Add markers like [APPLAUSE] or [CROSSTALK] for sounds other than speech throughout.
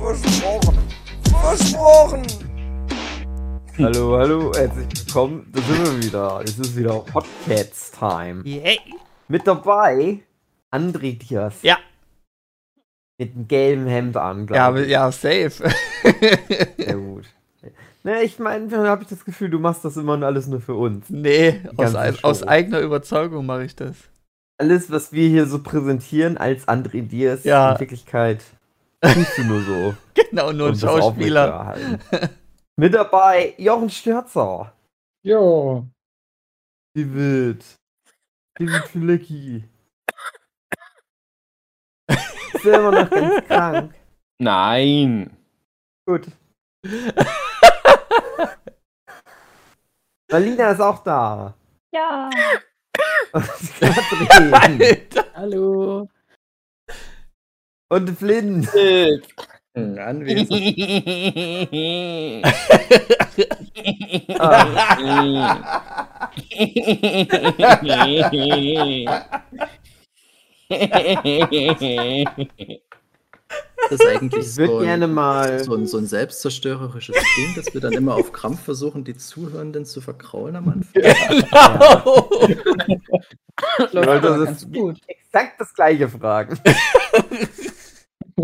Versprochen. Versprochen. Hallo, hallo, herzlich willkommen. Da sind wir wieder. Es ist wieder Podcast-Time. Yay. Mit dabei André Diaz. Ja. Mit einem gelben Hemd an, Ja, glaube ich. ja, safe. [LAUGHS] Sehr gut. Ne, ich meine, habe ich das Gefühl, du machst das immer alles nur für uns. nee, aus, aus eigener Überzeugung mache ich das. Alles, was wir hier so präsentieren als André Diaz, Ja. in Wirklichkeit tust du nur so. [LAUGHS] Genau, nur ein Schauspieler. [LAUGHS] Mit dabei Jochen Stürzer. Jo. Wie wild. David Filecki. Ist er immer noch ganz krank? Nein. Gut. Marlina ist auch da. Ja. [LAUGHS] Hallo. Und Flynn. Hm, Anwesend. [LAUGHS] [LAUGHS] [LAUGHS] Das ist eigentlich Ich würde so gerne ein, mal. so, ein, so ein selbstzerstörerisches Ding, dass wir dann immer auf Krampf versuchen, die Zuhörenden zu verkraulen am Anfang. Genau. Ich wollte das exakt das gleiche fragen.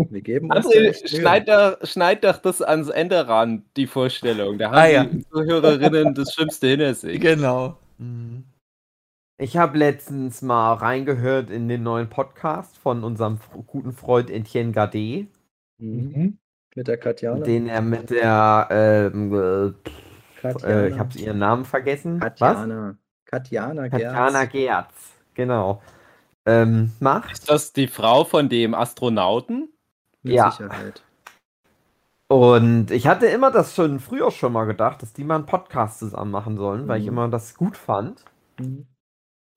Wir geben uns André, schneid doch, schneid doch das ans Ende ran, die Vorstellung. Da haben Ah, ja. die Zuhörerinnen das Schlimmste hinter sich. genau. Ich habe letztens mal reingehört in den neuen Podcast von unserem guten Freund Etienne Gade, Mhm. Mit der Katjana. den er mit der, ähm, äh, Katjana. äh, ich habe ihren Namen vergessen. Was? Katjana. Katjana Gerz. Katjana Gerz, genau. Ähm, macht. Ist das die Frau von dem Astronauten? Mit Ja. Sicherheit. Und ich hatte immer das schon früher schon mal gedacht, dass die mal einen Podcast zusammen machen sollen, weil ich Mhm. immer das gut fand. Mhm.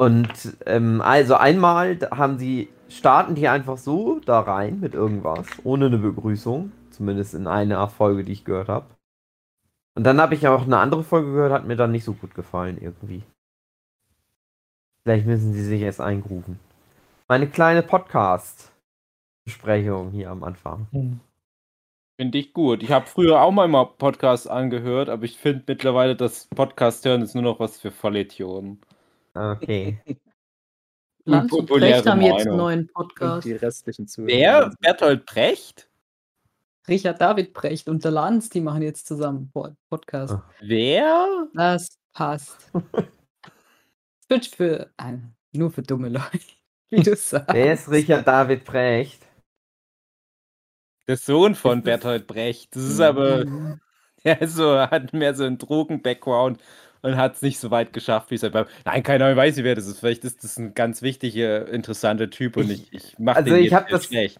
Und ähm, also einmal haben sie, starten die einfach so da rein mit irgendwas, ohne eine Begrüßung. Zumindest in einer Folge, die ich gehört habe. Und dann habe ich auch eine andere Folge gehört, hat mir dann nicht so gut gefallen irgendwie. Vielleicht müssen sie sich erst eingrufen. Meine kleine Podcast-Besprechung hier am Anfang. Finde ich gut. Ich habe früher auch mal mal Podcasts angehört, aber ich finde mittlerweile, das Podcast hören ist nur noch was für Vollidioten. Okay. [LAUGHS] Lanz und Brecht haben jetzt einen neuen Und Podcast. die restlichen Zuhörer. Wer? Bertolt Brecht? Richard David Brecht und der Lanz, die machen jetzt zusammen Pod- Podcast. Ah. Wer? Das passt. [LAUGHS] Wird für ein, nur für dumme Leute, [LAUGHS] wie du sagst. Wer ist Richard David Brecht? Der Sohn von Bertolt Brecht. Das ist aber, Mhm. der ist so, hat mehr so einen Drogen-Background und hat es nicht so weit geschafft, wie es halt beim. Nein, keiner weiß, wer das ist. Vielleicht ist das ein ganz wichtiger, interessanter Typ und ich, ich mache also den ich jetzt das- schlecht.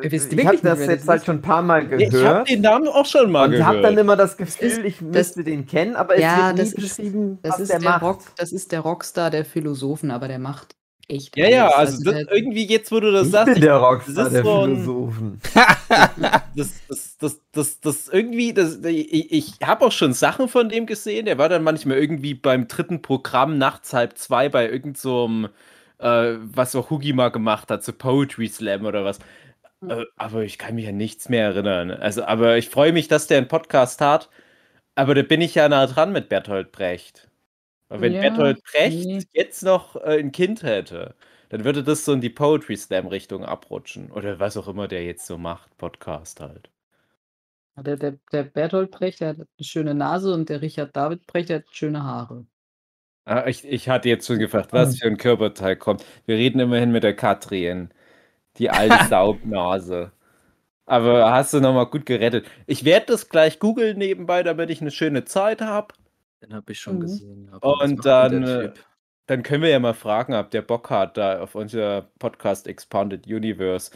Wisst ich wirklich habe nicht, das wer das jetzt halt ist? schon ein paar Mal Ich habe gehört den Namen auch schon mal und habe gehört. dann immer das Gefühl, ist- ich das- müsste den kennen, aber es Ja, wird nie das ist- beschrieben, Das was ist der der, macht. Rock, das ist der Rockstar der Philosophen, aber der macht echt ja, ja, alles. also das, irgendwie jetzt, wo du das Ich sagst, bin der das Rockstar ist der so ein- Philosophen. [LAUGHS] das, das, das, das, das irgendwie, das, ich, ich habe auch schon Sachen von dem gesehen. Der war dann manchmal irgendwie beim dritten Programm nachts halb zwei bei irgend so äh, was auch Hugi mal gemacht hat, so Poetry Slam oder was. Äh, aber ich kann mich an nichts mehr erinnern. Also, aber ich freue mich, dass der einen Podcast hat. Aber da bin ich ja nah dran mit Bertolt Brecht. Wenn Ja, Bertolt Brecht jetzt noch äh, ein Kind hätte, dann würde das so in die Poetry Slam Richtung abrutschen. Oder was auch immer der jetzt so macht, Podcast halt. Der, der, der Bertolt Brecht, der hat eine schöne Nase und der Richard David Brecht, der hat schöne Haare. Ah, ich, ich hatte jetzt schon gefragt, was für ein Körperteil kommt. Wir reden immerhin mit der Katrin. Die alte [LAUGHS] Saubnase. Aber hast du nochmal gut gerettet. Ich werde das gleich googeln nebenbei, damit ich eine schöne Zeit habe. Den habe ich schon Mhm. gesehen. Und dann, äh? Dann können wir ja mal fragen, ob der Bock hat, da auf unser Podcast Expanded Universe.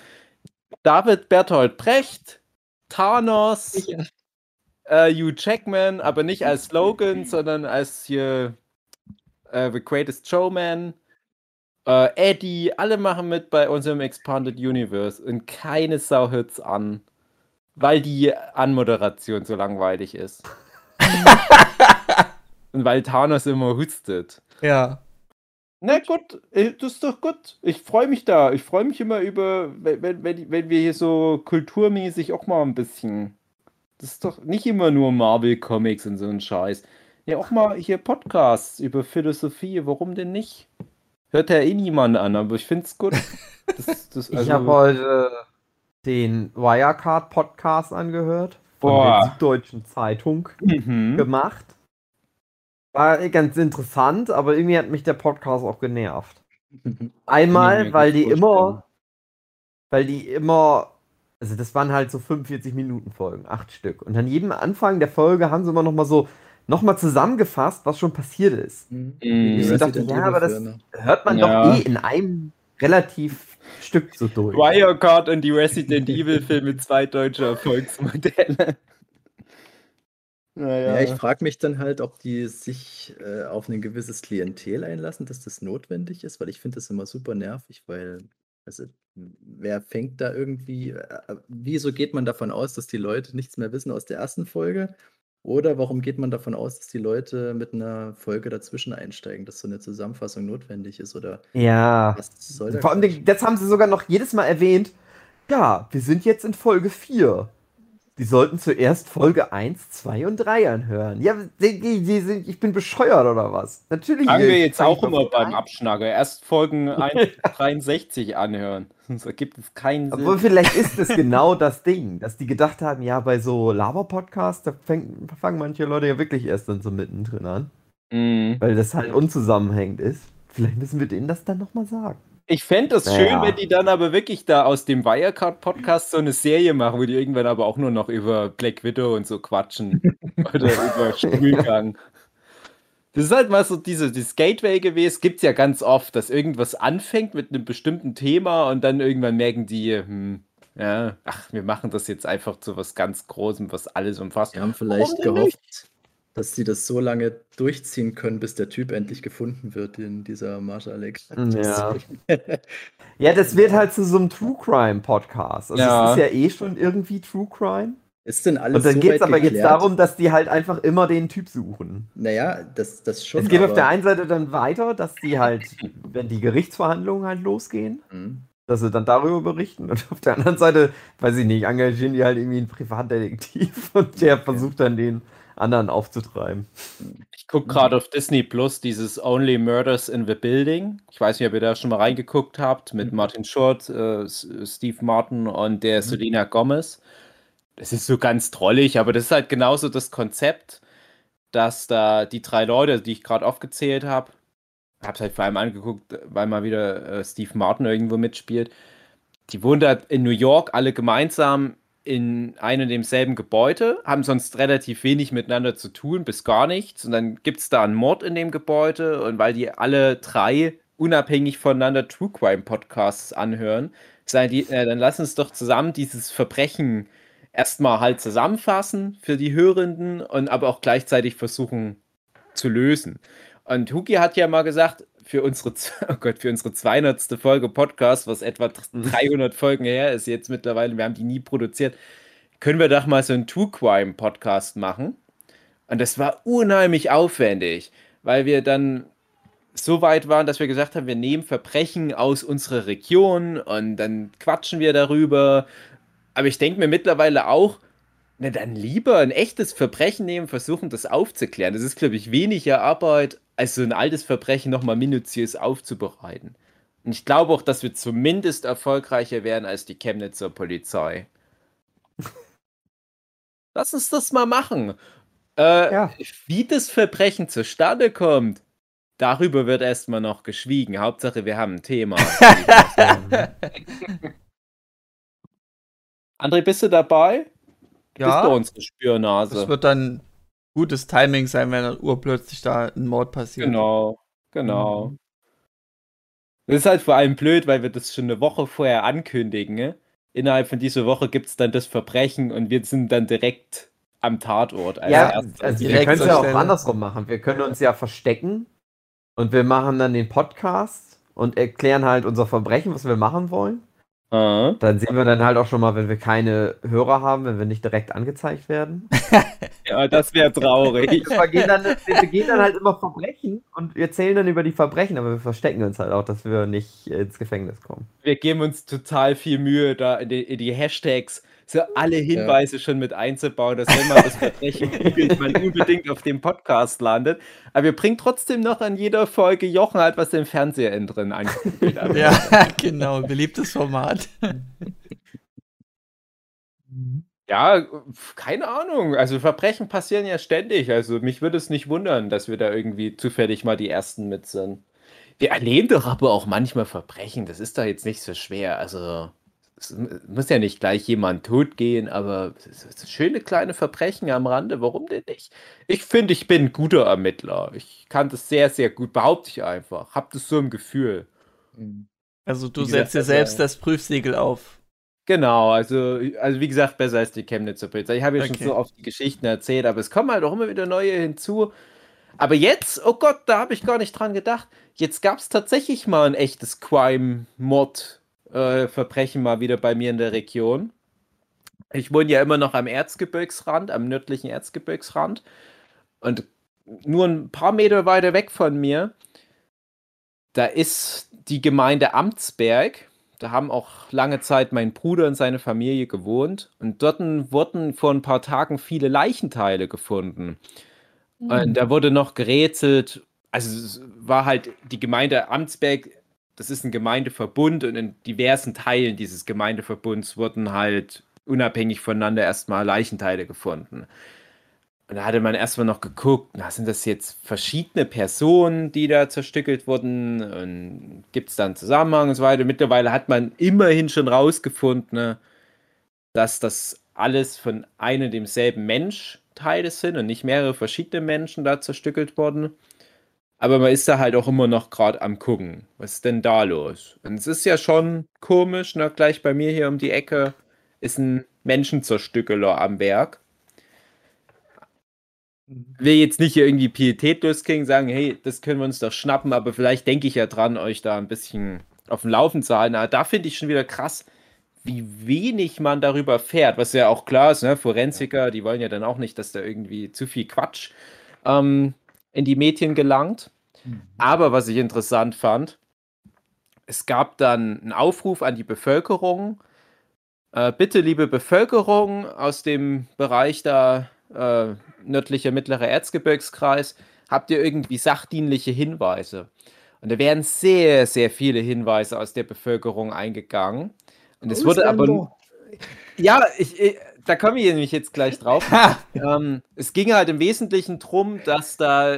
David Berthold Brecht Thanos, Ja. äh, Hugh Jackman, aber nicht [LAUGHS] als Slogan, sondern als hier äh, The Greatest Showman. Äh, Eddie, alle machen mit bei unserem Expanded Universe und keine Sau hört's an, weil die Anmoderation so langweilig ist. [LAUGHS] [LAUGHS] und weil Thanos immer hustet. Ja. Na gut, äh, das ist doch gut. Ich freue mich da. Ich freue mich immer über, wenn, wenn, wenn wir hier so kulturmäßig auch mal ein bisschen. Das ist doch nicht immer nur Marvel Comics und so ein Scheiß. Ja, auch mal hier Podcasts über Philosophie. Warum denn nicht? Hört ja eh niemand an, aber ich finde es gut. [LAUGHS] Das, das, Ich also- habe heute den Wirecard-Podcast angehört von Boah. der Süddeutschen Zeitung Mhm. gemacht. War ganz interessant, aber irgendwie hat mich der Podcast auch genervt. Einmal, weil die immer, weil die immer, also das waren halt so 45 Minuten Folgen, acht Stück. Und an jedem Anfang der Folge haben sie immer noch mal so, noch mal zusammengefasst, was schon passiert ist. Mhm. Mhm. Ich dachte, Resident ja, aber das Filme. hört man Ja. doch eh in einem relativ Stück so durch. Wirecard und die Resident Evil Filme, zwei deutsche Erfolgsmodelle. Naja. Ja, ich frage mich dann halt, ob die sich äh, auf ein gewisses Klientel einlassen, dass das notwendig ist, weil ich finde das immer super nervig, weil, also, wer fängt da irgendwie, äh, äh, wieso geht man davon aus, dass die Leute nichts mehr wissen aus der ersten Folge? Oder warum geht man davon aus, dass die Leute mit einer Folge dazwischen einsteigen, dass so eine Zusammenfassung notwendig ist? Oder Ja. was soll Vor allem, das haben sie sogar noch jedes Mal erwähnt. Ja, wir sind jetzt in Folge 4. Die sollten zuerst Folge 1, 2 und 3 anhören. Ja, die, die, sind, ich bin bescheuert oder was? Natürlich. Sagen wir jetzt auch immer beim 1. Abschnacker. Erst Folgen 163 [LAUGHS] anhören. Sonst ergibt es keinen Aber Sinn. vielleicht ist es genau das Ding, dass die gedacht haben, ja, bei so Lava-Podcasts, da fängt, fangen manche Leute ja wirklich erst dann so mittendrin an, Mhm. weil das halt unzusammenhängend ist. Vielleicht müssen wir denen das dann nochmal sagen. Ich fände es schön, wenn die dann aber wirklich da aus dem Wirecard-Podcast so eine Serie machen, wo die irgendwann aber auch nur noch über Black Widow und so quatschen. [LAUGHS] Oder über Stuhlgang. Das ist halt mal so diese, dieses Gateway gewesen. Gibt es ja ganz oft, dass irgendwas anfängt mit einem bestimmten Thema und dann irgendwann merken die, hm, ja, ach, wir machen das jetzt einfach zu was ganz Großem, was alles umfasst. Die haben vielleicht denn gehofft, dass sie das so lange durchziehen können, bis der Typ endlich gefunden wird in dieser Marshall Alex. Ja. Ja, das wird halt zu so einem True Crime Podcast. Also Ja. es ist ja eh schon irgendwie True Crime. Ist denn alles Und dann so geht es aber jetzt geklärt? darum, dass die halt einfach immer den Typ suchen. Naja, das, das schon. es geht auf der einen Seite dann weiter, dass die halt, wenn die Gerichtsverhandlungen halt losgehen, Hm. dass sie dann darüber berichten. Und auf der anderen Seite, weiß ich nicht, engagieren die halt irgendwie einen Privatdetektiv [LAUGHS] und der versucht dann den anderen aufzutreiben. Ich gucke gerade auf Disney Plus dieses Only Murders in the Building. Ich weiß nicht, ob ihr da schon mal reingeguckt habt, mit Mhm. Martin Short, äh, Steve Martin und der Mhm. Selena Gomez. Das ist so ganz trollig, aber das ist halt genauso das Konzept, dass da die drei Leute, die ich gerade aufgezählt habe, habe es halt vor allem angeguckt, weil mal wieder äh, Steve Martin irgendwo mitspielt. Die wohnen da in New York alle gemeinsam in einem und demselben Gebäude, haben sonst relativ wenig miteinander zu tun, bis gar nichts. Und dann gibt es da einen Mord in dem Gebäude. Und weil die alle drei unabhängig voneinander True Crime Podcasts anhören, die, äh, dann lass uns doch zusammen dieses Verbrechen erstmal halt zusammenfassen für die Hörenden und aber auch gleichzeitig versuchen zu lösen. Und Huki hat ja mal gesagt, für unsere, [LAUGHS] oh Gott, für unsere 200. Folge Podcast, was etwa 300 Folgen her ist jetzt mittlerweile, wir haben die nie produziert, können wir doch mal so einen True Crime Podcast machen. Und das war unheimlich aufwendig, weil wir dann so weit waren, dass wir gesagt haben, wir nehmen Verbrechen aus unserer Region und dann quatschen wir darüber. Aber ich denke mir mittlerweile auch, na dann lieber ein echtes Verbrechen nehmen, versuchen das aufzuklären. Das ist, glaube ich, weniger Arbeit, als so ein altes Verbrechen nochmal minutiös aufzubereiten. Und ich glaube auch, dass wir zumindest erfolgreicher werden als die Chemnitzer Polizei. [LAUGHS] Lass uns das mal machen. Äh, Ja. Wie das Verbrechen zustande kommt, darüber wird erstmal noch geschwiegen. Hauptsache, wir haben ein Thema. [LAUGHS] André, bist du dabei? Bist du Ja, unsere Spürnase? das wird dann gutes Timing sein, wenn dann urplötzlich da ein Mord passiert. Genau, genau. Das ist halt vor allem blöd, weil wir das schon eine Woche vorher ankündigen. Ne? innerhalb von dieser Woche gibt es dann das Verbrechen und wir sind dann direkt am Tatort. als Ja, erstes. also wir direkt können es ja auch andersrum machen. Wir können uns ja verstecken und wir machen dann den Podcast und erklären halt unser Verbrechen, was wir machen wollen. Ah. Dann sehen wir dann halt auch schon mal, wenn wir keine Hörer haben, wenn wir nicht direkt angezeigt werden. [LAUGHS] Ja, das wäre traurig. [LAUGHS] Wir begehen, dann, wir begehen dann halt immer Verbrechen und wir erzählen dann über die Verbrechen, aber wir verstecken uns halt auch, dass wir nicht ins Gefängnis kommen. wir geben uns total viel Mühe, da in die, in die Hashtags so alle Hinweise schon mit einzubauen, dass wenn man das [LAUGHS] Verbrechen googelt, man unbedingt auf dem Podcast landet. Aber wir bringen trotzdem noch an jeder Folge Jochen halt, was im Fernseher drin angeguckt hat. [LAUGHS] Ja, genau, beliebtes Format. Ja, keine Ahnung. Also Verbrechen passieren ja ständig. Also mich würde es nicht wundern, dass wir da irgendwie zufällig mal die Ersten mit sind. Wir erleben doch aber auch manchmal Verbrechen. Das ist doch jetzt nicht so schwer. Also es muss ja nicht gleich jemand tot gehen, aber schöne kleine Verbrechen am Rande. Warum denn nicht? Ich finde, ich bin ein guter Ermittler. Ich kann das sehr, sehr gut, behaupte ich einfach. Hab das so im Gefühl. Mhm. Also du setzt dir selbst das Prüfsiegel auf. Genau, also, also wie gesagt, besser als die Chemnitzer Polizei. Ich habe ja schon Okay. so oft die Geschichten erzählt, aber es kommen halt auch immer wieder neue hinzu. Aber jetzt, oh Gott, da habe ich gar nicht dran gedacht. Jetzt gab es tatsächlich mal ein echtes Crime-Mod-Verbrechen mal wieder bei mir in der Region. Ich wohne ja immer noch am Erzgebirgsrand, am nördlichen Erzgebirgsrand. Und nur ein paar Meter weiter weg von mir, da ist die Gemeinde Amtsberg. Da haben auch lange Zeit mein Bruder und seine Familie gewohnt. Und dort wurden vor ein paar Tagen viele Leichenteile gefunden. Und da wurde noch gerätselt. Also es war halt die Gemeinde Amtsberg, das ist ein Gemeindeverbund und in diversen Teilen dieses Gemeindeverbunds wurden halt unabhängig voneinander erstmal Leichenteile gefunden. Und da hatte man erstmal noch geguckt, na, sind das jetzt verschiedene Personen, die da zerstückelt wurden? Und gibt es da einen Zusammenhang und so weiter? Mittlerweile hat man immerhin schon rausgefunden, ne, dass das alles von einem demselben Mensch Teile sind und nicht mehrere verschiedene Menschen da zerstückelt wurden. Aber man ist da halt auch immer noch gerade am gucken. Was ist denn da los? Und es ist ja schon komisch, ne? gleich bei mir hier um die Ecke ist ein Menschenzerstückeler am Werk will jetzt nicht hier irgendwie pietätlos klingen, sagen, hey, das können wir uns doch schnappen, aber vielleicht denke ich ja dran, euch da ein bisschen auf dem Laufen zu halten. Aber da finde ich schon wieder krass, wie wenig man darüber fährt, was ja auch klar ist, ne? Forensiker, die wollen ja dann auch nicht, dass da irgendwie zu viel Quatsch ähm, in die Medien gelangt. Aber was ich interessant fand, es gab dann einen Aufruf an die Bevölkerung. Äh, bitte, liebe Bevölkerung aus dem Bereich da äh, nördlicher mittlerer Erzgebirgskreis, habt ihr irgendwie sachdienliche Hinweise? Und da wären sehr, sehr viele Hinweise aus der Bevölkerung eingegangen. Und es wurde aber. Ja, ich, ich, da komme ich nämlich jetzt gleich drauf. [LAUGHS] ähm, es ging halt im Wesentlichen darum, dass da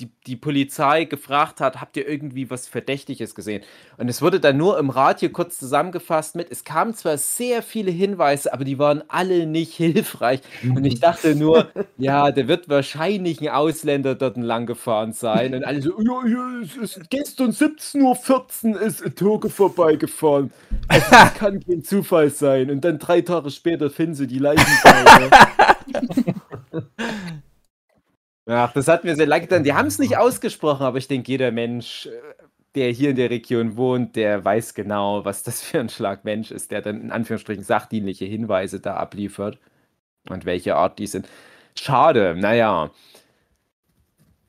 die, die Polizei gefragt hat, habt ihr irgendwie was Verdächtiges gesehen? Und es wurde dann nur im Radio kurz zusammengefasst mit, es kamen zwar sehr viele Hinweise, aber die waren alle nicht [LAUGHS] hilfreich. Und ich dachte nur, [LAUGHS] ja, der wird wahrscheinlich ein Ausländer dort lang gefahren sein. Und alle so, ja, ja, es ist gestern 17.14 Uhr ist ein Toge vorbeigefahren. Also, das [LAUGHS] kann kein Zufall sein. Und dann drei Tage später finden sie die Leichenteile. Ach, das hat mir sehr leid getan. Die haben es nicht ausgesprochen, aber ich denke, jeder Mensch, äh, der hier in der Region wohnt, der weiß genau, was das für ein Schlag Mensch ist, der dann in Anführungsstrichen sachdienliche Hinweise da abliefert und welche Art die sind. Schade, naja.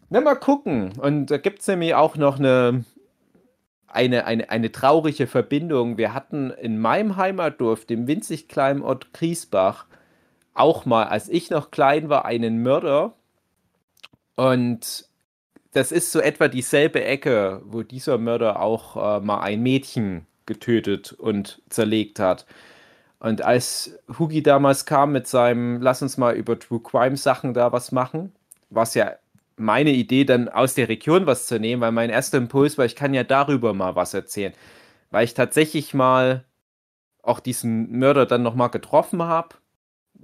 Na, mal gucken. Und da gibt es nämlich auch noch eine, eine, eine, eine traurige Verbindung. Wir hatten in meinem Heimatdorf, dem winzig kleinen Ort Griesbach, auch mal, als ich noch klein war, einen Mörder. Und das ist so etwa dieselbe Ecke, wo dieser Mörder auch äh, mal ein Mädchen getötet und zerlegt hat. Und als Hugi damals kam mit seinem Lass uns mal über True Crime Sachen da was machen, war es ja meine Idee, dann aus der Region was zu nehmen, weil mein erster Impuls war, ich kann ja darüber mal was erzählen. Weil ich tatsächlich mal auch diesen Mörder dann nochmal getroffen habe,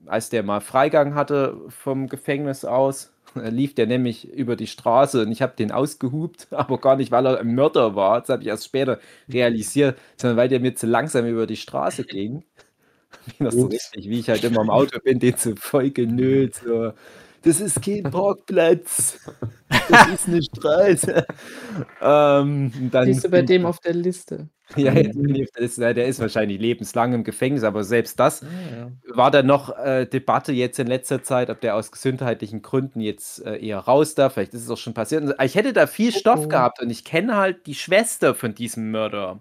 als der mal Freigang hatte vom Gefängnis aus, lief der nämlich über die Straße und ich habe den ausgehupt, [LAUGHS] aber gar nicht, weil er ein Mörder war. Das habe ich erst später realisiert, sondern weil der mir zu langsam über die Straße ging. [LAUGHS] Wie das so richtig, wie ich halt immer im Auto bin, den so voll genölt. So. Das ist kein [LAUGHS] Parkplatz. Das ist eine Straße. ähm, dann Siehst du bei dem auf der Liste. Ja, ich auf der ist wahrscheinlich lebenslang im Gefängnis, aber selbst das Ah, ja. war dann noch äh, Debatte jetzt in letzter Zeit, ob der aus gesundheitlichen Gründen jetzt äh, eher raus darf. Vielleicht ist es auch schon passiert. Und Ich hätte da viel Oh, Stoff oh. gehabt und ich kenne halt die Schwester von diesem Mörder.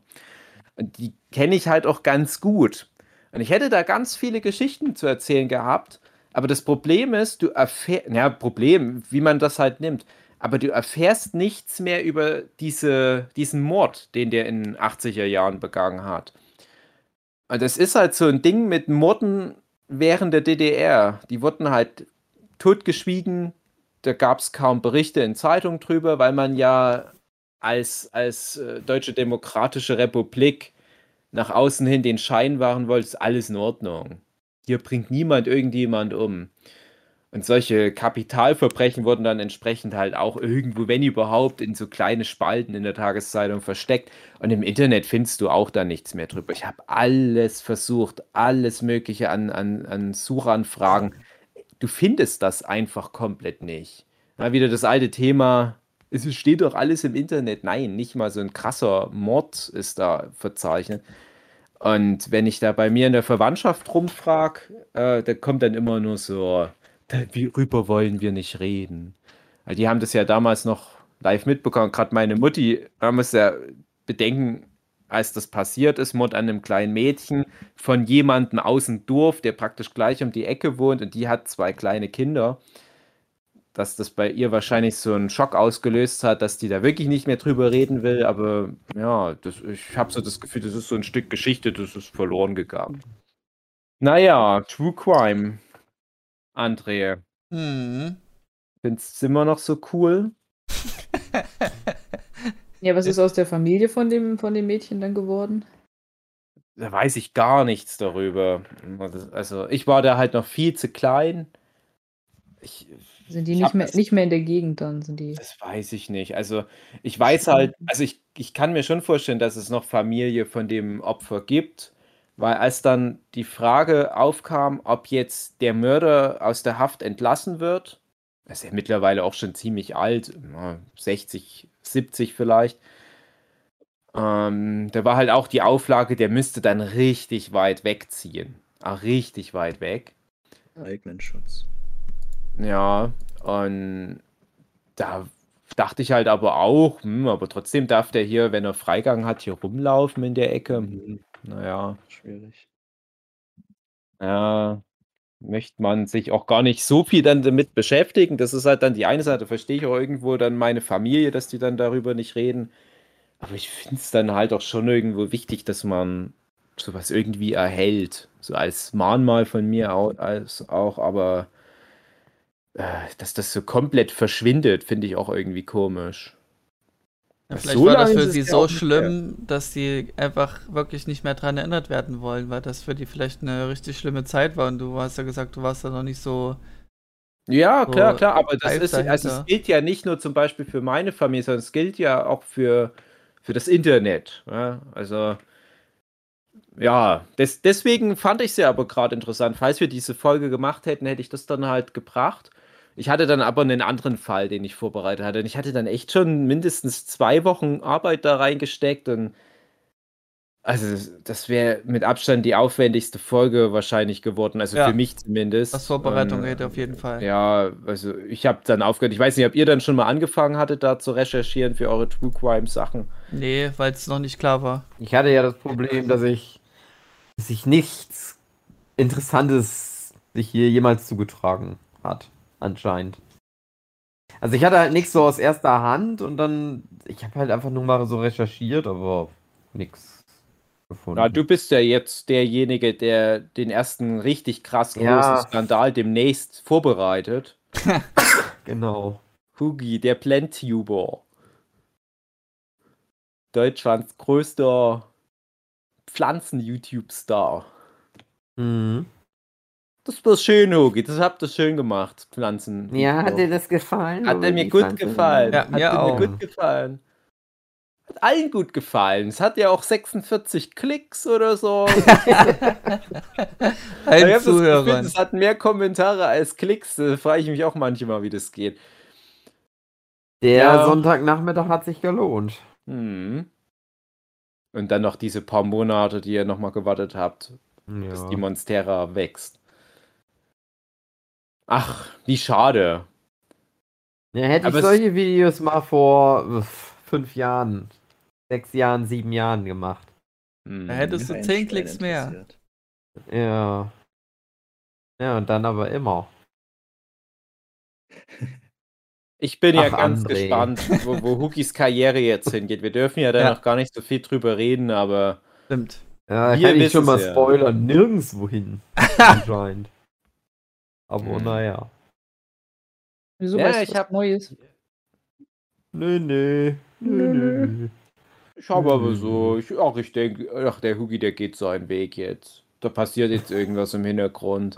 Und die kenne ich halt auch ganz gut. Und ich hätte da ganz viele Geschichten zu erzählen gehabt. Aber das Problem ist, du erfährst, ja, Problem, wie man das halt nimmt. Aber du erfährst nichts mehr über diese, diesen Mord, den der in den 80er Jahren begangen hat. Und das ist halt so ein Ding mit Morden während der DDR. Die wurden halt totgeschwiegen. Da gab es kaum Berichte in Zeitungen drüber, weil man ja als, als äh, Deutsche Demokratische Republik nach außen hin den Schein wahren wollte, ist alles in Ordnung. Hier bringt niemand irgendjemand um. Und solche Kapitalverbrechen wurden dann entsprechend halt auch irgendwo, wenn überhaupt, in so kleine Spalten in der Tageszeitung versteckt. Und im Internet findest du auch da nichts mehr drüber. Ich habe alles versucht, alles Mögliche an, an, an Suchanfragen. Du findest das einfach komplett nicht. Mal wieder das alte Thema, es steht doch alles im Internet. Nein, nicht mal so ein krasser Mord ist da verzeichnet. Und wenn ich da bei mir in der Verwandtschaft rumfrage, äh, da kommt dann immer nur so, worüber wollen wir nicht reden? Weil die haben das ja damals noch live mitbekommen. Gerade meine Mutti, man muss ja bedenken, als das passiert ist, Mord an einem kleinen Mädchen von jemandem aus dem Dorf, der praktisch gleich um die Ecke wohnt und die hat zwei kleine Kinder, dass das bei ihr wahrscheinlich so einen Schock ausgelöst hat, dass die da wirklich nicht mehr drüber reden will. Aber ja, das, ich habe so das Gefühl, das ist so ein Stück Geschichte, das ist verloren gegangen. Naja, True Crime. André, Hm. findest du immer noch so cool? [LAUGHS] Ja, was ist aus der Familie von dem, von dem Mädchen dann geworden? Da weiß ich gar nichts darüber. Also, ich war da halt noch viel zu klein. Ich, Sind die Ich nicht mehr, das- nicht mehr in der Gegend dann? Sind die. Das weiß ich nicht. Also ich weiß halt, also ich, ich kann mir schon vorstellen, dass es noch Familie von dem Opfer gibt, weil als dann die Frage aufkam, ob jetzt der Mörder aus der Haft entlassen wird, er ist ja mittlerweile auch schon ziemlich alt, na, 60, 70 vielleicht, ähm, da war halt auch die Auflage, der müsste dann richtig weit wegziehen. Auch richtig weit weg. Eigenen Schutz. Ja, und da dachte ich halt aber auch, hm, aber trotzdem darf der hier, wenn er Freigang hat, hier rumlaufen in der Ecke. Hm, naja, Schwierig. ja, möchte man sich auch gar nicht so viel dann damit beschäftigen. Das ist halt dann die eine Seite, verstehe ich auch irgendwo dann meine Familie, dass die dann darüber nicht reden. Aber ich finde es dann halt auch schon irgendwo wichtig, dass man sowas irgendwie erhält. So als Mahnmal von mir auch, als auch, aber äh, dass das so komplett verschwindet, finde ich auch irgendwie komisch. Ja, vielleicht so war das für sie so schlimm, dass sie einfach wirklich nicht mehr dran erinnert werden wollen, weil das für die vielleicht eine richtig schlimme Zeit war und du hast ja gesagt, du warst da noch nicht so. Ja, So klar, klar, aber das ist, also es gilt ja nicht nur zum Beispiel für meine Familie, sondern es gilt ja auch für, für das Internet. Ja? Also, ja, des, deswegen fand ich es ja aber gerade interessant. Falls wir diese Folge gemacht hätten, hätte ich das dann halt gebracht. Ich hatte dann aber einen anderen Fall, den ich vorbereitet hatte. Und ich hatte dann echt schon mindestens zwei Wochen Arbeit da reingesteckt und also das wäre mit Abstand die aufwendigste Folge wahrscheinlich geworden, also Ja. für mich zumindest. Was Vorbereitung Und, geht auf jeden Fall. ja, also ich habe dann aufgehört. Ich weiß nicht, ob ihr dann schon mal angefangen hattet, da zu recherchieren für eure True Crime Sachen. Nee, weil es noch nicht klar war. Ich hatte ja das Problem, dass ich, dass sich nichts Interessantes sich hier jemals zugetragen hat, anscheinend. Also ich hatte halt nichts so aus erster Hand und dann, ich habe halt einfach nur mal so recherchiert, aber nichts gefunden. Na, du bist ja jetzt derjenige, der den ersten richtig krass großen Ja. Skandal demnächst vorbereitet. [LAUGHS] Genau. Hugi, der Plantuber. Deutschlands größter Pflanzen-YouTube-Star. Mhm. Das war schön, Hugi. Das habt ihr schön gemacht, Pflanzen. Ja, hat dir das gefallen? Hat er mir gut Pflanzen- gefallen. Ja, hat mir er auch. mir gut gefallen. Hat allen gut gefallen. Es hat ja auch 46 Klicks oder so. [LAUGHS] Gefühl, Zuhörern. es hat mehr Kommentare als Klicks. Da frage ich mich auch manchmal, wie das geht. Der Ja. Sonntagnachmittag hat sich gelohnt. Hm. Und dann noch diese paar Monate, die ihr nochmal gewartet habt, bis Ja. die Monstera wächst. Ach, wie schade. Ja, hätte Aber ich solche Videos mal vor fünf Jahren, sechs Jahren, sieben Jahren gemacht. Hm. Da hättest du Kein 10 Schwein Klicks mehr. Ja. Ja, und dann aber immer. Ich bin ja Ach, ganz André. gespannt, wo, wo [LAUGHS] Hugis Karriere jetzt hingeht. Wir dürfen ja da Ja. noch gar nicht so viel drüber reden, aber Stimmt. Ja, kann ich schon mal ja. spoilern. Nirgendwo hin. [LAUGHS] Anscheinend. Aber Hm. naja. Wieso Ja, weißt ich hab- Neues? Nö, nö. Nö, Nö. ich habe aber so, ich, ach, ich denke, ach, der Hugi, der geht seinen Weg jetzt. Da passiert jetzt irgendwas im Hintergrund.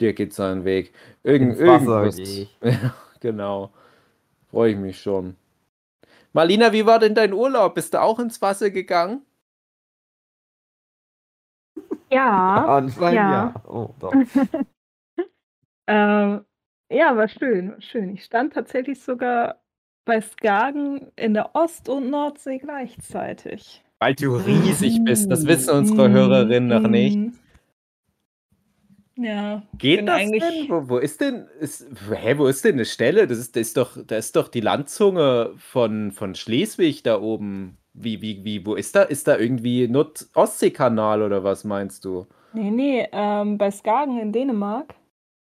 Der geht seinen Weg. Irgend, irgendwas. [LAUGHS] genau. Freue ich mich schon. Marlina, wie war denn dein Urlaub? Bist du auch ins Wasser gegangen? Ja, [LAUGHS] Anscheinend ja. Ja. Oh, doch. [LAUGHS] ähm, ja, war schön, war schön. Ich stand tatsächlich sogar bei Skagen in der Ost- und Nordsee gleichzeitig. Weil du riesig bist. Das wissen unsere Mm, Hörerinnen noch nicht. mm. Ja, Geht das eigentlich- denn? Wo, wo ist denn? Ist, hä, wo ist denn eine Stelle? Das ist, das ist doch, da ist doch die Landzunge von, von Schleswig da oben. Wie, wie, wie, wo ist da? Ist da irgendwie Nord-Ostsee-Kanal oder was meinst du? nee, nee, ähm, bei Skagen in Dänemark,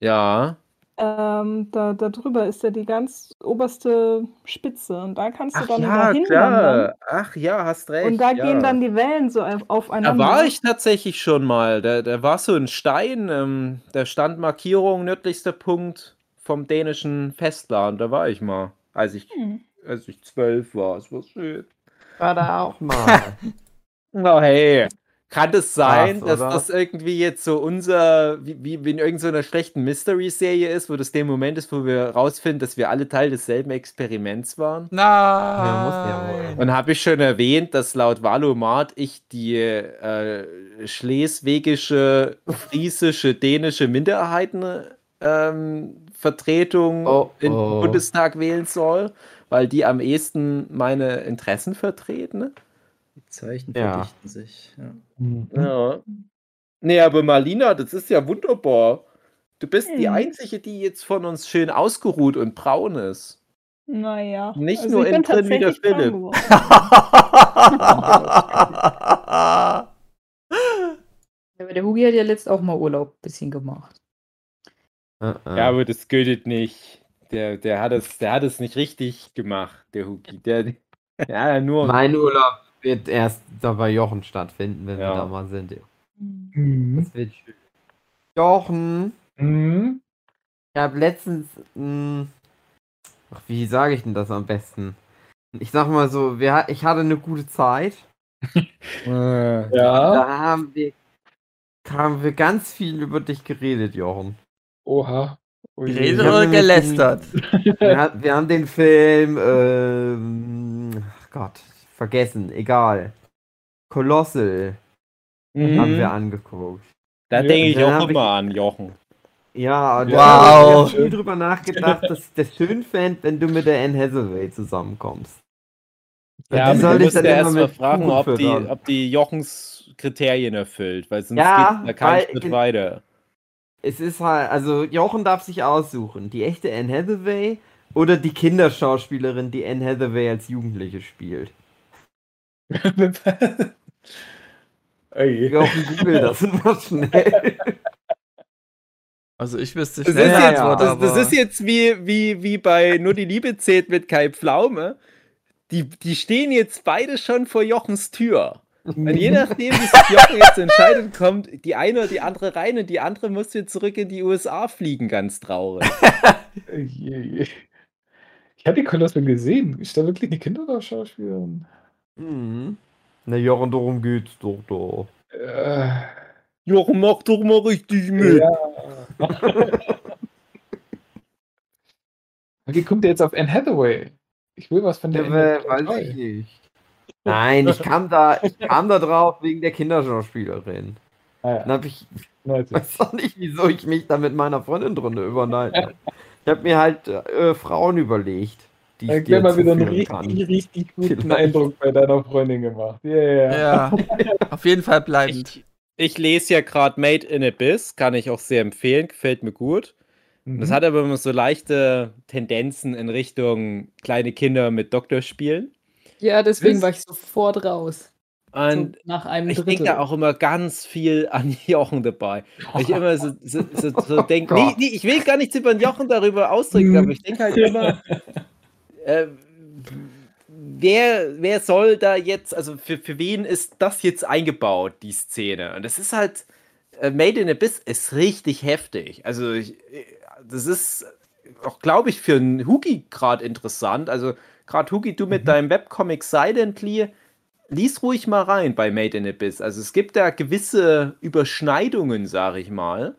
Ja. ähm, da, da drüber ist ja die ganz oberste Spitze und da kannst du Ach dann ja, hinwandern. klar. Ach ja, hast recht. Und da ja. gehen dann die Wellen so auf- Da aufeinander. war ich tatsächlich schon mal. Da, da war so ein Stein, ähm, da stand Markierung, nördlichster Punkt vom dänischen Festland. Da war ich mal, als ich, Hm. als ich zwölf war. Es war schön. War da auch mal. [LAUGHS] Oh, hey. Kann es sein, Krass, dass oder? das irgendwie jetzt so unser, wie, wie in irgendeiner schlechten Mystery-Serie ist, wo das der Moment ist, wo wir rausfinden, dass wir alle Teil desselben Experiments waren? Nein. Und habe ich schon erwähnt, dass laut Valomat ich die äh, schleswigische, friesische, dänische Minderheitenvertretung ähm, Oh, in den oh. Bundestag wählen soll, weil die am ehesten meine Interessen vertreten. Die Zeichen Ja. verdichten sich. Ja. Ja. Nee, aber Marlina, das ist ja wunderbar. Du bist die Mhm. Einzige, die jetzt von uns schön ausgeruht und braun ist. Naja. Nicht also nur innen drin wie der Philipp. [LAUGHS] Aber der Hugi hat ja letzt auch mal Urlaub ein bisschen gemacht. Äh, äh. Ja, aber das gilt nicht. Der, der, hat es, der hat es nicht richtig gemacht, der Huki. Der, ja, nur. Mein Urlaub wird erst da bei Jochen stattfinden, wenn Ja. wir da mal sind. Mhm. Das wird schön. Jochen, Mhm. ich habe letztens. Mh, ach, wie sage ich denn das am besten? Ich sag mal so, wir, ich hatte eine gute Zeit. [LAUGHS] Ja. Da haben wir, haben wir ganz viel über dich geredet, Jochen. Oha. Ui. Geredet oder gelästert? [LAUGHS] Wir, wir haben den Film, ähm, ach Gott, vergessen, egal. Colossal haben wir angeguckt. Da Ja, denke ich auch immer ich- an Jochen. Ja, und Wow. da habe ich viel drüber nachgedacht, [LAUGHS] dass ich das schön fände, wenn du mit der Anne Hathaway zusammenkommst. Ja, die aber soll ich dann erst mal fragen, ob die, ob die Jochens Kriterien erfüllt, weil sonst Ja, geht da kein Schritt weiter. Es ist halt, also Jochen darf sich aussuchen, die echte Anne Hathaway oder die Kinderschauspielerin, die Anne Hathaway als Jugendliche spielt. [LAUGHS] Ey. Jochen, google das immer schnell. [LAUGHS] Also ich wüsste Das ist, schnell die ja, jetzt, Antwort, das, das ist jetzt wie, wie, wie bei Nur die Liebe zählt mit Kai Pflaume. Die, die stehen jetzt beide schon vor Jochens Tür. Und je [LAUGHS] nachdem, wie sich Jochen jetzt entscheidet, kommt die eine oder die andere rein und die andere muss jetzt zurück in die USA fliegen, ganz traurig. Ich habe die Kolosse gesehen. Ist da wirklich eine Kinderschauspielerin? Mhm. Na Jochen, darum geht's doch da. Äh, Jochen, mach doch mal richtig mit. Ja. [LAUGHS] Wie kommt der jetzt auf Anne Hathaway? Ich will was von der. Ja, Anne weiß ich nicht. Nein, ich kam da, [LAUGHS] ich kam da drauf wegen der Kinderschauspielerin. Ah, Dann ja. habe ich, 19. weiß auch nicht, wieso ich mich da mit meiner Freundin drunter überneide. Ich habe mir halt äh, Frauen überlegt, die ich Dann dir gleich mal wieder einen richtig, kann. richtig guten Vielleicht. Eindruck bei deiner Freundin gemacht. Yeah. Ja, auf jeden Fall bleibend. Ich, ich lese ja gerade Made in Abyss, kann ich auch sehr empfehlen, gefällt mir gut. Mhm. Das hat aber immer so leichte Tendenzen in Richtung kleine Kinder mit Doktorspielen. Ja, deswegen war ich sofort raus. Und so nach einem ich denke da auch immer ganz viel an [LAUGHS] Jochen dabei. Weil ich immer so, so, so, [LAUGHS] so denke, nee, nee, ich will gar nichts über den Jochen darüber ausdrücken, aber ich denke halt immer, [LAUGHS] äh, wer, wer soll da jetzt, also für, für wen ist das jetzt eingebaut, die Szene? Und das ist halt, äh, Made in Abyss ist richtig heftig. Also ich, äh, das ist auch, glaube ich, für einen Hugi gerade interessant. Also gerade Hugi, du mit Mhm. deinem Webcomic Silently, lies ruhig mal rein bei Made in Abyss. Also es gibt da gewisse Überschneidungen, sage ich mal.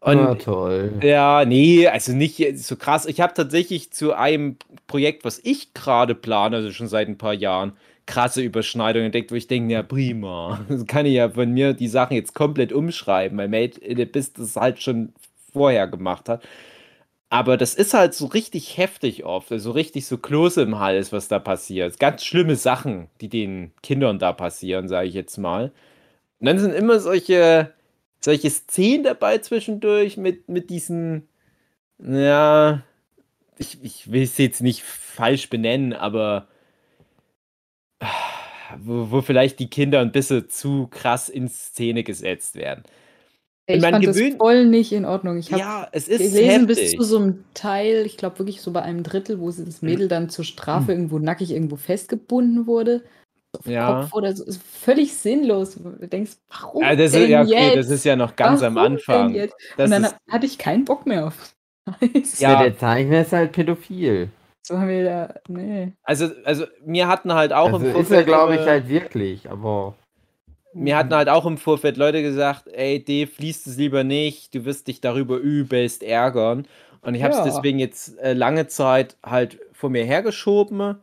Und Na toll. ja, nee, also nicht so krass. Ich habe tatsächlich zu einem Projekt, was ich gerade plane, also schon seit ein paar Jahren, krasse Überschneidungen entdeckt, wo ich denke, ja, prima. [LAUGHS] Das kann ich ja von mir die Sachen jetzt komplett umschreiben, weil Made in Abyss das halt schon vorher gemacht hat. Aber das ist halt so richtig heftig oft, also richtig so Klose im Hals, was da passiert. Ganz schlimme Sachen, die den Kindern da passieren, sage ich jetzt mal. Und dann sind immer solche, solche Szenen dabei zwischendurch mit, mit diesen, ja, ich, ich will es jetzt nicht falsch benennen, aber wo, wo vielleicht die Kinder ein bisschen zu krass in Szene gesetzt werden. Ich man fand das gewöhnt- voll nicht in Ordnung. Ich habe Ja, es ist gelesen bis heftig. zu so einem Teil, ich glaube wirklich so bei einem Drittel, wo das Mädel dann zur Strafe irgendwo nackig irgendwo festgebunden wurde. Ja. Kopf oder so. Ist völlig sinnlos. Du denkst, warum? Ja, das ist, ja, okay, jetzt? das ist ja noch ganz am Warum denn Anfang. Das Und dann ist, hatte ich keinen Bock mehr auf. Ja. Der Zeichner ist halt pädophil. So haben wir da. Nee. also, also mir hatten halt auch Also im ist er, glaube ich, halt wirklich, aber. Mir hatten halt auch im Vorfeld Leute gesagt, ey, Dave, liest es lieber nicht, du wirst dich darüber übelst ärgern. Und ich habe es Ja. deswegen jetzt äh, lange Zeit halt vor mir hergeschoben.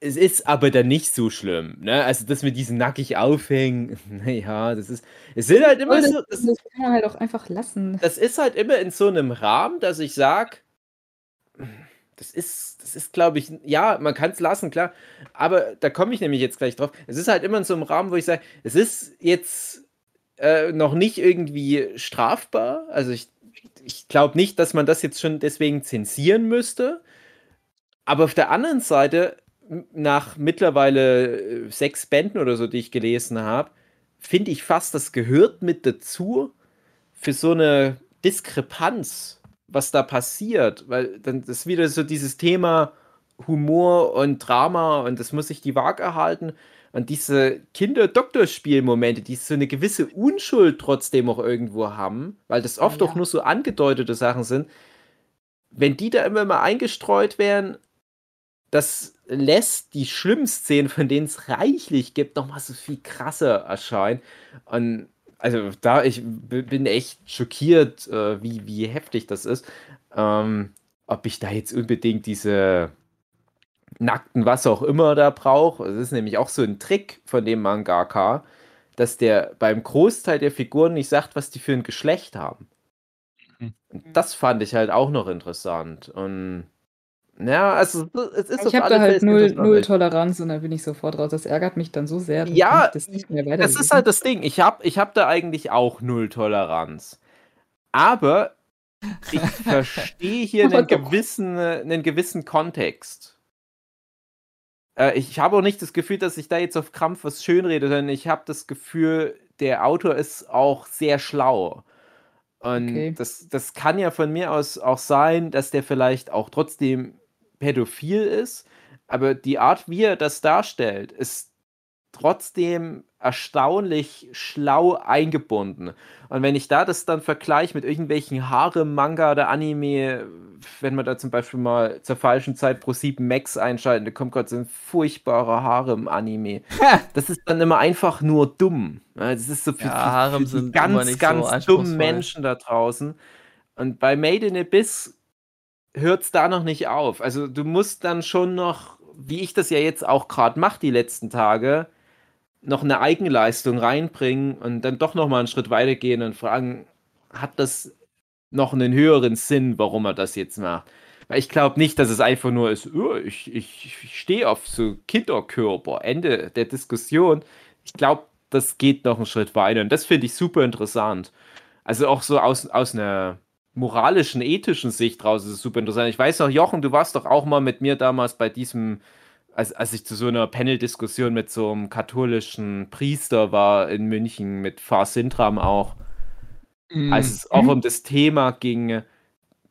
Es ist aber dann nicht so schlimm, ne? Also das mit diesen nackig aufhängen, [LAUGHS] naja, das ist, es sind halt immer Voll, so, das, das, das kann man halt auch einfach lassen. das ist halt immer in so einem Rahmen, dass ich sag, das ist, das ist, glaube ich, ja, man kann es lassen, klar. Aber da komme ich nämlich jetzt gleich drauf. Es ist halt immer in so einem Rahmen, wo ich sage, es ist jetzt äh, noch nicht irgendwie strafbar. Also ich, ich glaube nicht, dass man das jetzt schon deswegen zensieren müsste. Aber auf der anderen Seite, nach mittlerweile äh, sechs Bänden oder so, die ich gelesen habe, finde ich fast, das gehört mit dazu für so eine Diskrepanz, was da passiert. Weil dann ist wieder so dieses Thema Humor und Drama und das muss sich die Waage halten. Und diese Kinder-Doktorspiel-Momente, die so eine gewisse Unschuld trotzdem auch irgendwo haben, weil das oft Ja. auch nur so angedeutete Sachen sind, wenn die da immer mal eingestreut werden, das lässt die schlimmen Szenen, von denen es reichlich gibt, nochmal so viel krasser erscheinen. Und also da, ich bin echt schockiert, äh, wie, wie heftig das ist. Ähm, ob ich da jetzt unbedingt diese nackten, was auch immer da brauche. Das ist nämlich auch so ein Trick von dem Mangaka, dass der beim Großteil der Figuren nicht sagt, was die für ein Geschlecht haben. Mhm. Das fand ich halt auch noch interessant. Und ja, also es ist Ich habe da halt null, null Toleranz und da bin ich sofort raus. Das ärgert mich dann so sehr. dann Ja, ich das nicht mehr Das ist halt das Ding. Ich habe ich hab da eigentlich auch null Toleranz. Aber ich [LAUGHS] verstehe hier Aber einen gewissen, einen gewissen Kontext. Äh, ich habe auch nicht das Gefühl, dass ich da jetzt auf Krampf was schönrede, sondern ich habe das Gefühl, der Autor ist auch sehr schlau. Und Okay. das, das kann ja von mir aus auch sein, dass der vielleicht auch trotzdem pädophil ist, aber die Art, wie er das darstellt, ist trotzdem erstaunlich schlau eingebunden. Und wenn ich da das dann vergleiche mit irgendwelchen Haare-Manga oder Anime, wenn man da zum Beispiel mal zur falschen Zeit pro 7 Max einschalten, da kommt gerade so ein furchtbarer Harem-Anime. Das ist dann immer einfach nur dumm. Das ist so für, Ja, für, Harem für die ganz, so ganz anspruchsvoll. dummen Menschen da draußen. Und bei Made in Abyss hört es da noch nicht auf. Also du musst dann schon noch, wie ich das ja jetzt auch gerade mache die letzten Tage, noch eine Eigenleistung reinbringen und dann doch noch mal einen Schritt weitergehen und fragen, hat das noch einen höheren Sinn, warum er das jetzt macht? Weil ich glaube nicht, dass es einfach nur ist, oh, ich, ich, ich stehe auf so Kinderkörper, Ende der Diskussion. Ich glaube, das geht noch einen Schritt weiter und das finde ich super interessant. Also auch so aus, aus einer moralischen, ethischen Sicht raus ist es super interessant. Ich weiß noch, Jochen, du warst doch auch mal mit mir damals bei diesem, als, als ich zu so einer Panel-Diskussion mit so einem katholischen Priester war in München, mit Far Sintram auch, Mhm. als es auch um das Thema ging,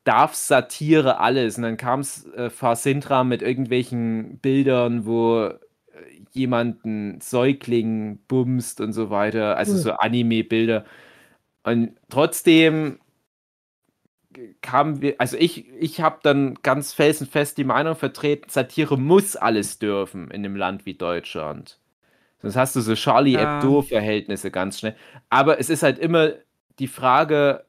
darf Satire alles? Und dann kam es äh, Far Sintram mit irgendwelchen Bildern, wo äh, jemand einen Säugling bumst und so weiter, also so Anime-Bilder. Und trotzdem kamen wir, also ich, ich habe dann ganz felsenfest die Meinung vertreten, Satire muss alles dürfen in einem Land wie Deutschland. Sonst hast du so Charlie Ja. Hebdo-Verhältnisse ganz schnell. Aber es ist halt immer die Frage,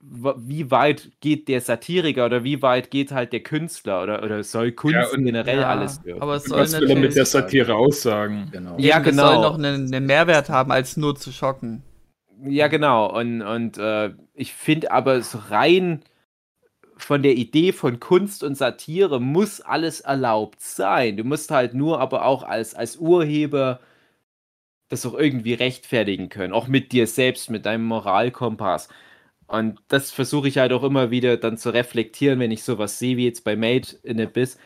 wie weit geht der Satiriker oder wie weit geht halt der Künstler oder, oder soll Kunst und- generell Ja, alles dürfen? aber es Und soll was will er mit der Satire aussagen? Genau. Ja, eben, es soll genau. noch einen, einen Mehrwert haben, als nur zu schocken. Ja, genau. Und, und äh, ich finde aber so rein von der Idee von Kunst und Satire muss alles erlaubt sein. Du musst halt nur aber auch als, als Urheber das auch irgendwie rechtfertigen können. Auch mit dir selbst, mit deinem Moralkompass. Und das versuche ich halt auch immer wieder dann zu reflektieren, wenn ich sowas sehe wie jetzt bei Made in Abyss.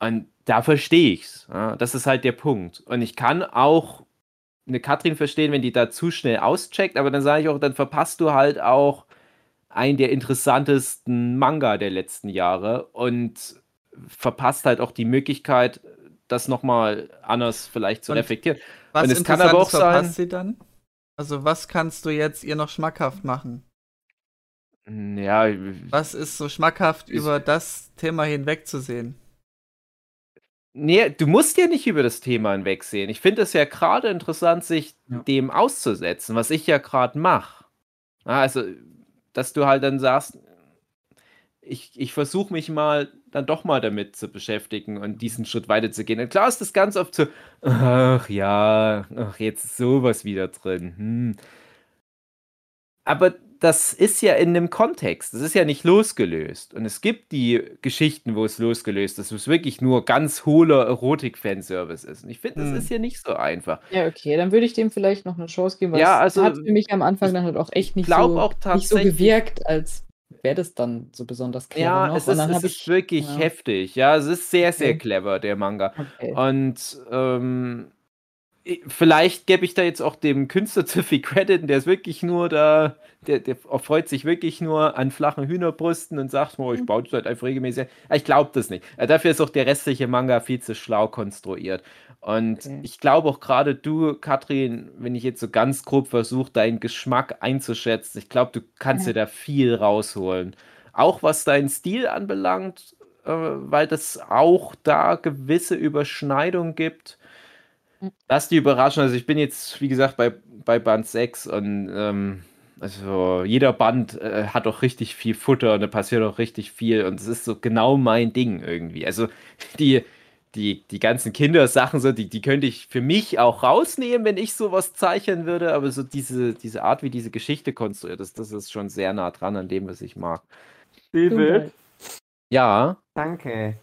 Und da verstehe ich's. Ja, das ist halt der Punkt. Und ich kann auch eine Katrin verstehen, wenn die da zu schnell auscheckt, aber dann sage ich auch, dann verpasst du halt auch einen der interessantesten Manga der letzten Jahre und verpasst halt auch die Möglichkeit, das nochmal anders vielleicht zu Und reflektieren. Was Und es kann aber auch verpasst sein- sie dann? Also was kannst du jetzt ihr noch schmackhaft machen? Ja, Was ist so schmackhaft Ist- über das Thema hinwegzusehen? Nee, du musst ja nicht über das Thema hinwegsehen. Ich finde es ja gerade interessant, sich Ja. dem auszusetzen, was ich ja gerade mache. Also, dass du halt dann sagst, ich, ich versuche mich mal dann doch mal damit zu beschäftigen und diesen Schritt weiterzugehen. Und klar ist das ganz oft so, ach ja, ach, jetzt ist sowas wieder drin. Hm. Aber das ist ja in einem Kontext. Das ist ja nicht losgelöst. Und es gibt die Geschichten, wo es losgelöst ist, wo es wirklich nur ganz hohler Erotik-Fanservice ist. Und ich finde, das Hm. ist ja nicht so einfach. Ja, okay, dann würde ich dem vielleicht noch eine Chance geben, weil Ja, es also, hat für mich am Anfang dann halt auch echt nicht so, auch nicht so gewirkt, als wäre das dann so besonders clever Ja, noch. es ist, es ist wirklich ja. heftig. Ja, es ist sehr, sehr Okay. clever, der Manga. Okay. Und ähm, vielleicht gebe ich da jetzt auch dem Künstler [LAUGHS] zu viel Credit, der ist wirklich nur da, der, der erfreut sich wirklich nur an flachen Hühnerbrüsten und sagt, oh, ich baue das halt einfach regelmäßig. Aber Ich glaube das nicht. Äh, Dafür ist auch der restliche Manga viel zu schlau konstruiert. Und Okay. ich glaube auch gerade du, Katrin, wenn ich jetzt so ganz grob versuche, deinen Geschmack einzuschätzen, ich glaube, du kannst Ja. dir da viel rausholen. Auch was deinen Stil anbelangt, äh, weil das auch da gewisse Überschneidungen gibt. Mhm. Das ist die Überraschung. Also ich bin jetzt, wie gesagt, bei, bei Band 6 und ähm, also jeder Band äh, hat auch richtig viel Futter und da passiert auch richtig viel und es ist so genau mein Ding irgendwie. Also die, die, die ganzen Kindersachen, so, die, die könnte ich für mich auch rausnehmen, wenn ich sowas zeichnen würde, aber so diese, diese Art, wie diese Geschichte konstruiert ist, das ist schon sehr nah dran an dem, was ich mag. David, Ja, danke.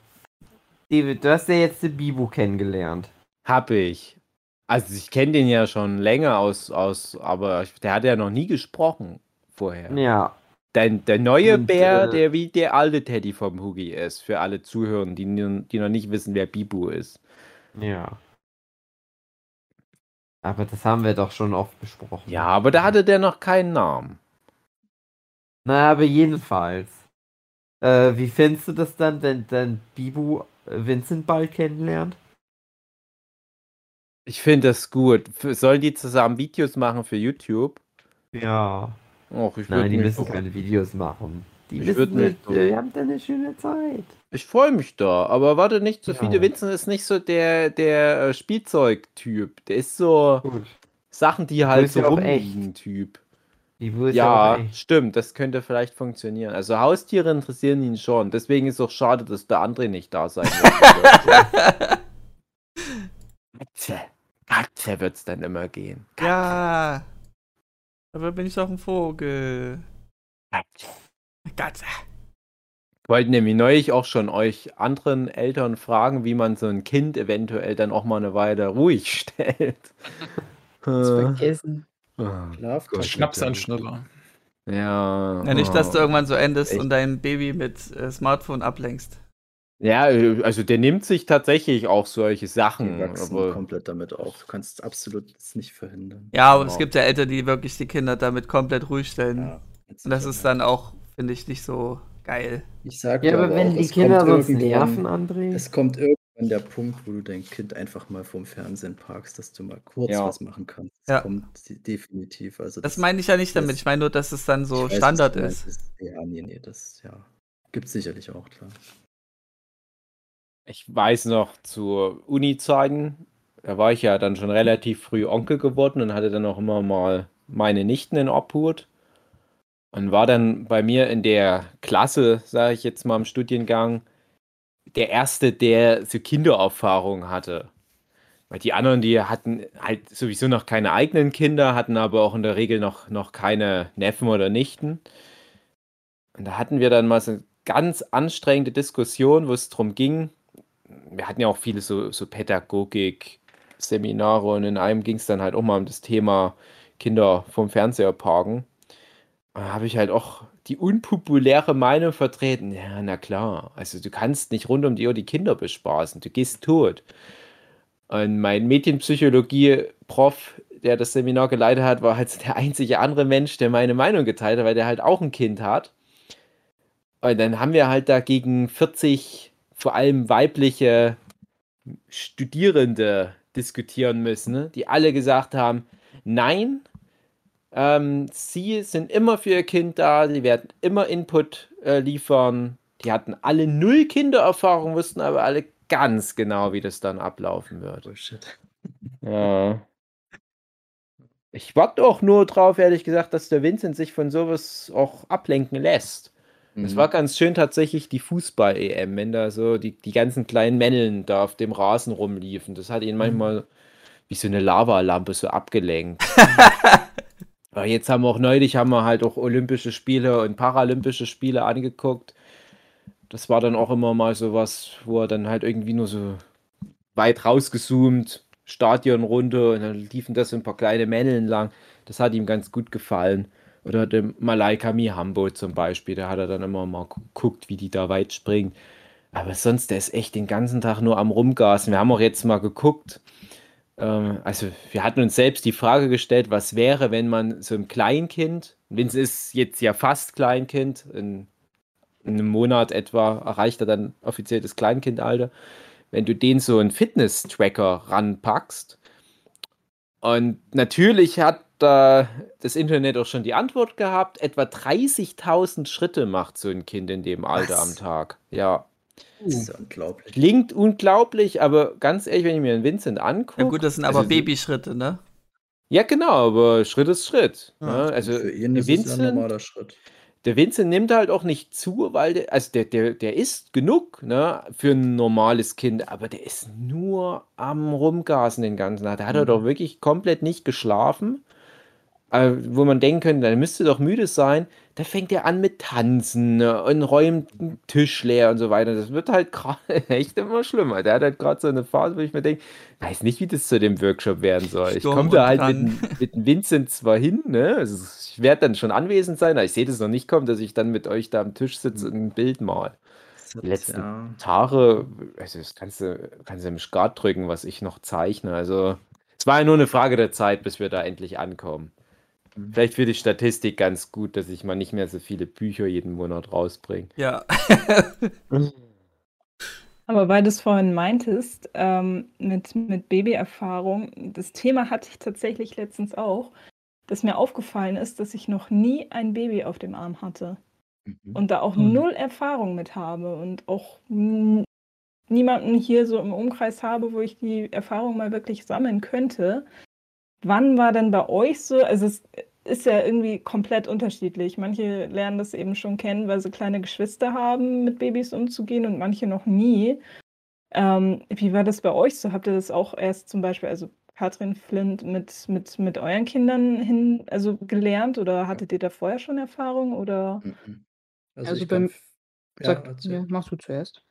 David, du hast ja jetzt den Bibu kennengelernt. Hab ich. Also ich kenne den ja schon länger aus, aus, aber ich- der hat ja noch nie gesprochen vorher. Ja. Der, der neue Und, Bär, äh, der wie der alte Teddy vom Hugi ist, für alle Zuhörer, die, die noch nicht wissen, wer Bibu ist. Ja. Aber das haben wir doch schon oft besprochen. Ja, aber da hatte der noch keinen Namen. Na, aber jedenfalls. Äh, wie findest du das dann, wenn dann Bibu äh, Vincent bald kennenlernt? Ich finde das gut. Sollen die zusammen Videos machen für YouTube? Ja. Och, ich Nein, die müssen doch- keine Videos machen. Die Ich müssen mich mit, äh, haben dann eine schöne Zeit. Ich freue mich da, aber warte nicht so Ja. viele. Vincent ist nicht so der, der äh, Spielzeugtyp. Der ist so Gut. Sachen, die halt so auch rumliegen Typ. Ja, auch stimmt, das könnte vielleicht funktionieren. Also Haustiere interessieren ihn schon. Deswegen ist auch schade, dass der André nicht da sein wird. [LAUGHS] Katze, Katze wird's dann immer gehen. Ja. Aber bin ich doch ein Vogel. Katze. Katze. Wollten nämlich neulich auch schon euch anderen Eltern fragen, wie man so ein Kind eventuell dann auch mal eine Weile ruhig [LAUGHS] stellt. [LAUGHS] Das Äh, vergessen. Schlaftablette. Schnapsanschnuller. ja. Ja, nicht, dass du ah. irgendwann so endest Echt? und dein Baby mit äh, Smartphone ablenkst. Ja, äh, also der nimmt sich tatsächlich auch solche Die Sachen. wachsen Aber komplett damit auf. Du kannst absolut das nicht verhindern. Ja, aber Genau. es gibt ja Eltern, die wirklich die Kinder damit komplett ruhig stellen. Ja, Und das ist dann auch, finde ich, nicht so geil. Ich sag Ja, dir aber wenn auch, die es Kinder sonst nerven, André. Es kommt irgendwann der Punkt, wo du dein Kind einfach mal vom Fernsehen parkst, dass du mal kurz Ja. was machen kannst. Das Ja. kommt de- definitiv. Also Das meine ich ja nicht damit. das- Ich meine nur, dass es dann so weiß, Standard ist. Ja, nee, nee, das ja. Gibt sicherlich auch, klar. Ich weiß noch, zu Uni-Zeiten, da war ich ja dann schon relativ früh Onkel geworden und hatte dann auch immer mal meine Nichten in Obhut. Und war dann bei mir in der Klasse, sage ich jetzt mal im Studiengang, der Erste, der so Kindererfahrung hatte. Weil die anderen, die hatten halt sowieso noch keine eigenen Kinder, hatten aber auch in der Regel noch, noch keine Neffen oder Nichten. Und da hatten wir dann mal so eine ganz anstrengende Diskussion, wo es darum ging, wir hatten ja auch viele so, so Pädagogik-Seminare und in einem ging es dann halt auch mal um das Thema Kinder vom Fernseher parken. Da habe ich halt auch die unpopuläre Meinung vertreten. Ja, na klar, also du kannst nicht rund um die Uhr die Kinder bespaßen, du gehst tot. Und mein Medienpsychologie-Prof, der das Seminar geleitet hat, war halt der einzige andere Mensch, der meine Meinung geteilt hat, weil der halt auch ein Kind hat. Und dann haben wir halt dagegen 40 vor allem weibliche Studierende diskutieren müssen, ne? die alle gesagt haben, nein, ähm, sie sind immer für ihr Kind da, sie werden immer Input äh, liefern. Die hatten alle null Kindererfahrung, wussten aber alle ganz genau, wie das dann ablaufen wird. Bullshit. Ja. Ich warte auch nur drauf, ehrlich gesagt, dass der Vincent sich von sowas auch ablenken lässt. Es Mhm. war ganz schön tatsächlich die Fußball-EM, wenn da so die, die ganzen kleinen Männeln da auf dem Rasen rumliefen. Das hat ihn manchmal wie so eine Lavalampe so abgelenkt. [LAUGHS] Aber jetzt haben wir auch neulich haben wir halt auch Olympische Spiele und Paralympische Spiele angeguckt. Das war dann auch immer mal so was, wo er dann halt irgendwie nur so weit rausgezoomt, Stadionrunde und dann liefen da so ein paar kleine Männeln lang. Das hat ihm ganz gut gefallen. Oder dem Malaika Mihambo zum Beispiel, da hat er dann immer mal geguckt, wie die da weit springen. Aber sonst, der ist echt den ganzen Tag nur am Rumgasen. Wir haben auch jetzt mal geguckt. Ähm, also, wir hatten uns selbst die Frage gestellt, was wäre, wenn man so einem Kleinkind, Vince ist jetzt ja fast Kleinkind, in, in einem Monat etwa erreicht er dann offiziell das Kleinkindalter, wenn du den so einen Fitness-Tracker ranpackst. Und natürlich hat da das Internet auch schon die Antwort gehabt. Etwa 30.000 Schritte macht so ein Kind in dem Alter Was? am Tag. Ja. Das ist ja unglaublich. Klingt unglaublich, aber ganz ehrlich, wenn ich mir den Vincent angucke. Ja gut, das sind aber also, Babyschritte, ne? Ja, genau, aber Schritt ist Schritt. Ja. ne? Also Für ihn der ist ein Vincent, normaler Schritt. der Vincent nimmt halt auch nicht zu, weil der, also der, der, der isst genug ne, für ein normales Kind, aber der ist nur am Rumgasen den ganzen Tag. Da hat er Mhm. doch wirklich komplett nicht geschlafen. Wo man denken könnte, der müsste doch müde sein. Da fängt er an mit Tanzen ne, und räumt den Tisch leer und so weiter. Das wird halt gerade [LAUGHS] echt immer schlimmer. Der hat halt gerade so eine Phase, wo ich mir denke, weiß nicht, wie das zu dem Workshop werden soll. Ich Sturm komme da halt mit, dem- mit Vincent zwar hin, ne? Also ich werde dann schon anwesend sein, aber ich sehe das noch nicht kommen, dass ich dann mit euch da am Tisch sitze und ein Bild mal. Die letzten ja. Tage, also das kannst du, kannst du im Skat drücken, was ich noch zeichne. Also es war ja nur eine Frage der Zeit, bis wir da endlich ankommen. Mhm. Vielleicht für die Statistik ganz gut, dass ich mal nicht mehr so viele Bücher jeden Monat rausbringe. Ja. [LAUGHS] Aber weil du es vorhin meintest, ähm, mit, mit Babyerfahrung, das Thema hatte ich tatsächlich letztens auch, dass mir aufgefallen ist, dass ich noch nie ein Baby auf dem Arm hatte Mhm. und da auch Mhm. null Erfahrung mit habe und auch niemanden hier so im Umkreis habe, wo ich die Erfahrung mal wirklich sammeln könnte. Wann war denn bei euch so, also es ist ja irgendwie komplett unterschiedlich. Manche lernen das eben schon kennen, weil sie kleine Geschwister haben, mit Babys umzugehen und manche noch nie. Ähm, wie war das bei euch so? Habt ihr das auch erst zum Beispiel, also Katrin Flint, mit, mit, mit euren Kindern hin, also gelernt oder hattet ihr da vorher schon Erfahrung oder? Mhm. Also, Also ich beim- ja, Sag, erzähl. ja, machst du zuerst.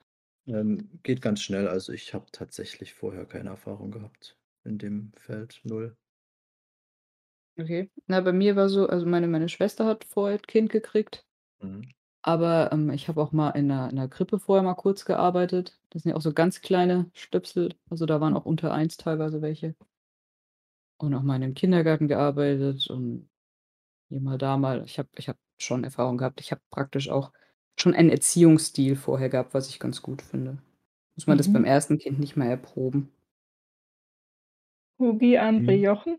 Ähm, geht ganz schnell. Also, ich habe tatsächlich vorher keine Erfahrung gehabt in dem Feld, 0. Okay. Na, bei mir war so, also meine, meine Schwester hat vorher 'n Kind gekriegt, Mhm. aber ähm, ich habe auch mal in einer, in einer Krippe vorher mal kurz gearbeitet. Das sind ja auch so ganz kleine Stöpsel, also da waren auch unter eins teilweise welche. Und auch mal in einem Kindergarten gearbeitet und hier mal da mal. Ich habe ich hab schon Erfahrung gehabt. Ich habe praktisch auch schon einen Erziehungsstil vorher gehabt, was ich ganz gut finde. Muss man das Mhm. beim ersten Kind nicht mehr erproben. Hugi, André, Mhm. Jochen?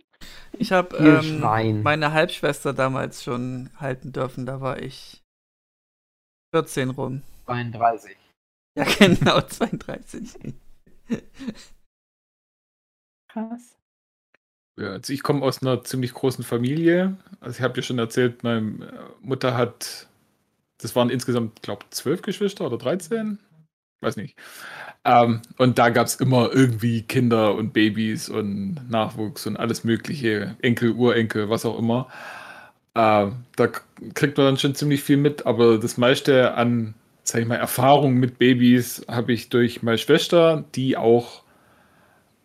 Ich habe ähm, meine Halbschwester damals schon halten dürfen. Da war ich 14 rum. 32. Ja, [LAUGHS] genau, 32. Krass. Ja, also ich komme aus einer ziemlich großen Familie. Also ich habe ja schon erzählt, meine Mutter hat, das waren insgesamt, glaube ich, zwölf Geschwister oder 13? Weiß nicht. Ähm, und da gab es immer irgendwie Kinder und Babys und Nachwuchs und alles Mögliche, Enkel, Urenkel, was auch immer. Äh, da kriegt man dann schon ziemlich viel mit, aber das meiste an, sag ich mal, Erfahrung mit Babys habe ich durch meine Schwester, die auch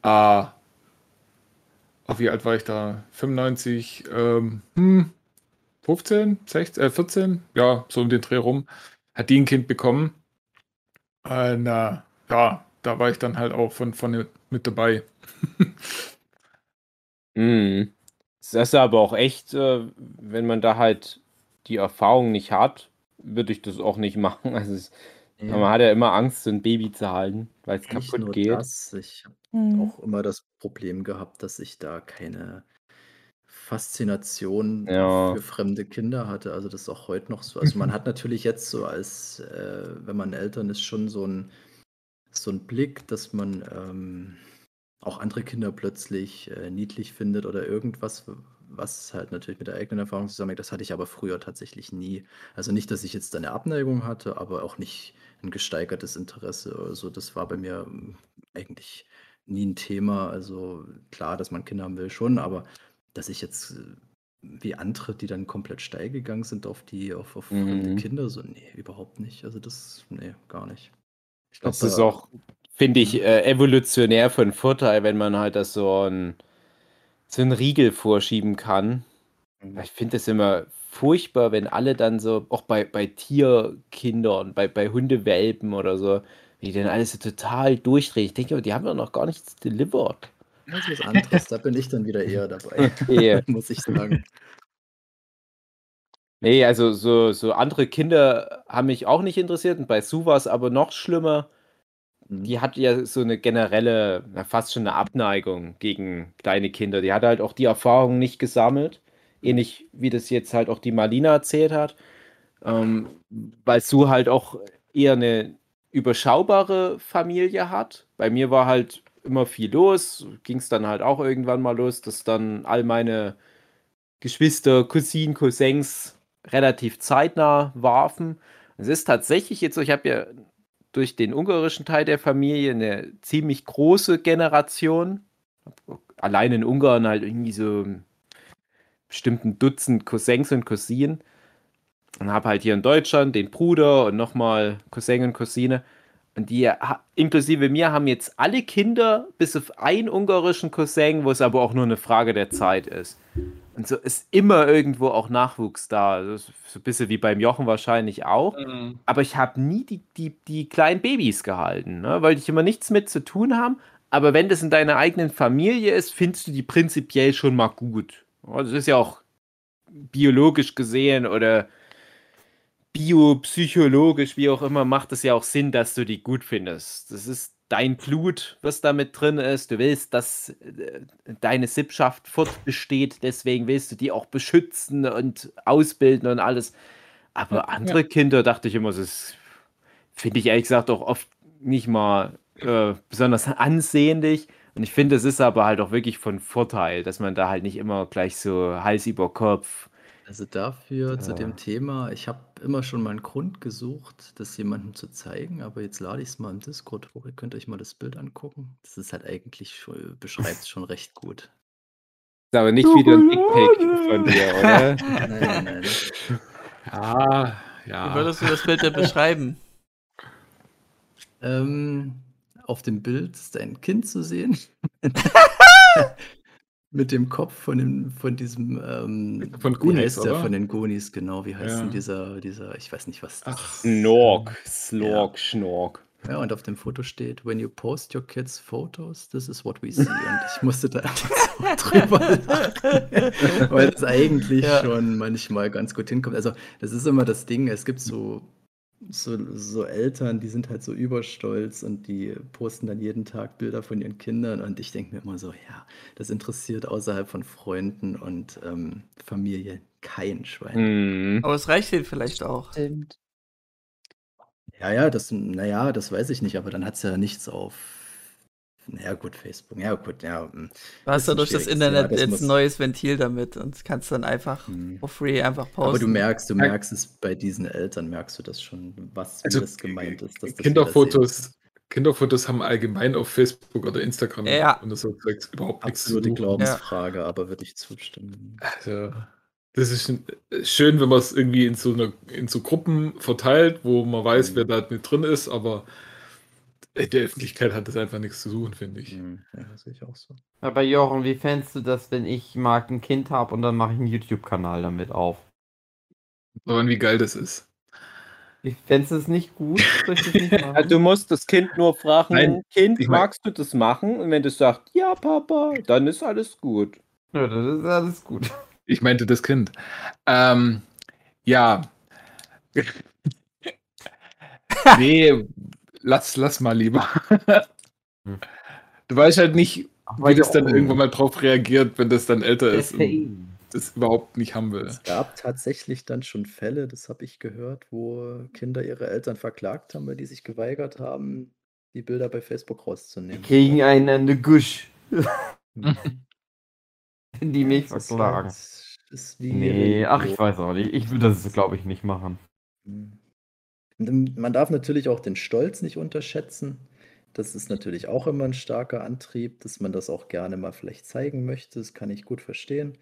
äh, Ach, wie alt war ich da? 95, ähm, hm, 15, 16, äh, 14, ja, so um den Dreh rum, hat die ein Kind bekommen. Äh, na, ja, da war ich dann halt auch von, von mit dabei. [LAUGHS] Mhm. Das ist aber auch echt, äh, wenn man da halt die Erfahrung nicht hat, würde ich das auch nicht machen. Also es, Ja. man hat ja immer Angst, so ein Baby zu halten, weil es Nicht kaputt nur geht. das, ich habe Mhm. auch immer das Problem gehabt, dass ich da keine Faszination Ja. für fremde Kinder hatte. Also das ist auch heute noch so. Also man [LAUGHS] hat natürlich jetzt so als, äh, wenn man Eltern ist, schon so ein, so ein Blick, dass man ähm, auch andere Kinder plötzlich äh, niedlich findet oder irgendwas, was halt natürlich mit der eigenen Erfahrung zusammenhängt. Das hatte ich aber früher tatsächlich nie. Also nicht, dass ich jetzt eine Abneigung hatte, aber auch nicht ein gesteigertes Interesse oder so. Das war bei mir ähm, eigentlich nie ein Thema. Also klar, dass man Kinder haben will, schon, aber dass ich jetzt äh, wie andere, die dann komplett steil gegangen sind auf die, auf, auf fremde Mhm. Kinder, so, nee, überhaupt nicht. Also das, nee, gar nicht. Ich glaube, Das ist auch, finde ich, äh, evolutionär von Vorteil, wenn man halt das so ein, so einen Riegel vorschieben kann. Weil Ich finde es immer furchtbar, wenn alle dann so, auch bei, bei Tierkindern, bei, bei Hundewelpen oder so, wie die dann alles so total durchdrehen. Ich denke, aber die haben doch noch gar nichts delivered. Das ist was anderes. Da bin ich dann wieder eher dabei, [LAUGHS] Okay. [LAUGHS] muss ich sagen. Nee, also so, so andere Kinder haben mich auch nicht interessiert und bei Sue war es aber noch schlimmer. Mhm. Die hat ja so eine generelle, fast schon eine Abneigung gegen kleine Kinder. Die hat halt auch die Erfahrung nicht gesammelt. Ähnlich wie das jetzt halt auch die Marlina erzählt hat. Ähm, weil Sue halt auch eher eine überschaubare Familie hat. Bei mir war halt immer viel los. Ging es dann halt auch irgendwann mal los, dass dann all meine Geschwister, Cousinen, Cousins relativ zeitnah warfen. Es ist tatsächlich jetzt so, ich habe ja durch den ungarischen Teil der Familie eine ziemlich große Generation. Allein in Ungarn halt irgendwie so bestimmt ein Dutzend Cousins und Cousinen. Und habe halt hier in Deutschland den Bruder und nochmal Cousin und Cousine. Und die, inklusive mir, haben jetzt alle Kinder, bis auf einen ungarischen Cousin, wo es aber auch nur eine Frage der Zeit ist. Und so ist immer irgendwo auch Nachwuchs da. Ist so ein bisschen wie beim Jochen wahrscheinlich auch. Aber ich habe nie die, die, die kleinen Babys gehalten, ne? weil ich immer nichts mit zu tun haben. Aber wenn das in deiner eigenen Familie ist, findest du die prinzipiell schon mal gut. Das ist ja auch biologisch gesehen oder biopsychologisch, wie auch immer, macht es ja auch Sinn, dass du die gut findest. Das ist dein Blut, was da mit drin ist. Du willst, dass äh, deine Sippschaft fortbesteht, deswegen willst du die auch beschützen und ausbilden und alles. Aber Ja, andere Kinder, dachte ich immer, das finde ich ehrlich gesagt auch oft nicht mal äh, besonders ansehnlich. Und ich finde, es ist aber halt auch wirklich von Vorteil, dass man da halt nicht immer gleich so Hals über Kopf. Also dafür zu dem Thema, ich habe immer schon mal einen Grund gesucht, das jemandem zu zeigen, aber jetzt lade ich es mal im Discord hoch. Ihr könnt euch mal das Bild angucken. Das ist halt eigentlich schon, beschreibt es schon recht gut. Ist aber nicht wieder ein Dickpick von dir, [LAUGHS] oder? Nein, nein, nein. [LAUGHS] Ja, Wie ja. würdest du das Bild denn beschreiben? Ähm, auf dem Bild ist ein Kind zu sehen. [LAUGHS] Mit dem Kopf von, dem, von diesem. Ähm, Von Goonies, heißt der oder? von den Goonies, genau. Wie heißt Ja. denn dieser, dieser, ich weiß nicht, was das Ach, Snork, Slork, Schnork. Ja, und auf dem Foto steht, when you post your kids photos, this is what we see. Und ich musste da einfach [LAUGHS] drüber lachen, weil das eigentlich Ja. schon manchmal ganz gut hinkommt. Also das ist immer das Ding, es gibt so, so, so Eltern, die sind halt so überstolz und die posten dann jeden Tag Bilder von ihren Kindern und ich denke mir immer so, ja, das interessiert außerhalb von Freunden und ähm, Familie kein Schwein. Mhm. Aber es reicht ihnen vielleicht auch. Stimmt. Ja, ja, das, naja, das weiß ich nicht, aber dann hat es ja nichts auf. Naja, gut, Facebook. Ja, gut, ja. mm. Du hast ja durch das Internet das jetzt ein neues Ventil damit und kannst dann einfach Hm. for free einfach posten. Aber du merkst, du Ja. merkst es bei diesen Eltern, merkst du das schon, was Also, das gemeint ist. Dass das Kinderfotos, Kinderfotos haben allgemein auf Facebook oder Instagram Ja. und so Zeugs überhaupt nichts zu suchen. Glaubensfrage, aber würde ich zustimmen. Also, das ist äh, schön, wenn man es irgendwie in so, einer, in so Gruppen verteilt, wo man weiß, Mhm. wer da mit drin ist, aber in der Öffentlichkeit hat das einfach nichts zu suchen, finde ich. Hm, Ja, das sehe ich auch so. Aber Jochen, wie fändest du das, wenn ich mal ein Kind habe und dann mache ich einen YouTube-Kanal damit auf? Aber wie geil das ist. Ich fändest du es nicht gut? Nicht [LAUGHS] du musst das Kind nur fragen, Nein, Kind, ich mein- magst du das machen? Und wenn du sagst, ja, Papa, dann ist alles gut. Ja, das ist alles gut. Ich meinte das Kind. Ähm, ja. [LAUGHS] nee, lass, lass mal lieber. Hm. Du weißt halt nicht, wie das dann irgendwann mal drauf reagiert, wenn das dann älter ist und das überhaupt nicht haben will. Es gab tatsächlich dann schon Fälle, das habe ich gehört, wo Kinder ihre Eltern verklagt haben, weil die sich geweigert haben, die Bilder bei Facebook Die rauszunehmen. kriegen einen eine Gusch, Mhm. [LAUGHS] wenn die mich Das ist verklagen. halt- ist wie Nee, ach, ich weiß auch nicht. Ich würde das, glaube ich, nicht machen. Mhm. Man darf natürlich auch den Stolz nicht unterschätzen. Das ist natürlich auch immer ein starker Antrieb, dass man das auch gerne mal vielleicht zeigen möchte. Das kann ich gut verstehen.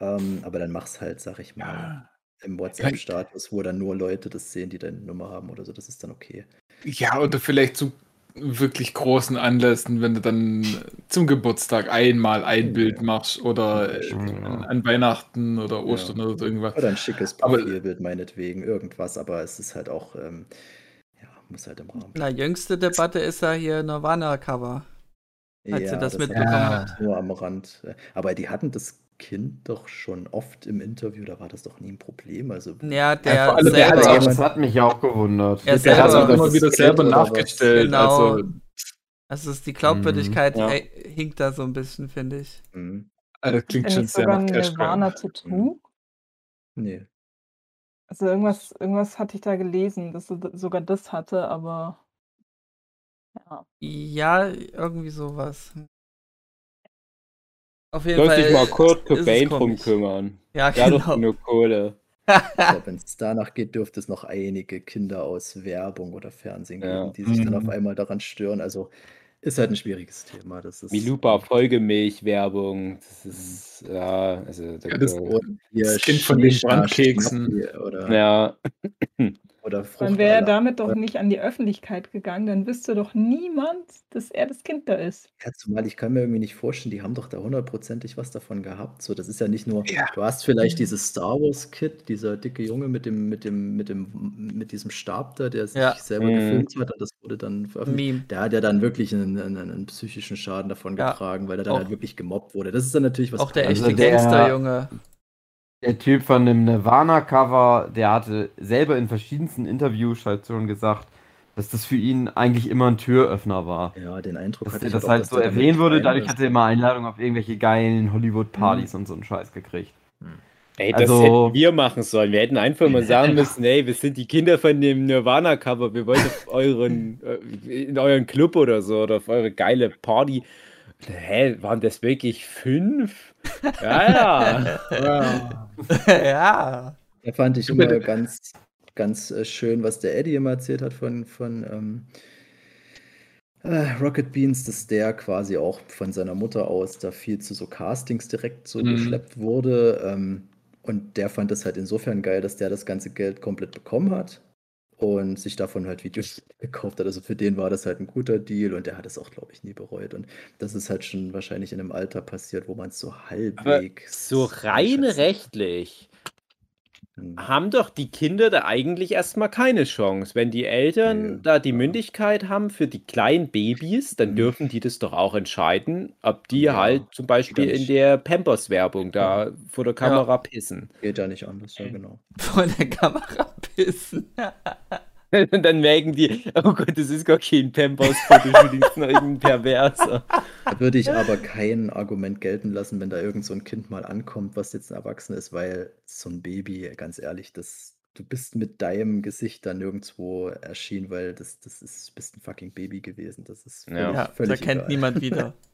Ähm, aber dann mach's halt, sag ich mal, im WhatsApp-Status, wo dann nur Leute das sehen, die deine Nummer haben oder so. Das ist dann okay. Ja, oder vielleicht zu wirklich großen Anlässen, wenn du dann zum Geburtstag einmal ein Ja. Bild machst oder äh, Ja. an, an Weihnachten oder Ostern oder so irgendwas. Oder ein schickes Profilbild meinetwegen, irgendwas. Aber es ist halt auch, ähm, ja, muss halt im Rahmen Na, jüngste Debatte ist ja hier Nirvana-Cover. Falls ihr das hat mitbekommen habt. Nur am Rand. Aber die hatten das Kind doch schon oft im Interview, da war das doch nie ein Problem. Also, Ja, der vor allem, der selber. hat Ja, auch- das hat mich auch gewundert. Er Der hat selber- auch immer wieder selber nachgestellt. Genau. Also, Also ist die Glaubwürdigkeit Ja. äh, hinkt da so ein bisschen, finde ich. hm, also das klingt schon sehr sogar nach ein Cash. Nirvana-Tattoo? nee. Also irgendwas, irgendwas hatte ich da gelesen, dass er sogar das hatte, aber ja. Ja, irgendwie sowas. Auf jeden Soll Fall. sich mal Kurt Cobain drum kümmern. Ja, Der hat doch genau. nur Kohle. [LAUGHS] Wenn es danach geht, dürfte es noch einige Kinder aus Werbung oder Fernsehen Ja. geben, die sich dann auf Mhm. einmal daran stören. Also ist halt ein schwieriges Thema. Das ist Milupa Folgemilch-Werbung. Das ist, ja, also. Da, Ja, das- Das Kind von den Brandkeksen. Oder, ja. [LAUGHS] [LAUGHS] oder Dann wäre er damit doch nicht an die Öffentlichkeit gegangen, dann wüsste doch niemand, dass er das Kind da ist. Ja, zumal ich kann mir irgendwie nicht vorstellen, die haben doch da hundertprozentig was davon gehabt. So, das ist ja nicht nur, Ja. du hast vielleicht dieses Star Wars Kid, dieser dicke Junge mit dem, mit dem, mit dem, mit diesem Stab da, der sich Ja. selber Mhm. gefilmt hat und das wurde dann veröffentlicht. Meme. Der hat ja dann wirklich einen, einen, einen psychischen Schaden davon Ja, getragen, weil er dann auch- halt wirklich gemobbt wurde. Das ist dann natürlich was Auch der Also echte der- Gangsterjunge. Der Typ von dem Nirvana-Cover, der hatte selber in verschiedensten Interviews halt schon gesagt, dass das für ihn eigentlich immer ein Türöffner war. Ja, den Eindruck Dass hatte er ich das auch, halt dass so erwähnen würde, rein dadurch hat er immer Einladungen auf irgendwelche geilen Hollywood-Partys und so einen Scheiß gekriegt. Ey, das Also- hätten wir machen sollen. Wir hätten einfach mal [LAUGHS] sagen müssen, ey, wir sind die Kinder von dem Nirvana-Cover. Wir wollen auf euren, [LAUGHS] äh, in euren Club oder so oder auf eure geile Party. Hä, waren das wirklich fünf? [LAUGHS] Ja, ja. Ja. [LAUGHS] ja. Da fand ich immer ganz, ganz äh, schön, was der Eddie immer erzählt hat von, von ähm, äh, Rocket Beans, dass der quasi auch von seiner Mutter aus da viel zu so Castings direkt so Mhm. geschleppt wurde. Ähm, und der fand das halt insofern geil, dass der das ganze Geld komplett bekommen hat und sich davon halt Videos [LAUGHS] gekauft hat. Also für den war das halt ein guter Deal und der hat es auch, glaube ich, nie bereut. Und das ist halt schon wahrscheinlich in einem Alter passiert, wo man es so Aber halbwegs. so rein rechtlich. Haben doch die Kinder da eigentlich erstmal keine Chance. Wenn die Eltern Ja, da die ja. Mündigkeit haben für die kleinen Babys, dann Mhm. dürfen die das doch auch entscheiden, ob die Ja, halt zum Beispiel in der Pampers-Werbung da vor der Kamera pissen. Geht ja nicht anders, ja, genau. [LAUGHS] Vor der Kamera pissen. [LAUGHS] Und dann merken die, oh Gott, das ist gar kein Pampers-Fotoshooting, das ist nur irgendein Perverser. Da würde ich aber kein Argument gelten lassen, wenn da irgend so ein Kind mal ankommt, was jetzt ein Erwachsener ist, weil so ein Baby, ganz ehrlich, das, du bist mit deinem Gesicht da nirgendwo erschienen, weil das, das ist, du bist ein fucking Baby gewesen. Das ist völlig, Ja. Ja, da völlig kennt egal. niemand wieder. [LAUGHS]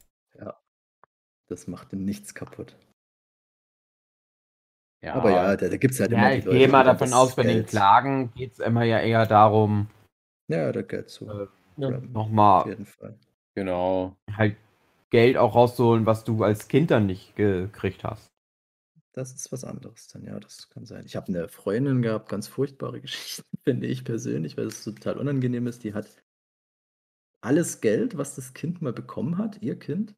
Das macht ihm nichts kaputt. Ja, Aber ja, da, da gibt es halt Ja, immer die ich Leute, gehe mal davon aus, bei den Klagen geht es immer ja eher darum, Ja, da Geld zu. Äh, Auf nochmal jeden Fall. genau. halt Geld auch rauszuholen, was du als Kind dann nicht gekriegt hast. Das ist was anderes dann, ja, das kann sein. Ich habe eine Freundin gehabt, ganz furchtbare [LAUGHS] Geschichten, finde ich persönlich, weil es total unangenehm ist. Die hat alles Geld, was das Kind mal bekommen hat, ihr Kind,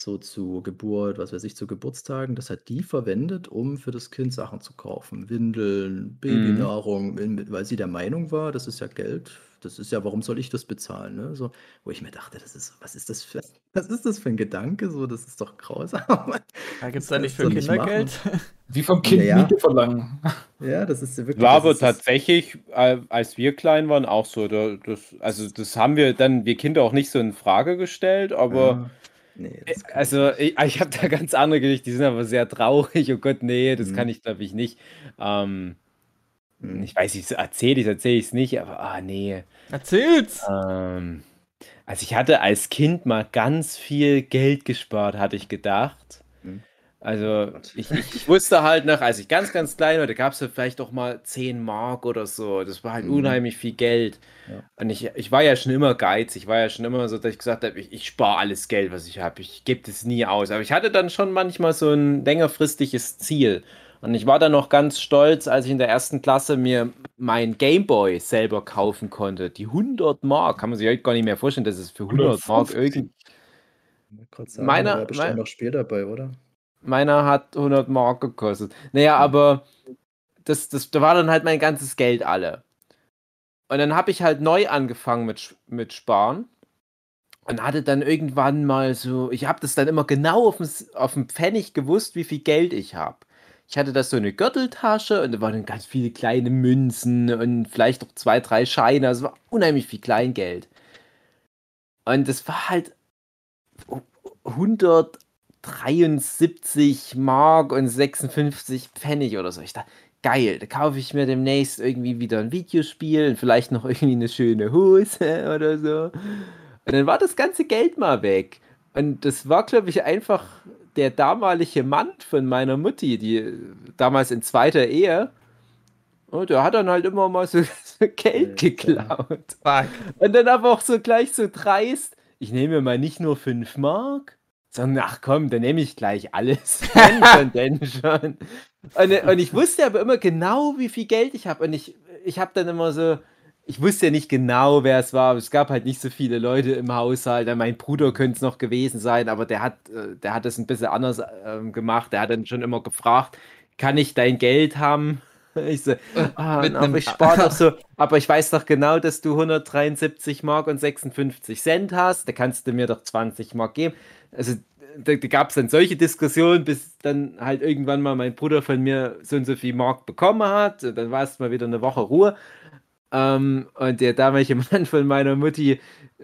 so zu Geburt, was weiß ich, zu Geburtstagen, das hat die verwendet, um für das Kind Sachen zu kaufen. Windeln, Babynahrung, in- weil sie der Meinung war, das ist ja Geld, das ist ja, warum soll ich das bezahlen? Ne? So, wo ich mir dachte, das ist, was ist das für, [LAUGHS] was ist das für ein Gedanke? So, das ist doch grausam. Da [LAUGHS] gibt es da nicht für Kindergeld. Wie [LAUGHS] vom Kind Naja. Miete verlangen. Ja, das ist ja wirklich. War aber tatsächlich, als wir klein waren, auch so. Da, das, also das haben wir dann, wir Kinder auch nicht so in Frage gestellt, aber Ja. Nee, das kann also ich, ich habe da ganz andere Geschichten, die sind aber sehr traurig. Oh Gott, nee, das Mhm. kann ich glaube ich nicht. Ähm, Mhm. ich weiß nicht, erzähle ich erzähle ich es nicht, aber ah nee. Erzähl's! Ähm, also ich hatte als Kind mal ganz viel Geld gespart, hatte ich gedacht. Also ich, ich, ich wusste halt noch, als ich ganz, ganz klein war, da gab es ja vielleicht auch mal 10 Mark oder so. Das war halt Mhm. unheimlich viel Geld. Ja. Und ich, ich war ja schon immer geizig. Ich war ja schon immer so, dass ich gesagt habe, ich, ich spare alles Geld, was ich habe. Ich gebe das nie aus. Aber ich hatte dann schon manchmal so ein längerfristiges Ziel. Und ich war dann noch ganz stolz, als ich in der ersten Klasse mir mein Gameboy selber kaufen konnte. Die 100 Mark. Kann man sich heute gar nicht mehr vorstellen, dass es für 100 Mark 150. irgend... Ich wollte gerade sagen, Meiner- da war bestimmt mein- noch Spiel dabei, oder? Meiner hat 100 Mark gekostet. Naja, aber das, das, da war dann halt mein ganzes Geld alle. Und dann habe ich halt neu angefangen mit, mit Sparen. Und hatte dann irgendwann mal so, ich habe das dann immer genau auf dem, S- auf dem Pfennig gewusst, wie viel Geld ich habe. Ich hatte das so eine Gürteltasche und da waren dann ganz viele kleine Münzen und vielleicht noch zwei, drei Scheine. Also war unheimlich viel Kleingeld. Und das war halt 173 Mark und 56 Pfennig oder so. Ich dachte, geil, da kaufe ich mir demnächst irgendwie wieder ein Videospiel und vielleicht noch irgendwie eine schöne Hose [LAUGHS] oder so. Und dann war das ganze Geld mal weg. Und das war, glaube ich, einfach der damalige Mann von meiner Mutti, die äh, damals in zweiter Ehe. Und der hat dann halt immer mal so, [LAUGHS] so Geld geklaut. Fuck. Und dann aber auch so gleich so dreist. Ich nehme mir mal nicht nur 5 Mark, sondern ach komm, dann nehme ich gleich alles. [LAUGHS] Wenn schon, denn schon. Und, und ich wusste aber immer genau, wie viel Geld ich habe. Und ich, ich habe dann immer so, ich wusste ja nicht genau, wer es war. Es gab halt nicht so viele Leute im Haushalt. Mein Bruder könnte es noch gewesen sein, aber der hat, äh, der hat es ein bisschen anders ähm, gemacht. Der hat dann schon immer gefragt, kann ich dein Geld haben? Ich so, ah, Mit aber ich spare doch [LAUGHS] so, aber ich weiß doch genau, dass du 173 Mark und 56 Cent hast, da kannst du mir doch 20 Mark geben. Also da, da gab es dann solche Diskussionen, bis dann halt irgendwann mal mein Bruder von mir so und so viel Mark bekommen hat. Und dann war es mal wieder eine Woche Ruhe. Ähm, und der damalige [LAUGHS] Mann von meiner Mutti,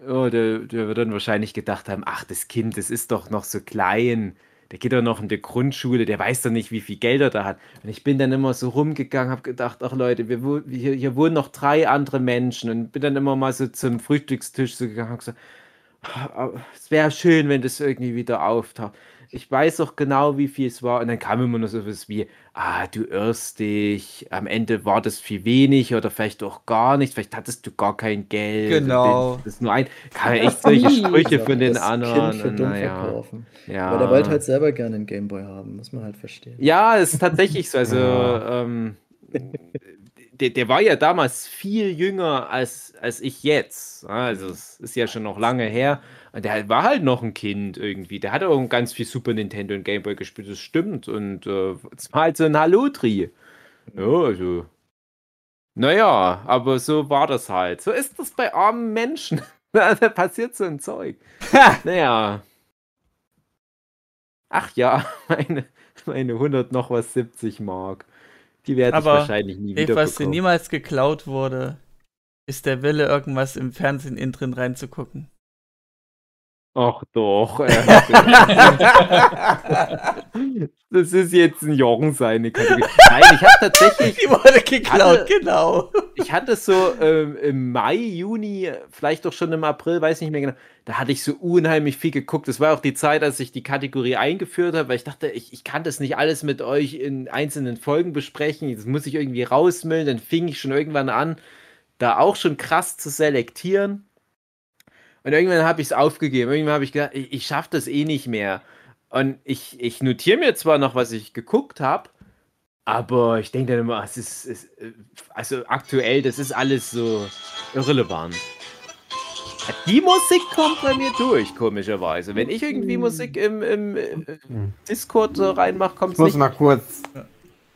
oh, der, der wird dann wahrscheinlich gedacht haben, ach, das Kind, das ist doch noch so klein. Der geht doch noch in die Grundschule, der weiß doch nicht, wie viel Geld er da hat. Und ich bin dann immer so rumgegangen, habe gedacht, ach Leute, wir, hier, hier wohnen noch drei andere Menschen. Und bin dann immer mal so zum Frühstückstisch so gegangen und gesagt, "Ah, es wäre schön, wenn das irgendwie wieder auftaucht. Ich weiß auch genau, wie viel es war. Und dann kam immer nur so was wie, ah, du irrst dich. Am Ende war das viel wenig oder vielleicht auch gar nichts. Vielleicht hattest du gar kein Geld. Genau. Das ist nur ein. Kam echt solche. Sprüche Ja, von den das anderen. Kind für dumm naja, verkaufen. ja. Aber der wollte halt selber gerne einen Gameboy haben, muss man halt verstehen. Ja, es ist tatsächlich so. Also, Ja. ähm, der, der war ja damals viel jünger als, als ich jetzt. Also, es ist ja schon noch lange her. Und der war halt noch ein Kind irgendwie. Der hat auch ganz viel Super Nintendo und Gameboy gespielt, das stimmt. Und äh, es war halt so ein Hallotri. Ja, also. Naja, aber so war das halt. So ist das bei armen Menschen. [LAUGHS] da passiert so ein Zeug. Naja. Ach ja, [LAUGHS] meine, meine 100 noch was 70 Mark. Die werde ich Aber wahrscheinlich nie wieder was dir niemals geklaut wurde, ist der Wille, irgendwas im Fernsehen innen drin reinzugucken. Ach doch. [LAUGHS] äh, das ist jetzt ein Jochen seine Kategorie. Nein, ich habe tatsächlich, Die wurde geklaut, Hatte- genau. ich hatte so ähm, im Mai, Juni, vielleicht doch schon im April, weiß nicht mehr genau, da hatte ich so unheimlich viel geguckt. Das war auch die Zeit, als ich die Kategorie eingeführt habe, weil ich dachte, ich, ich kann das nicht alles mit euch in einzelnen Folgen besprechen. Das muss ich irgendwie rausmüllen. Dann fing ich schon irgendwann an, da auch schon krass zu selektieren. Und irgendwann habe ich es aufgegeben. Irgendwann habe ich gedacht, ich, ich schaffe das eh nicht mehr. Und ich, ich notiere mir zwar noch, was ich geguckt habe, aber ich denke dann immer, es ist, es, äh, also aktuell, das ist alles so irrelevant. Die Musik kommt bei mir durch, komischerweise. Wenn ich irgendwie Musik im, im äh, Discord so reinmache, kommt Ich es muss nicht. mal kurz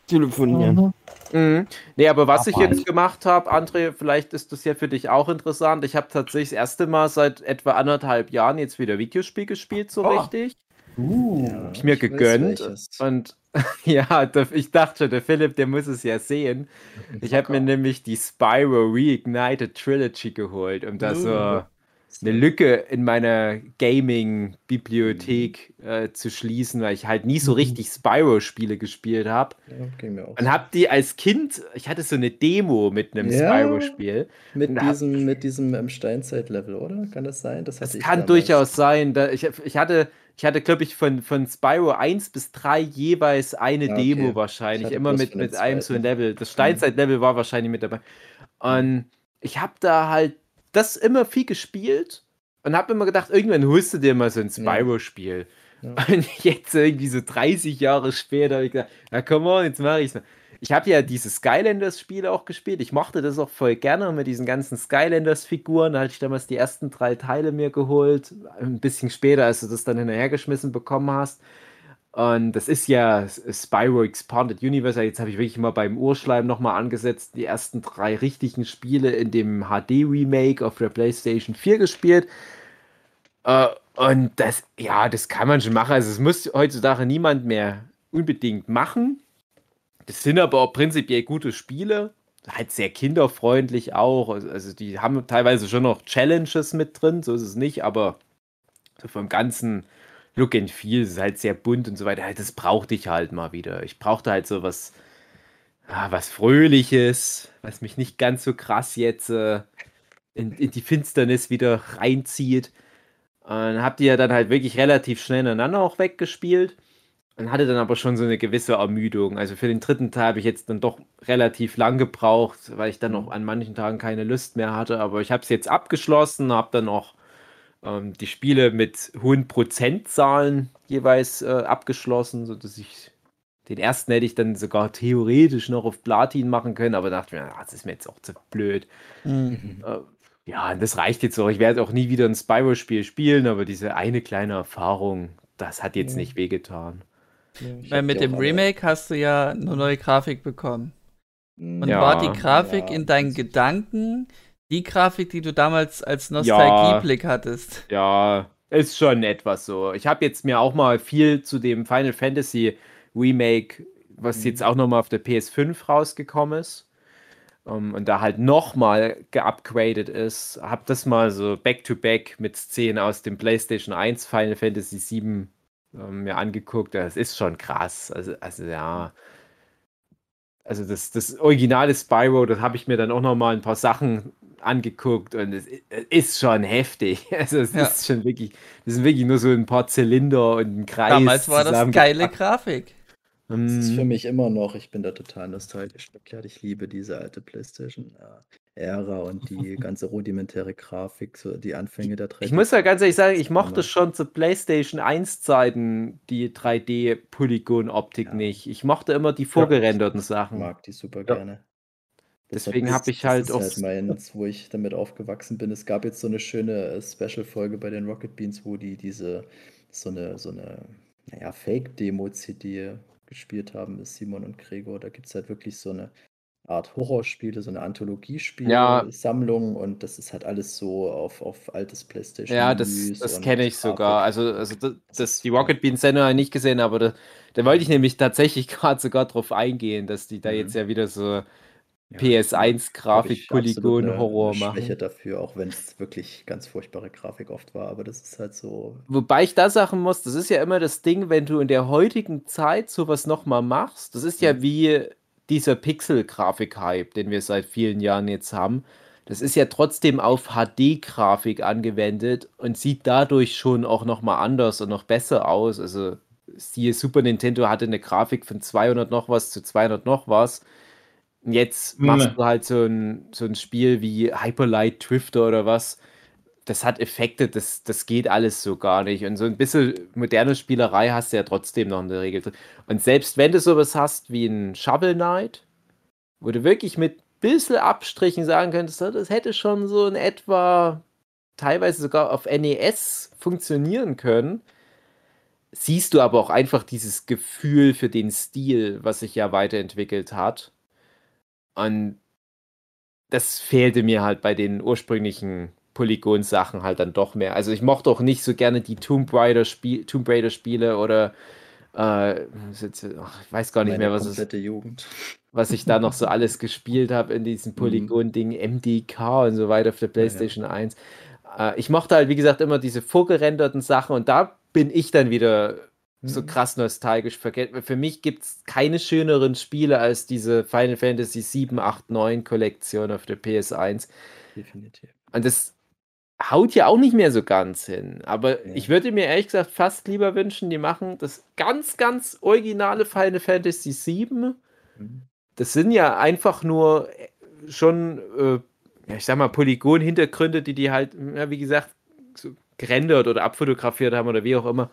telefonieren. Mhm. Nee, aber was ich Aber jetzt gemacht habe, André, vielleicht ist das ja für dich auch interessant. Ich habe tatsächlich das erste Mal seit etwa anderthalb Jahren jetzt wieder Videospiel gespielt, so Oh. richtig. Uh. Ja, ich mir weiß gegönnt. Und [LAUGHS] ja, der, ich dachte schon, der Philipp, der muss es ja sehen. Ich habe mir nämlich die Spyro Reignited Trilogy geholt, um da so Uh. Eine Lücke in meiner Gaming-Bibliothek äh, zu schließen, weil ich halt nie so richtig Spyro-Spiele gespielt habe. Ja. Und hab die als Kind, ich hatte so eine Demo mit einem Ja. Spyro-Spiel. Mit diesem, mit diesem ähm, Steinzeit-Level, oder? Kann das sein? Das, Das kann damals. durchaus sein. Da, ich, ich hatte, ich hatte glaube ich, von, von Spyro 1 bis 3 jeweils eine Ja, okay. Demo Ich wahrscheinlich. Immer mit, mit einem so ein. Level. Das Steinzeit-Level war wahrscheinlich mit dabei. Und ich habe da halt das immer viel gespielt und habe immer gedacht, irgendwann holst du dir mal so ein Spyro-Spiel. Ja. [LAUGHS] Und jetzt irgendwie so 30 Jahre später habe ich gesagt, na komm on, jetzt mache ich's mal. Ich habe ja diese Skylanders-Spiele auch gespielt. Ich mochte das auch voll gerne mit diesen ganzen Skylanders-Figuren. Da hatte ich damals die ersten drei Teile mir geholt. Ein bisschen später, als du das dann hinterhergeschmissen bekommen hast. Und das ist ja Spyro Expanded Universe. Jetzt habe ich wirklich mal beim Urschleim nochmal angesetzt, die ersten drei richtigen Spiele in dem HD-Remake auf der PlayStation 4 gespielt. Äh, und das, ja, das kann man schon machen. Also, es muss heutzutage niemand mehr unbedingt machen. Das sind aber auch prinzipiell gute Spiele. Halt sehr kinderfreundlich auch. Also, also die haben teilweise schon noch Challenges mit drin, so ist es nicht, aber so vom ganzen Look and Feel ist es halt sehr bunt und so weiter. Halt, Das brauchte ich halt mal wieder. Ich brauchte halt so was, ah, was Fröhliches, was mich nicht ganz so krass jetzt äh, in, in die Finsternis wieder reinzieht. Und hab die ja dann halt wirklich relativ schnell ineinander auch weggespielt. Und hatte dann aber schon so eine gewisse Ermüdung. Also für den dritten Teil habe ich jetzt dann doch relativ lang gebraucht, weil ich dann noch an manchen Tagen keine Lust mehr hatte. Aber ich habe es jetzt abgeschlossen, habe dann auch ähm, die Spiele mit hohen Prozentzahlen jeweils äh, abgeschlossen, sodass ich den ersten hätte ich dann sogar theoretisch noch auf Platin machen können, aber dachte mir, ah, das ist mir jetzt auch zu blöd. Mhm. Äh, ja, das reicht jetzt auch. Ich werde auch nie wieder ein Spyro-Spiel spielen, aber diese eine kleine Erfahrung, das hat jetzt Ja. nicht wehgetan. Ja, Weil mit dem alle. Remake hast du ja eine neue Grafik bekommen. Und Ja. war die Grafik Ja, in deinen Gedanken die Grafik, die du damals als Nostalgieblick hattest? Ja, ist schon etwas so. Ich habe jetzt mir auch mal viel zu dem Final Fantasy Remake, was Mhm. jetzt auch nochmal auf der PS5 rausgekommen ist. Um, und da halt nochmal geupgradet ist, habe das mal so back-to-back mit Szenen aus dem PlayStation 1 Final Fantasy 7 ähm, mir angeguckt. Das ist schon krass. Also, also ja. Also das, das originale Spyro, das habe ich mir dann auch nochmal ein paar Sachen angeguckt und es ist schon heftig. [LAUGHS] Also es Ja. ist schon wirklich, das sind wirklich nur so ein paar Zylinder und ein Kreis. Damals war das geile. Grafik. Das ist für Mm. mich immer noch, ich bin da total nostalgisch. Ich liebe diese alte PlayStation-Ära und die [LAUGHS] ganze rudimentäre Grafik, so die Anfänge der 3D. Ich muss ja ganz ehrlich sagen, ich mochte schon zu PlayStation 1 Zeiten die 3D-Polygon-Optik Ja. nicht. Ich mochte immer die vorgerenderten Ich Sachen. mag die super Ja. gerne. Das Deswegen das- habe ich das halt ist auch halt meins, wo ich damit aufgewachsen bin. Es gab jetzt so eine schöne äh, Special-Folge bei den Rocket Beans, wo die diese so eine, so eine, naja, Fake-Demo-CD gespielt haben, ist Simon und Gregor. Da gibt es halt wirklich so eine Art Horrorspiele, so eine Ja. Anthologie-Spiele-Sammlung und das ist halt alles so auf, auf altes PlayStation. Ja, das, das kenne ich sogar. Also, also das, Das das, ist die. Rocket Beans Sendung habe ich nicht gesehen, aber da, da wollte ich nämlich tatsächlich [LAUGHS] gerade sogar drauf eingehen, dass die da Mhm. jetzt ja wieder so Ja, PS1 Hab ich absolut Grafik-Polygon eine- Horror eine Schwäche machen. dafür, auch wenn es wirklich ganz furchtbare Grafik oft war, aber das ist halt so. Wobei ich da sagen muss, das ist ja immer das Ding, wenn du in der heutigen Zeit sowas nochmal machst, das ist ja Mhm. wie dieser Pixel-Grafik-Hype, den wir seit vielen Jahren jetzt haben. Das ist ja trotzdem auf HD-Grafik angewendet und sieht dadurch schon auch nochmal anders und noch besser aus. Also siehe Super Nintendo hatte eine Grafik von 200 noch was zu 200 noch was. Und Jetzt machst Ne. du halt so ein, so ein Spiel wie Hyperlight Drifter oder was. Das hat Effekte, das, das geht alles so gar nicht. Und so ein bisschen moderne Spielerei hast du ja trotzdem noch in der Regel drin. Und selbst wenn du sowas hast wie ein Shovel Knight, wo du wirklich mit bisschen Abstrichen sagen könntest, "Ja, das hätte schon so in etwa teilweise sogar auf NES funktionieren können, siehst du aber auch einfach dieses Gefühl für den Stil, was sich ja weiterentwickelt hat. Und das fehlte mir halt bei den ursprünglichen Polygon-Sachen halt dann doch mehr. Also ich mochte auch nicht so gerne die Tomb Raider, Spiel, Tomb Raider Spiele oder äh, ich weiß gar nicht Meine mehr, was, es, Jugend. was ich da noch so alles [LAUGHS] gespielt habe in diesem Polygon-Ding, MDK und so weiter auf der PlayStation 1. Äh, ich mochte halt, wie gesagt, immer diese vorgerenderten Sachen und da bin ich dann wieder so Mhm. krass nostalgisch vergessen. Für mich gibt es keine schöneren Spiele als diese Final Fantasy 7, 8, 9 Kollektion auf der PS1. Definitiv. Und das haut ja auch nicht mehr so ganz hin. Aber Ja. ich würde mir ehrlich gesagt fast lieber wünschen, die machen das ganz, ganz originale Final Fantasy 7. Mhm. Das sind ja einfach nur äh, schon, äh, ich sag mal, Polygon-Hintergründe, die die halt, ja, wie gesagt, so gerendert oder abfotografiert haben oder wie auch immer.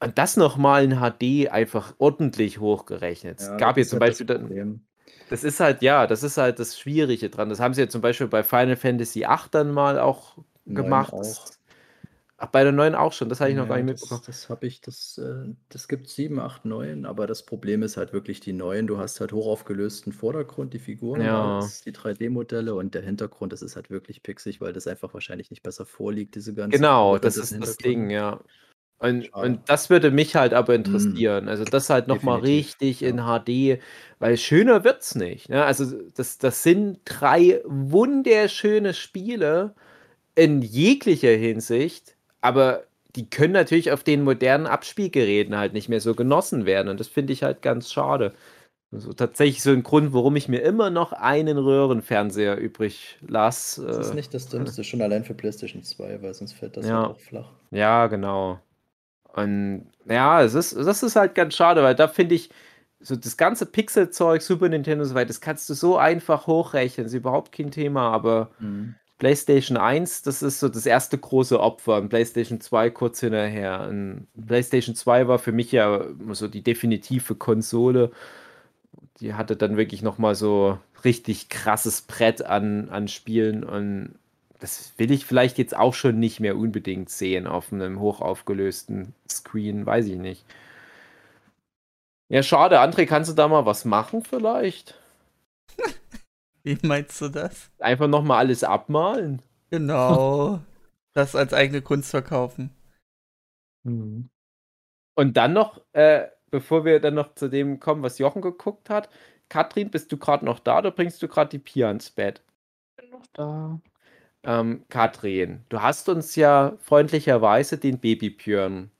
Und das nochmal in HD einfach ordentlich hochgerechnet. Es Ja, gab das jetzt zum ist halt das Beispiel dann, Problem. das ist halt, ja, das ist halt das Schwierige dran. Das haben sie ja zum Beispiel bei Final Fantasy 8 dann mal auch gemacht. auch. Das, ach, bei der neuen auch schon, das habe ich noch gar Ja, nicht das, mitbekommen. das habe ich, das, äh, das gibt 7, 8, 9, aber das Problem ist halt wirklich die neuen. Du hast halt hochaufgelösten Vordergrund, die Figuren, Ja. die 3D-Modelle und der Hintergrund, das ist halt wirklich pixig, weil das einfach wahrscheinlich nicht besser vorliegt, diese ganzen Genau, das ist das. Ding, ja. Und, und das würde mich halt aber Mhm. interessieren. Also das halt nochmal richtig in ja. HD, weil schöner wird's nicht. Ne? Also das, das sind drei wunderschöne Spiele in jeglicher Hinsicht, aber die können natürlich auf den modernen Abspielgeräten halt nicht mehr so genossen werden. Und das finde ich halt ganz schade. Also tatsächlich so ein Grund, warum ich mir immer noch einen Röhrenfernseher übrig lasse. Das ist Äh, nicht das Dümmste, schon allein für PlayStation 2, weil sonst fällt das Ja. halt auch flach. Ja, genau. Und ja, es ist, das ist halt ganz schade, weil da finde ich, so das ganze Pixel-Zeug, Super Nintendo und so weiter, das kannst du so einfach hochrechnen, ist überhaupt kein Thema, aber Mhm. PlayStation 1, das ist so das erste große Opfer und PlayStation 2 kurz hinterher. Und PlayStation 2 war für mich ja so die definitive Konsole. Die hatte dann wirklich nochmal so richtig krasses Brett an, an Spielen und das will ich vielleicht jetzt auch schon nicht mehr unbedingt sehen auf einem hochaufgelösten Screen, weiß ich nicht. Ja, schade. André, kannst du da mal was machen vielleicht? [LAUGHS] Wie meinst du das? Einfach nochmal alles abmalen? Genau. [LAUGHS] das als eigene Kunst verkaufen. Und dann noch, äh, bevor wir dann noch zu dem kommen, was Jochen geguckt hat, Katrin, bist du gerade noch da oder bringst du gerade die Pia ins Bett? bin noch da. Ähm, Katrin, du hast uns ja freundlicherweise den Babypjörn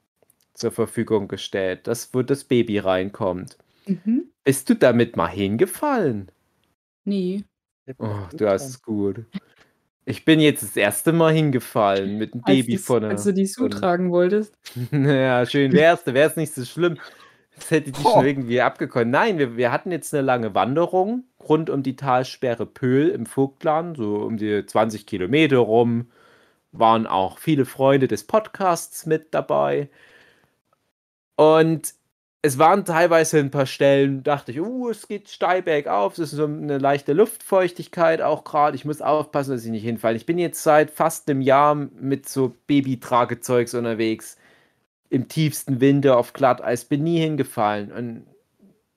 zur Verfügung gestellt, das wo das Baby reinkommt. Mhm. Bist du damit mal hingefallen? Nee. Oh, du hast es gut. Ich bin jetzt das erste Mal hingefallen mit dem Als, Baby vorne. als du die Sue tragen wolltest. [LAUGHS] Ja, schön wär's, da wär's nicht so schlimm. Das hätte die schon irgendwie abgekonnt. Nein, wir, wir hatten jetzt eine lange Wanderung rund um die Talsperre Pöhl im Vogtland, so um die 20 Kilometer rum. Waren auch viele Freunde des Podcasts mit dabei. Und es waren teilweise ein paar Stellen, dachte ich, uh, es geht steil bergauf, es ist so eine leichte Luftfeuchtigkeit auch gerade. Ich muss aufpassen, dass ich nicht hinfalle. Ich bin jetzt seit fast einem Jahr mit so Babytragezeugs unterwegs. Im tiefsten Winter auf Glatteis, bin nie hingefallen. Und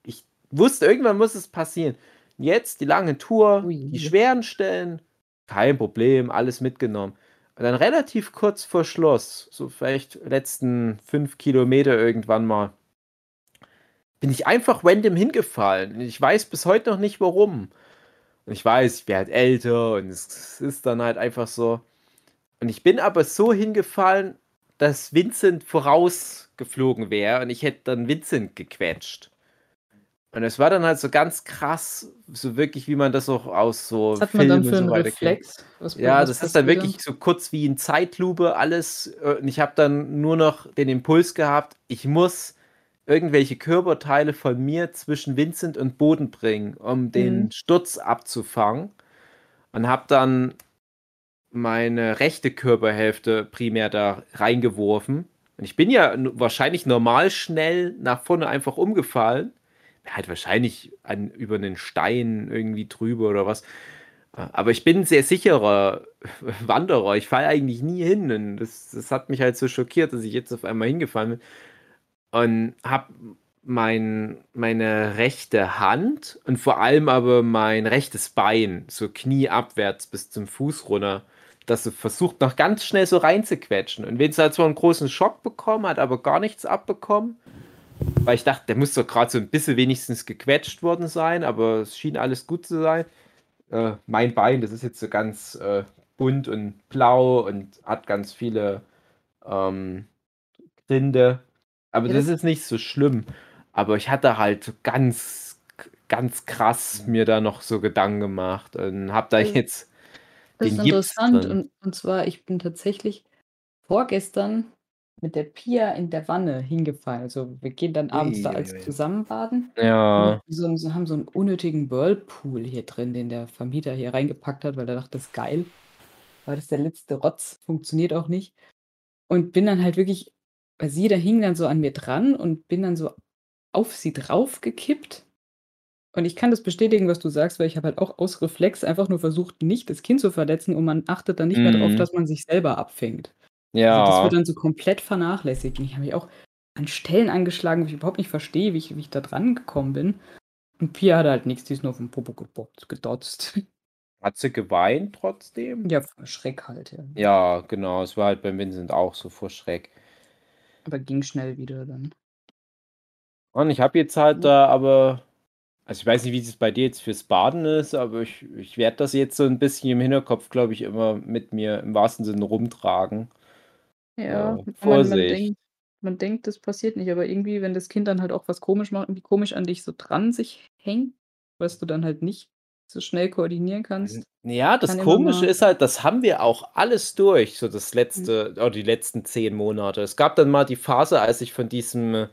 ich wusste, irgendwann muss es passieren. Jetzt die lange Tour, Ui. die schweren Stellen, kein Problem, alles mitgenommen. Und dann relativ kurz vor Schluss, so vielleicht letzten fünf Kilometer irgendwann mal, bin ich einfach random hingefallen. Ich weiß bis heute noch nicht warum. Und ich weiß, ich werde halt älter und es ist dann halt einfach so. Und ich bin aber so hingefallen, dass Vincent vorausgeflogen wäre und ich hätte dann Vincent gequetscht. Und es war dann halt so ganz krass, so wirklich, wie man das auch aus so Was hat man dann Filmen für und einen so weiter kennt. Reflex? Ja, das ist dann passiert wirklich so kurz wie in Zeitlupe alles. äh, Und ich habe dann nur noch den Impuls gehabt, ich muss irgendwelche Körperteile von mir zwischen Vincent und Boden bringen, um den Mhm. Sturz abzufangen. Und habe dann meine rechte Körperhälfte primär da reingeworfen. Und ich bin ja wahrscheinlich normal schnell nach vorne einfach umgefallen. Halt wahrscheinlich an, über einen Stein irgendwie drüber oder was. Aber ich bin ein sehr sicherer [LAUGHS] Wanderer. Ich falle eigentlich nie hin. Und das, das hat mich halt so schockiert, dass ich jetzt auf einmal hingefallen bin. Und habe mein, meine rechte Hand und vor allem aber mein rechtes Bein, so knieabwärts bis zum Fuß runter, das so versucht noch ganz schnell so reinzuquetschen. Und Vince hat zwar einen großen Schock bekommen, hat aber gar nichts abbekommen. Weil ich dachte, der muss doch gerade so ein bisschen wenigstens gequetscht worden sein, aber es schien alles gut zu sein. Äh, mein Bein, das ist jetzt so ganz äh, bunt und blau und hat ganz viele ähm, Rinde. Aber Ja, das das- ist nicht so schlimm. Aber ich hatte halt ganz, ganz krass mir da noch so Gedanken gemacht und hab da jetzt Das ist interessant. Und, und zwar, ich bin tatsächlich vorgestern mit der Pia in der Wanne hingefallen. Also wir gehen dann abends da als zusammen baden. Ja, so, so, haben so einen unnötigen Whirlpool hier drin, den der Vermieter hier reingepackt hat, weil er dachte, das ist geil. War das der letzte Rotz, funktioniert auch nicht. Und bin dann halt wirklich, weil sie da hing dann so an mir dran und bin dann so auf sie draufgekippt. Und ich kann das bestätigen, was du sagst, weil ich habe halt auch aus Reflex einfach nur versucht, nicht das Kind zu verletzen und man achtet dann nicht mehr darauf, Mhm. dass man sich selber abfängt. Also das ja. wird dann so komplett vernachlässigt. Und ich habe mich auch an Stellen angeschlagen, wo ich überhaupt nicht verstehe, wie ich, wie ich da dran gekommen bin. Und Pia hatte halt nichts, die ist nur auf den Popo gedotzt. [LAUGHS] Hat sie geweint trotzdem? Ja, vor Schreck halt, ja. Ja, genau. Es war halt beim Vincent auch so vor Schreck. Aber ging schnell wieder dann. Und ich habe jetzt halt da aber, also ich weiß nicht, wie es bei dir jetzt fürs Baden ist, aber ich, ich werde das jetzt so ein bisschen im Hinterkopf, glaube ich, immer mit mir im wahrsten Sinne rumtragen. Ja, Ja, man, man, Vorsicht. denkt, man denkt, das passiert nicht, aber irgendwie, wenn das Kind dann halt auch was komisch macht, irgendwie komisch an dich so dran sich hängt, was du dann halt nicht so schnell koordinieren kannst. Ja, das Kann Komische ist halt, das haben wir auch alles durch, so das letzte, oder die letzten zehn Monate. Es gab dann mal die Phase, als ich von diesem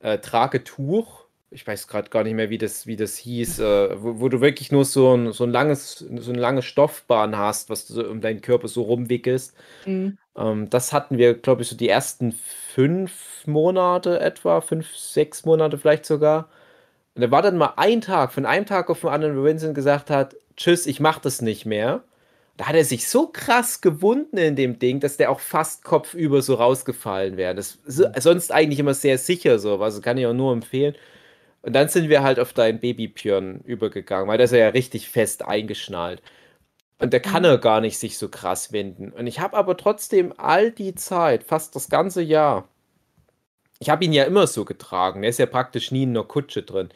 äh, Tragetuch, ich weiß gerade gar nicht mehr, wie das, wie das hieß, äh, wo, wo du wirklich nur so ein, so ein langes, so eine lange Stoffbahn hast, was du so um deinen Körper so rumwickelst. Mhm. Ähm, das hatten wir, glaube ich, so die ersten fünf Monate etwa, fünf, sechs Monate vielleicht sogar. Und da war dann mal ein Tag, von einem Tag auf den anderen, wo Vincent gesagt hat, tschüss, ich mach das nicht mehr. Da hat er sich so krass gewunden in dem Ding, dass der auch fast kopfüber so rausgefallen wäre. Das ist sonst eigentlich immer sehr sicher so, also kann ich auch nur empfehlen. Und dann sind wir halt auf deinen Babypjörn übergegangen, weil das ist ja richtig fest eingeschnallt. Und der kann er gar nicht sich so krass wenden. Und ich habe aber trotzdem all die Zeit, fast das ganze Jahr, ich habe ihn ja immer so getragen. Er ist ja praktisch nie in einer Kutsche drin.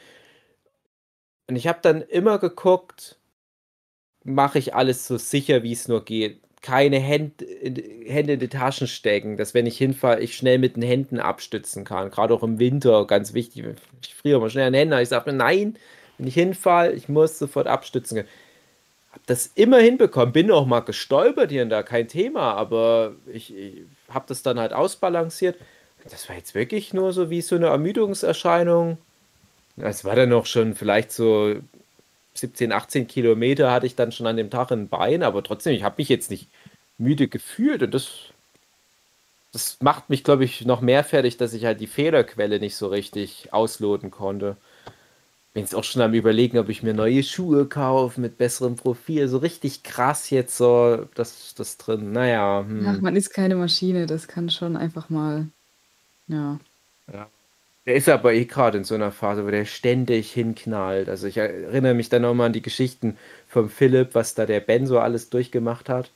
Und ich habe dann immer geguckt, mache ich alles so sicher, wie es nur geht. Keine Hände in, die Taschen stecken, dass wenn ich hinfalle, ich schnell mit den Händen abstützen kann. Gerade auch im Winter, ganz wichtig. Ich friere mal schnell an den Händen. Ich sage mir, nein, wenn ich hinfalle, ich muss sofort abstützen können. Hab das immer hinbekommen. Bin auch mal gestolpert hier und da, kein Thema. Aber ich, ich habe das dann halt ausbalanciert. Das war jetzt wirklich nur so wie so eine Ermüdungserscheinung. Es war dann noch schon vielleicht so 17, 18 Kilometer hatte ich dann schon an dem Tag ein Bein, aber trotzdem, ich habe mich jetzt nicht müde gefühlt und das, das macht mich, glaube ich, noch mehr fertig, dass ich halt die Fehlerquelle nicht so richtig ausloten konnte. Bin jetzt auch schon am überlegen, ob ich mir neue Schuhe kaufe mit besserem Profil. So richtig krass jetzt so, das, das drin. Naja. Hm. Ach, man ist keine Maschine, das kann schon einfach mal, ja. Der ist aber eh gerade in so einer Phase, wo der ständig hinknallt. Also ich erinnere mich dann nochmal an die Geschichten vom Philipp, was da der Ben so alles durchgemacht hat.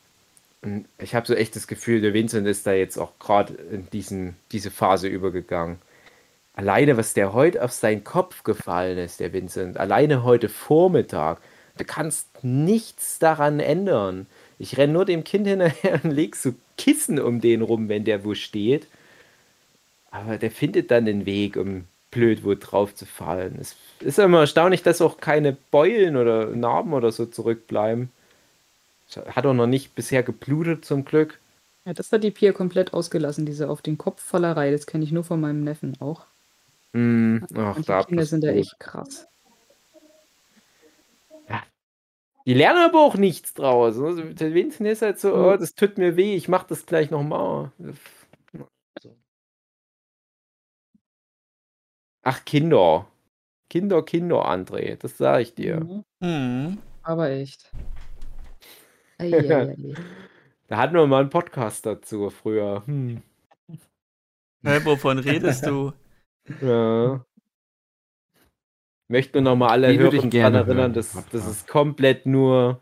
Und ich habe so echt das Gefühl, der Vincent ist da jetzt auch gerade in diesen, diese Phase übergegangen. Alleine, was der heute auf seinen Kopf gefallen ist, der Vincent, alleine heute Vormittag, du kannst nichts daran ändern. Ich renne nur dem Kind hinterher [LAUGHS] und leg so Kissen um den rum, wenn der wo steht. Aber der findet dann den Weg, um blöd wo drauf zu fallen. Es ist immer erstaunlich, dass auch keine Beulen oder Narben oder so zurückbleiben. Hat auch noch nicht bisher geblutet, zum Glück. Ja, das hat die Pia komplett ausgelassen, diese auf den Kopf Fallerei. Das kenne ich nur von meinem Neffen auch. Mm, ach, da Kinder sind da echt krass. Die lernen aber auch nichts draus. Der Vincent ist halt so, Mhm. oh, das tut mir weh, ich mach das gleich nochmal. Ach, Kinder. Kinder, Kinder, André, das sage ich dir. Mhm. Hm. Aber echt. [LAUGHS] Da hatten wir mal einen Podcast dazu früher. Hm. Hä, wovon redest du? [LAUGHS] Ja. Möchte nur noch mal alle Hörer daran gerne erinnern, hören, dass das ist komplett nur,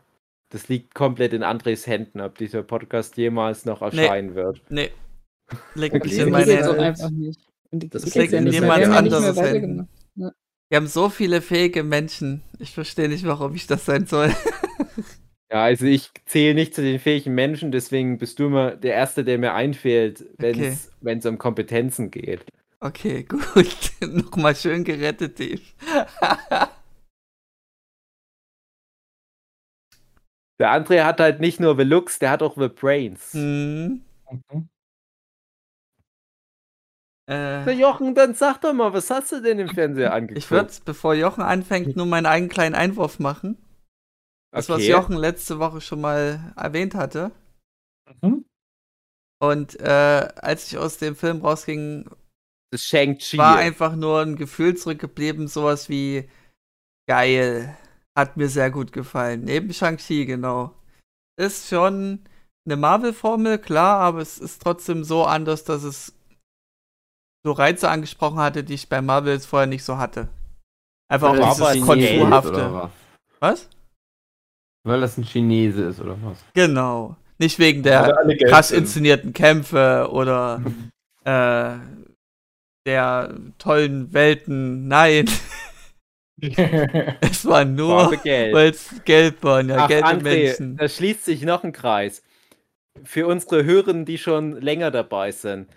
das liegt komplett in Andres Händen, ob dieser Podcast jemals noch erscheinen wird. Nee. Leg [LAUGHS] Okay. mich in meine. jetzt Und die- Das jetzt ja nicht mehr. jemand Wir haben ja anderes. Wir haben so viele fähige Menschen. Ich verstehe nicht, warum ich das sein soll. Ja, also ich zähle nicht zu den fähigen Menschen, deswegen bist du immer der Erste, der mir einfällt, wenn es um Kompetenzen geht. Okay, [LAUGHS] gut. Nochmal schön gerettet, Dave. Der André hat halt nicht nur the Looks, der hat auch the Brains. hm. Der äh, Jochen, dann sag doch mal, was hast du denn im Fernseher angeguckt? ich würde, bevor Jochen anfängt, nur meinen eigenen kleinen Einwurf machen. Das, was Okay. Jochen letzte Woche schon mal erwähnt hatte. Mhm. Und äh, als ich aus dem Film rausging, war einfach nur ein Gefühl zurückgeblieben, sowas wie geil. Hat mir sehr gut gefallen. Neben Shang-Chi, genau. Ist schon eine Marvel-Formel, klar, aber es ist trotzdem so anders, dass es so Reize angesprochen hatte, die ich bei Marvel jetzt vorher nicht so hatte. Einfach Weil auch Oder Konturhafte. was? Weil das ein Chinese ist, oder was? Genau. Nicht wegen der Geld krass inszenierten Kämpfe oder [LAUGHS] äh, der tollen Welten. Nein, [LAUGHS] es war nur, weil es gelb waren, ja, Ach, gelbe André, Menschen. da schließt sich noch ein Kreis. Für unsere Hörerinnen, die schon länger dabei sind.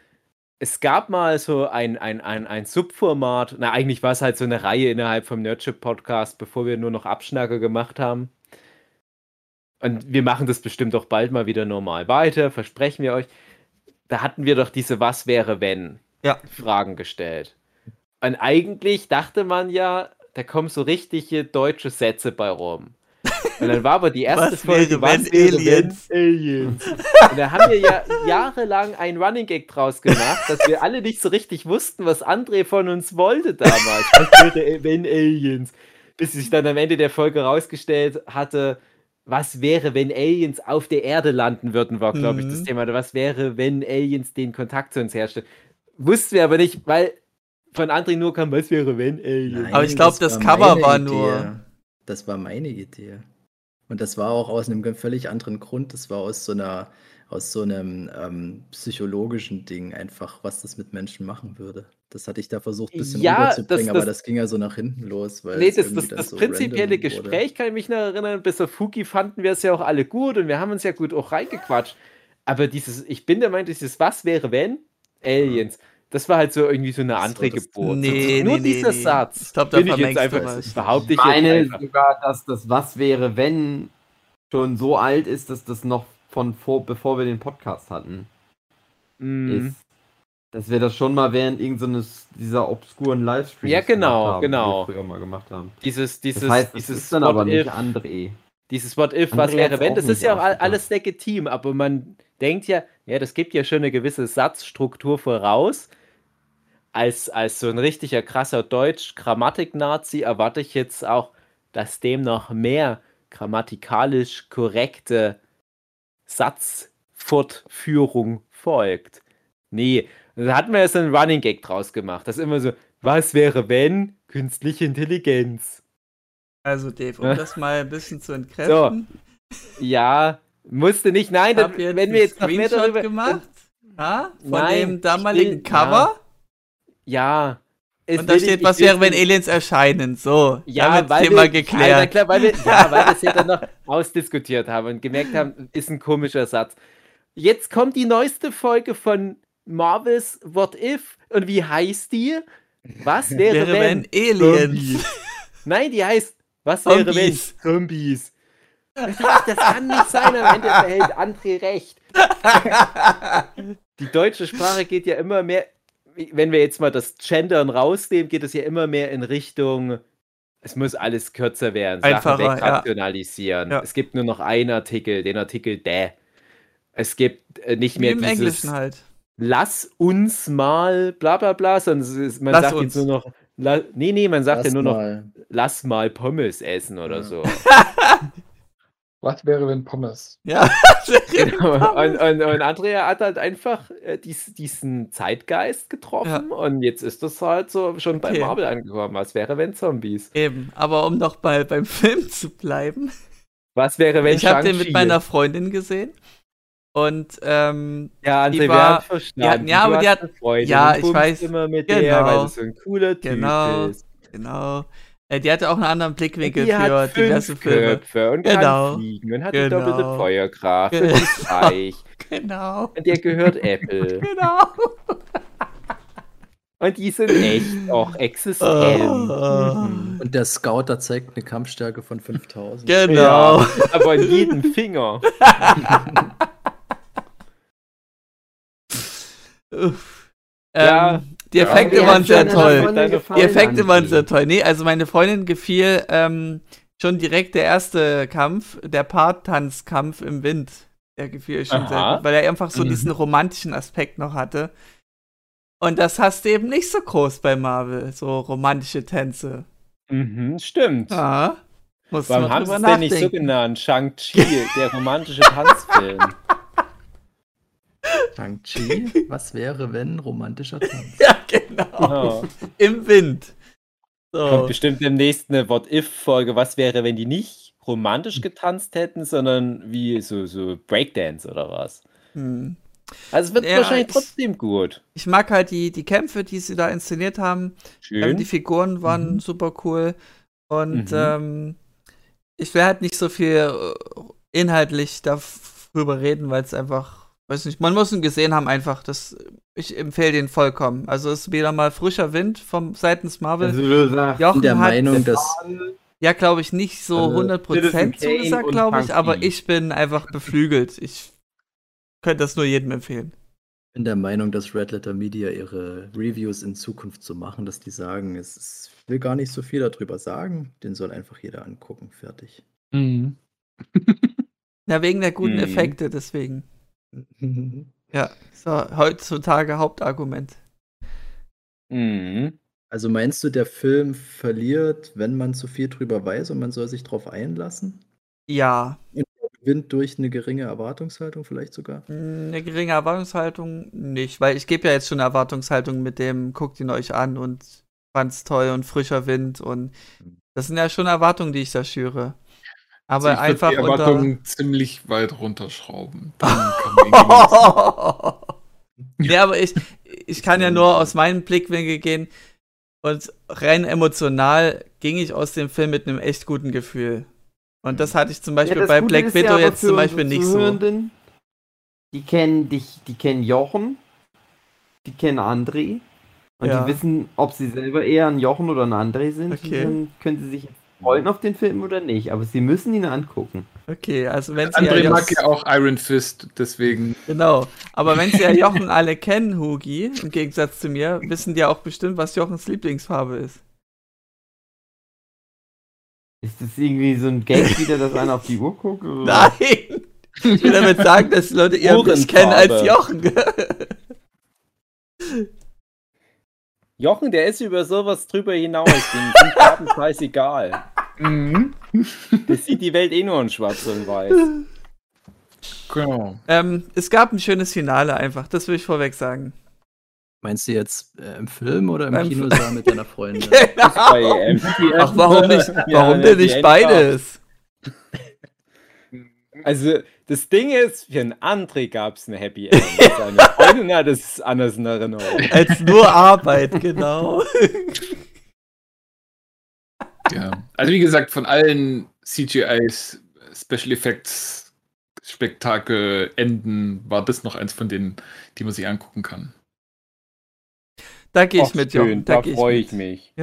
Es gab mal so ein, ein, ein, ein Subformat, na eigentlich war es halt so eine Reihe innerhalb vom Nerdship Podcast, bevor wir nur noch Abschnacker gemacht haben. Und wir machen das bestimmt auch bald mal wieder normal weiter, versprechen wir euch. Da hatten wir doch diese Was wäre wenn Ja. Fragen gestellt. Und eigentlich dachte man ja, da kommen so richtige deutsche Sätze bei rum. Und dann war aber die erste Was Folge, wäre, wenn Aliens? wenn Aliens? Und da haben wir ja jahrelang ein Running Gag draus gemacht, dass wir alle nicht so richtig wussten, was André von uns wollte damals. Was wäre, wenn Aliens? Bis sich dann am Ende der Folge rausgestellt hatte, was wäre, wenn Aliens auf der Erde landen würden, war, glaube ich, das Mhm. Thema. Oder was wäre, wenn Aliens den Kontakt zu uns herstellen? Wussten wir aber nicht, weil von André nur kam, was wäre, wenn Aliens? Aber ich glaub, das Cover war meine nur- Idee. Das war meine Idee. Und das war auch aus einem völlig anderen Grund. Das war aus so einer, aus so einem ähm, psychologischen Ding einfach, was das mit Menschen machen würde. Das hatte ich da versucht, ein bisschen Ja, rüberzubringen, das- aber das- das ging ja so nach hinten los, weil Nee, das, das, das so prinzipielle random wurde. Gespräch kann ich mich noch erinnern. Bis auf Fuki fanden wir es ja auch alle gut und wir haben uns ja gut auch reingequatscht. Aber dieses, ich bin der Meinung, dieses Was wäre wenn? Aliens. Das war halt so irgendwie so eine andere das- Geburt. Nee, Nur nee, dieser nee. Satz. Ich glaub, da bin ich jetzt einfach, was. behaupte Ich ich meine jetzt einfach. sogar, dass das Was wäre, wenn schon so alt ist, dass das noch von vor, bevor wir den Podcast hatten, Mhm. ist. Dass wir das schon mal während irgendeines dieser obskuren Livestreams Ja, genau, gemacht haben, genau. die wir früher mal gemacht haben. Dieses, dieses, Das heißt, das dieses ist dann aber nicht if, André. dieses What if, André was wäre wenn, das ist ja auch alles legitim, aber man denkt ja, ja, das gibt ja schon eine gewisse Satzstruktur voraus. Als, als so ein richtiger krasser Deutsch-Grammatik-Nazi erwarte ich jetzt auch, dass dem noch mehr grammatikalisch korrekte Satzfortführung folgt. Nee, da hatten wir ja so einen Running Gag draus gemacht. Das ist immer so, was wäre wenn? Künstliche Intelligenz. Also, Dave, um Ja. das mal ein bisschen zu entkräften. Ja, musste nicht. Nein, dann, jetzt wenn wir jetzt noch mehr Screenshot darüber gemacht. Ja, von Nein, dem damaligen will- Cover. Ja. Es Und da steht, was wäre, wenn Aliens erscheinen. So, Ja, damit weil Thema wir, geklärt. Ja, klar, weil wir, ja, weil wir es ja dann noch [LAUGHS] ausdiskutiert haben und gemerkt haben, ist ein komischer Satz. Jetzt kommt die neueste Folge von Marvels What If. Und wie heißt die? Was wäre, wäre, wenn? wenn Aliens. Zombies. [LAUGHS] Nein, die heißt, was wäre, wenn? Zombies. Zombies. Das, heißt, das kann nicht sein, am Ende behält André recht. [LAUGHS] Die deutsche Sprache geht ja immer mehr, wenn wir jetzt mal das Gendern rausnehmen, geht es ja immer mehr in Richtung, es muss alles kürzer werden, Einfacher, Sachen ja. wegrationalisieren. Ja. Es gibt nur noch einen Artikel, den Artikel der. Es gibt äh, nicht Wie mehr im dieses Englischen halt. Lass uns mal bla bla bla, sondern man Lass sagt uns. jetzt nur noch, la, nee, nee, man sagt ja Lass nur noch, mal. lass mal Pommes essen oder Ja. so. [LAUGHS] Was wäre, wenn Pommes? Ja, [LAUGHS] Genau. Und, und, und Andrea hat halt einfach äh, dies, diesen Zeitgeist getroffen und jetzt ist das halt so schon bei Okay. Marvel angekommen. Was wäre, wenn Zombies? eben. Aber um noch bei, beim [LAUGHS] Film zu bleiben. Was wäre, wenn ich habe den mit meiner Freundin gesehen. Und ähm, Ja, die war- haben verstanden. ja, aber die hat- ja, ich weiß. immer mit Genau. der, weil du so ein cooler Typ Genau. bist. genau. Die hatte auch einen anderen Blickwinkel die für hat diverse fünf Filme. Köpfe und Genau. kann fliegen und hat Genau. die doppelte Feuerkraft Ge- und ist reich. [LAUGHS] Genau. Und der gehört Apple. [LAUGHS] Genau. [LAUGHS] Und die sind echt auch existent. Oh. Und der Scout, da zeigt eine Kampfstärke von 5000. Genau. Ja, aber in jedem Finger. Ja. Ähm, die Effekte Ja, waren sehr toll. Die Effekte waren sehr toll. Nee, also meine Freundin gefiel ähm, schon direkt der erste Kampf, der Paartanzkampf im Wind. Der gefiel ihr schon sehr Aha. gut, weil er einfach so Mhm. diesen romantischen Aspekt noch hatte. Und das hast du eben nicht so groß bei Marvel, so romantische Tänze. Mhm, stimmt. Ja. Muss Warum haben sie es denn nicht so genannt? Shang-Chi, der romantische Tanzfilm. [LAUGHS] Shang-Chi, was wäre, wenn romantischer Tanz? [LAUGHS] Ja, genau. Ja. Im Wind. Kommt So. bestimmt demnächst eine What-If-Folge. Was wäre, wenn die nicht romantisch getanzt hätten, sondern wie so, so Breakdance oder was? Hm. Also es wird Ja, wahrscheinlich ich- trotzdem gut. Ich mag halt die, die Kämpfe, die sie da inszeniert haben. Ähm, Schön. die Figuren waren Mhm. super cool. Und Mhm. ähm, ich will halt nicht so viel äh, inhaltlich darüber reden, weil es einfach, weiß nicht, man muss ihn gesehen haben einfach. Das, ich empfehle den vollkommen. Also es ist wieder mal frischer Wind vom seitens Marvel. Also du sagst, Jochen der hat, Meinung, dass ja, glaube ich, nicht so Also, 100% Citizen Kane zugesagt, glaube ich, aber ich bin einfach beflügelt. Ich könnte das nur jedem empfehlen. bin der Meinung, dass Red Letter Media ihre Reviews in Zukunft so machen, dass die sagen, es ist, ich will gar nicht so viel darüber sagen, den soll einfach jeder angucken, fertig. Mhm. [LAUGHS] Ja, wegen der guten Mhm. Effekte, deswegen. Ja, so heutzutage Hauptargument. Mhm. Also meinst du, der Film verliert, wenn man zu viel drüber weiß und man soll sich drauf einlassen? Ja, Gewinnt durch eine geringe Erwartungshaltung vielleicht sogar? eine geringe Erwartungshaltung nicht, weil ich gebe ja jetzt schon eine Erwartungshaltung mit dem, guckt ihn euch an und fand's toll und frischer Wind und das sind ja schon Erwartungen, die ich da schüre. Aber Also ich würd einfach die unter. Erwartungen ziemlich weit runterschrauben. Nee, [LAUGHS] aber ich, ich kann ja nur aus meinem Blickwinkel gehen. Und rein emotional ging ich aus dem Film mit einem echt guten Gefühl. Und das hatte ich zum Beispiel das bei Gute Black ja Widow aber jetzt zum Beispiel nicht so. Die kennen dich, die kennen Jochen, die kennen André. Und Ja. die wissen, ob sie selber eher ein Jochen oder ein André sind. Okay. Dann können sie sich freuen auf den Film oder nicht. Aber sie müssen ihn angucken. Okay, also wenn sie André ja mag ja auch Iron Fist, deswegen. Genau. Aber wenn sie ja [LAUGHS] Jochen alle kennen, Hugi, im Gegensatz zu mir, wissen die ja auch bestimmt, was Jochens Lieblingsfarbe ist. Ist das irgendwie so ein Gag wieder, dass einer auf die Uhr guckt? Oder? Nein! Ich will damit sagen, dass die Leute eher mich kennen als. Jochen. Jochen, der ist über sowas drüber hinaus. Dem sind Farben [LAUGHS] scheißegal. Mhm. Das sieht die Welt eh nur in schwarz und weiß. Genau. ähm, es gab ein schönes Finale einfach, das will ich vorweg sagen. Meinst du jetzt äh, im Film oder im Beim Kinosaal mit deiner Freundin? [LAUGHS] Genau. [LAUGHS] Ach, warum nicht, Ja, warum der denn nicht beides? Also, das Ding ist, für einen André gab es ein Happy End. Seine [LAUGHS] Freundin hat es anders in Erinnerung. Als nur Arbeit, genau. Ja. Also wie gesagt, von allen CGIs, Special Effects, Spektakel, Enden, war das noch eins von denen, die man sich angucken kann. Da gehe ich Och, mit, schön, Jochen. da geh freue mit. ich mich.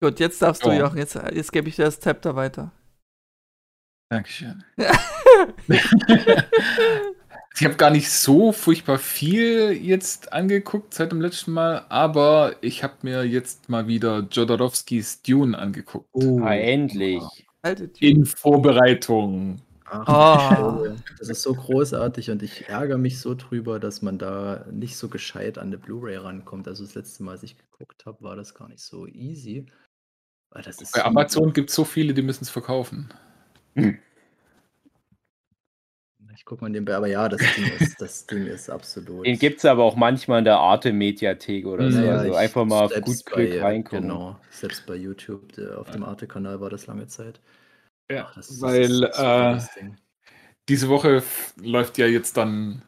Gut, jetzt darfst du, Ja. Jochen. Jetzt, jetzt gebe ich dir das Zepter weiter. Dankeschön. [LAUGHS] ich habe gar nicht so furchtbar viel jetzt angeguckt seit dem letzten Mal, aber ich habe mir jetzt mal wieder Jodorowskis Dune angeguckt. Oh, Ah, endlich. In Vorbereitung. Ach, Ah. oh, das ist so großartig und ich ärgere mich so drüber, dass man da nicht so gescheit an eine Blu-ray rankommt. Also das letzte Mal, als ich geguckt habe, war das gar nicht so easy. Weil das ist Bei Amazon gibt es so viele, die müssen es verkaufen. Ich gucke mal nebenbei, aber ja, das Ding ist, das Ding ist absolut. Den gibt es aber auch manchmal in der Arte-Mediathek oder so. Ja, also einfach mal auf gut Glück bei, reingucken. Genau, selbst bei YouTube, der, auf dem Arte-Kanal war das lange Zeit. Ja, Ach, das ist- weil das äh, diese Woche läuft ja jetzt dann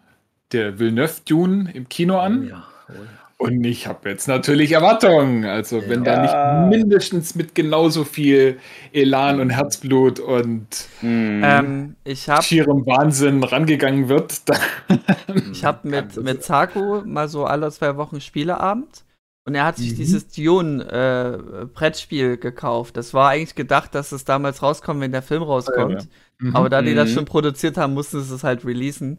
der Villeneuve Dune im Kino an. Oh ja, oh ja. Und ich habe jetzt natürlich Erwartungen. Also, wenn Ja. da nicht mindestens mit genauso viel Elan und Herzblut und Mhm. Ähm, ich habe schierem Wahnsinn rangegangen wird, [LAUGHS] dann ich hab mit, mit Zaku mal so alle zwei Wochen Spieleabend. Und er hat sich Mhm. dieses Dune-Brettspiel gekauft. Das war eigentlich gedacht, dass es damals rauskommt, wenn der Film rauskommt. Mhm. Aber da die das Mhm. schon produziert haben, mussten sie es halt releasen.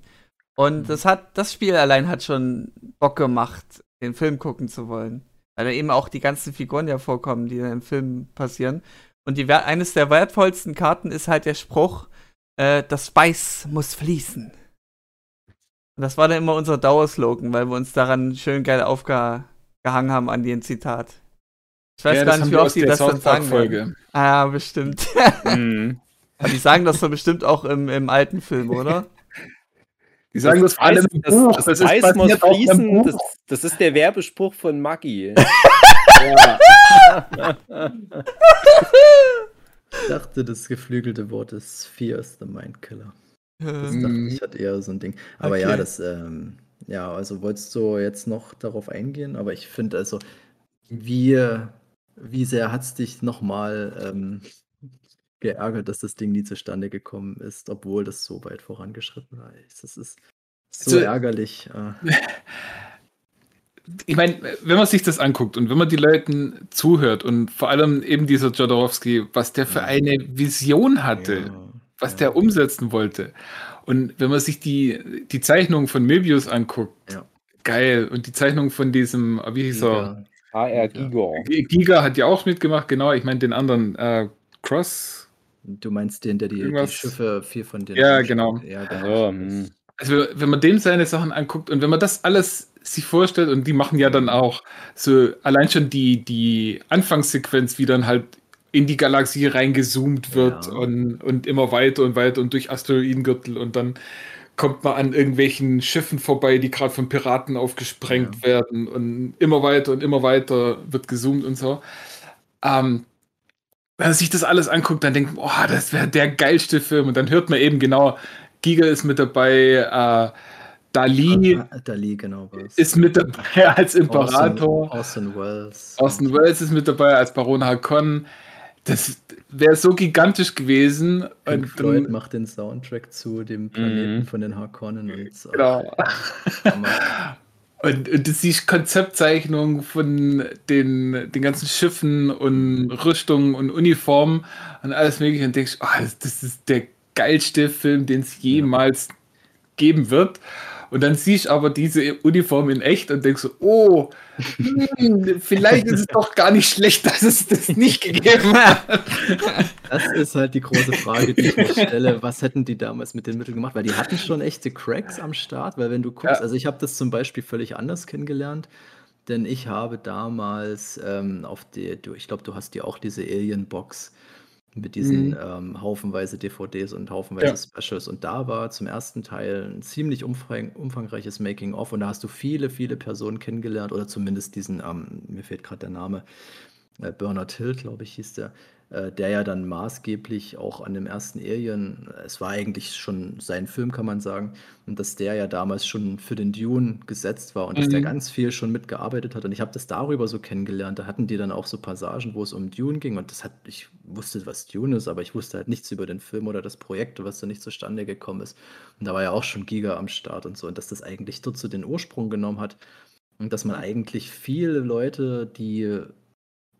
Und das hat, das Spiel allein hat schon Bock gemacht, den Film gucken zu wollen. Weil da eben auch die ganzen Figuren ja vorkommen, die dann im Film passieren. Und die, eines der wertvollsten Karten ist halt der Spruch, äh, das Spice muss fließen. Und das war dann immer unser Dauerslogan, weil wir uns daran schön geil aufgehangen haben an den Zitat. Ich weiß ja, gar nicht, wie oft die das dann sagen. Folge. Ah, bestimmt. [LAUGHS] Mhm. Aber die sagen das doch bestimmt auch im, im alten Film, oder? [LAUGHS] Die sagen das, vor allem im das, Buch. Das, Das, das ist Eis muss fließen. Buch. Das, das ist der Werbespruch von Maggi. [LAUGHS] Ich dachte, das geflügelte Wort ist Fear is the Mind Killer. Das Äh, dachte ich, hat eher so ein Ding. Aber Okay. ja, das, ähm, ja, also wolltest du jetzt noch darauf eingehen, aber ich finde also, wie, wie sehr hat es dich nochmal ähm, geärgert, dass das Ding nie zustande gekommen ist, obwohl das so weit vorangeschritten war. Das ist so Also- ärgerlich. Äh, [LAUGHS] ich meine, wenn man sich das anguckt und wenn man die Leuten zuhört und vor allem eben dieser Jodorowsky, was der für eine Vision hatte, ja, was ja. der umsetzen wollte. Und wenn man sich die, die Zeichnung von Möbius anguckt, Ja. geil. Und die Zeichnung von diesem, wie hieß er? Giga. HR Giga. Giga hat ja auch mitgemacht, genau. Ich meine den anderen, äh, Cross. Du meinst den, der die, die Schiffe viel von den. Ja, genau. Ja, Also, genau. hm. Also, wenn man dem seine Sachen anguckt und wenn man das alles sich vorstellt und die machen ja dann auch so allein schon die, die Anfangssequenz, wie dann halt in die Galaxie reingezoomt wird Ja. und, und immer weiter und weiter und durch Asteroidengürtel und dann kommt man an irgendwelchen Schiffen vorbei, die gerade von Piraten aufgesprengt werden und immer weiter und immer weiter wird gezoomt und so. Ähm, wenn man sich das alles anguckt, dann denkt man, oh, das wäre der geilste Film. Und dann hört man eben genau, Giga ist mit dabei, äh, Dali Dali, genau. ist mit dabei [LAUGHS] als Imperator. Orson, Orson Welles. Austin Wells ist mit dabei als Baron Harkonnen. Das wäre so gigantisch gewesen. Pink Und Floyd dann, macht den Soundtrack zu dem Planeten Mhm. von den Harkonnen. Und, äh, genau. Und, und du siehst Konzeptzeichnungen von den, den ganzen Schiffen und Rüstungen und Uniformen und alles mögliche und denkst, oh, das, das ist der geilste Film, den es jemals geben wird. Und dann siehst du aber diese Uniform in echt und denkst so, oh, hm, vielleicht ist es doch gar nicht schlecht, dass es das nicht gegeben hat. Das ist halt die große Frage, die ich mir stelle. Was hätten die damals mit den Mitteln gemacht? Weil die hatten schon echte Cracks am Start, weil wenn du guckst, Ja. also ich habe das zum Beispiel völlig anders kennengelernt, denn ich habe damals ähm, auf der, du, ich glaube, du hast ja auch diese Alien-Box mit diesen Mhm. ähm, haufenweise DVDs und haufenweise Ja. Specials. Und da war zum ersten Teil ein ziemlich umfang, umfangreiches Making-of und da hast du viele, viele Personen kennengelernt oder zumindest diesen, ähm, mir fehlt gerade der Name, äh, Bernard Hill, glaube ich, hieß der, äh, der ja dann maßgeblich auch an dem ersten Alien, äh, es war eigentlich schon sein Film, kann man sagen, und dass der ja damals schon für den Dune gesetzt war und dass der Mhm. ganz viel schon mitgearbeitet hat. Und ich habe das darüber so kennengelernt. Da hatten die dann auch so Passagen, wo es um Dune ging und das hat, ich wusste, was Dune ist, aber ich wusste halt nichts über den Film oder das Projekt, was da nicht zustande gekommen ist. Und da war ja auch schon Giga am Start und so und dass das eigentlich dort so den Ursprung genommen hat. Und dass man eigentlich viele Leute, die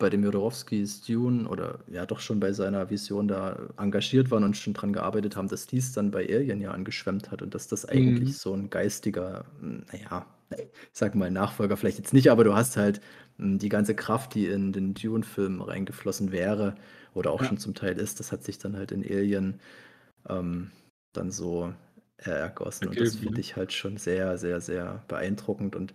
bei dem Jodorowskis Dune oder ja doch schon bei seiner Vision da engagiert waren und schon dran gearbeitet haben, dass dies dann bei Alien ja angeschwemmt hat und dass das eigentlich Mhm. so ein geistiger, hm, naja, ich [LAUGHS] sag mal Nachfolger vielleicht jetzt nicht, aber du hast halt hm, die ganze Kraft, die in den Dune-Film reingeflossen wäre oder auch Ja. schon zum Teil ist, das hat sich dann halt in Alien ähm, dann so ergossen und das finde ne? ich halt schon sehr, sehr, sehr beeindruckend und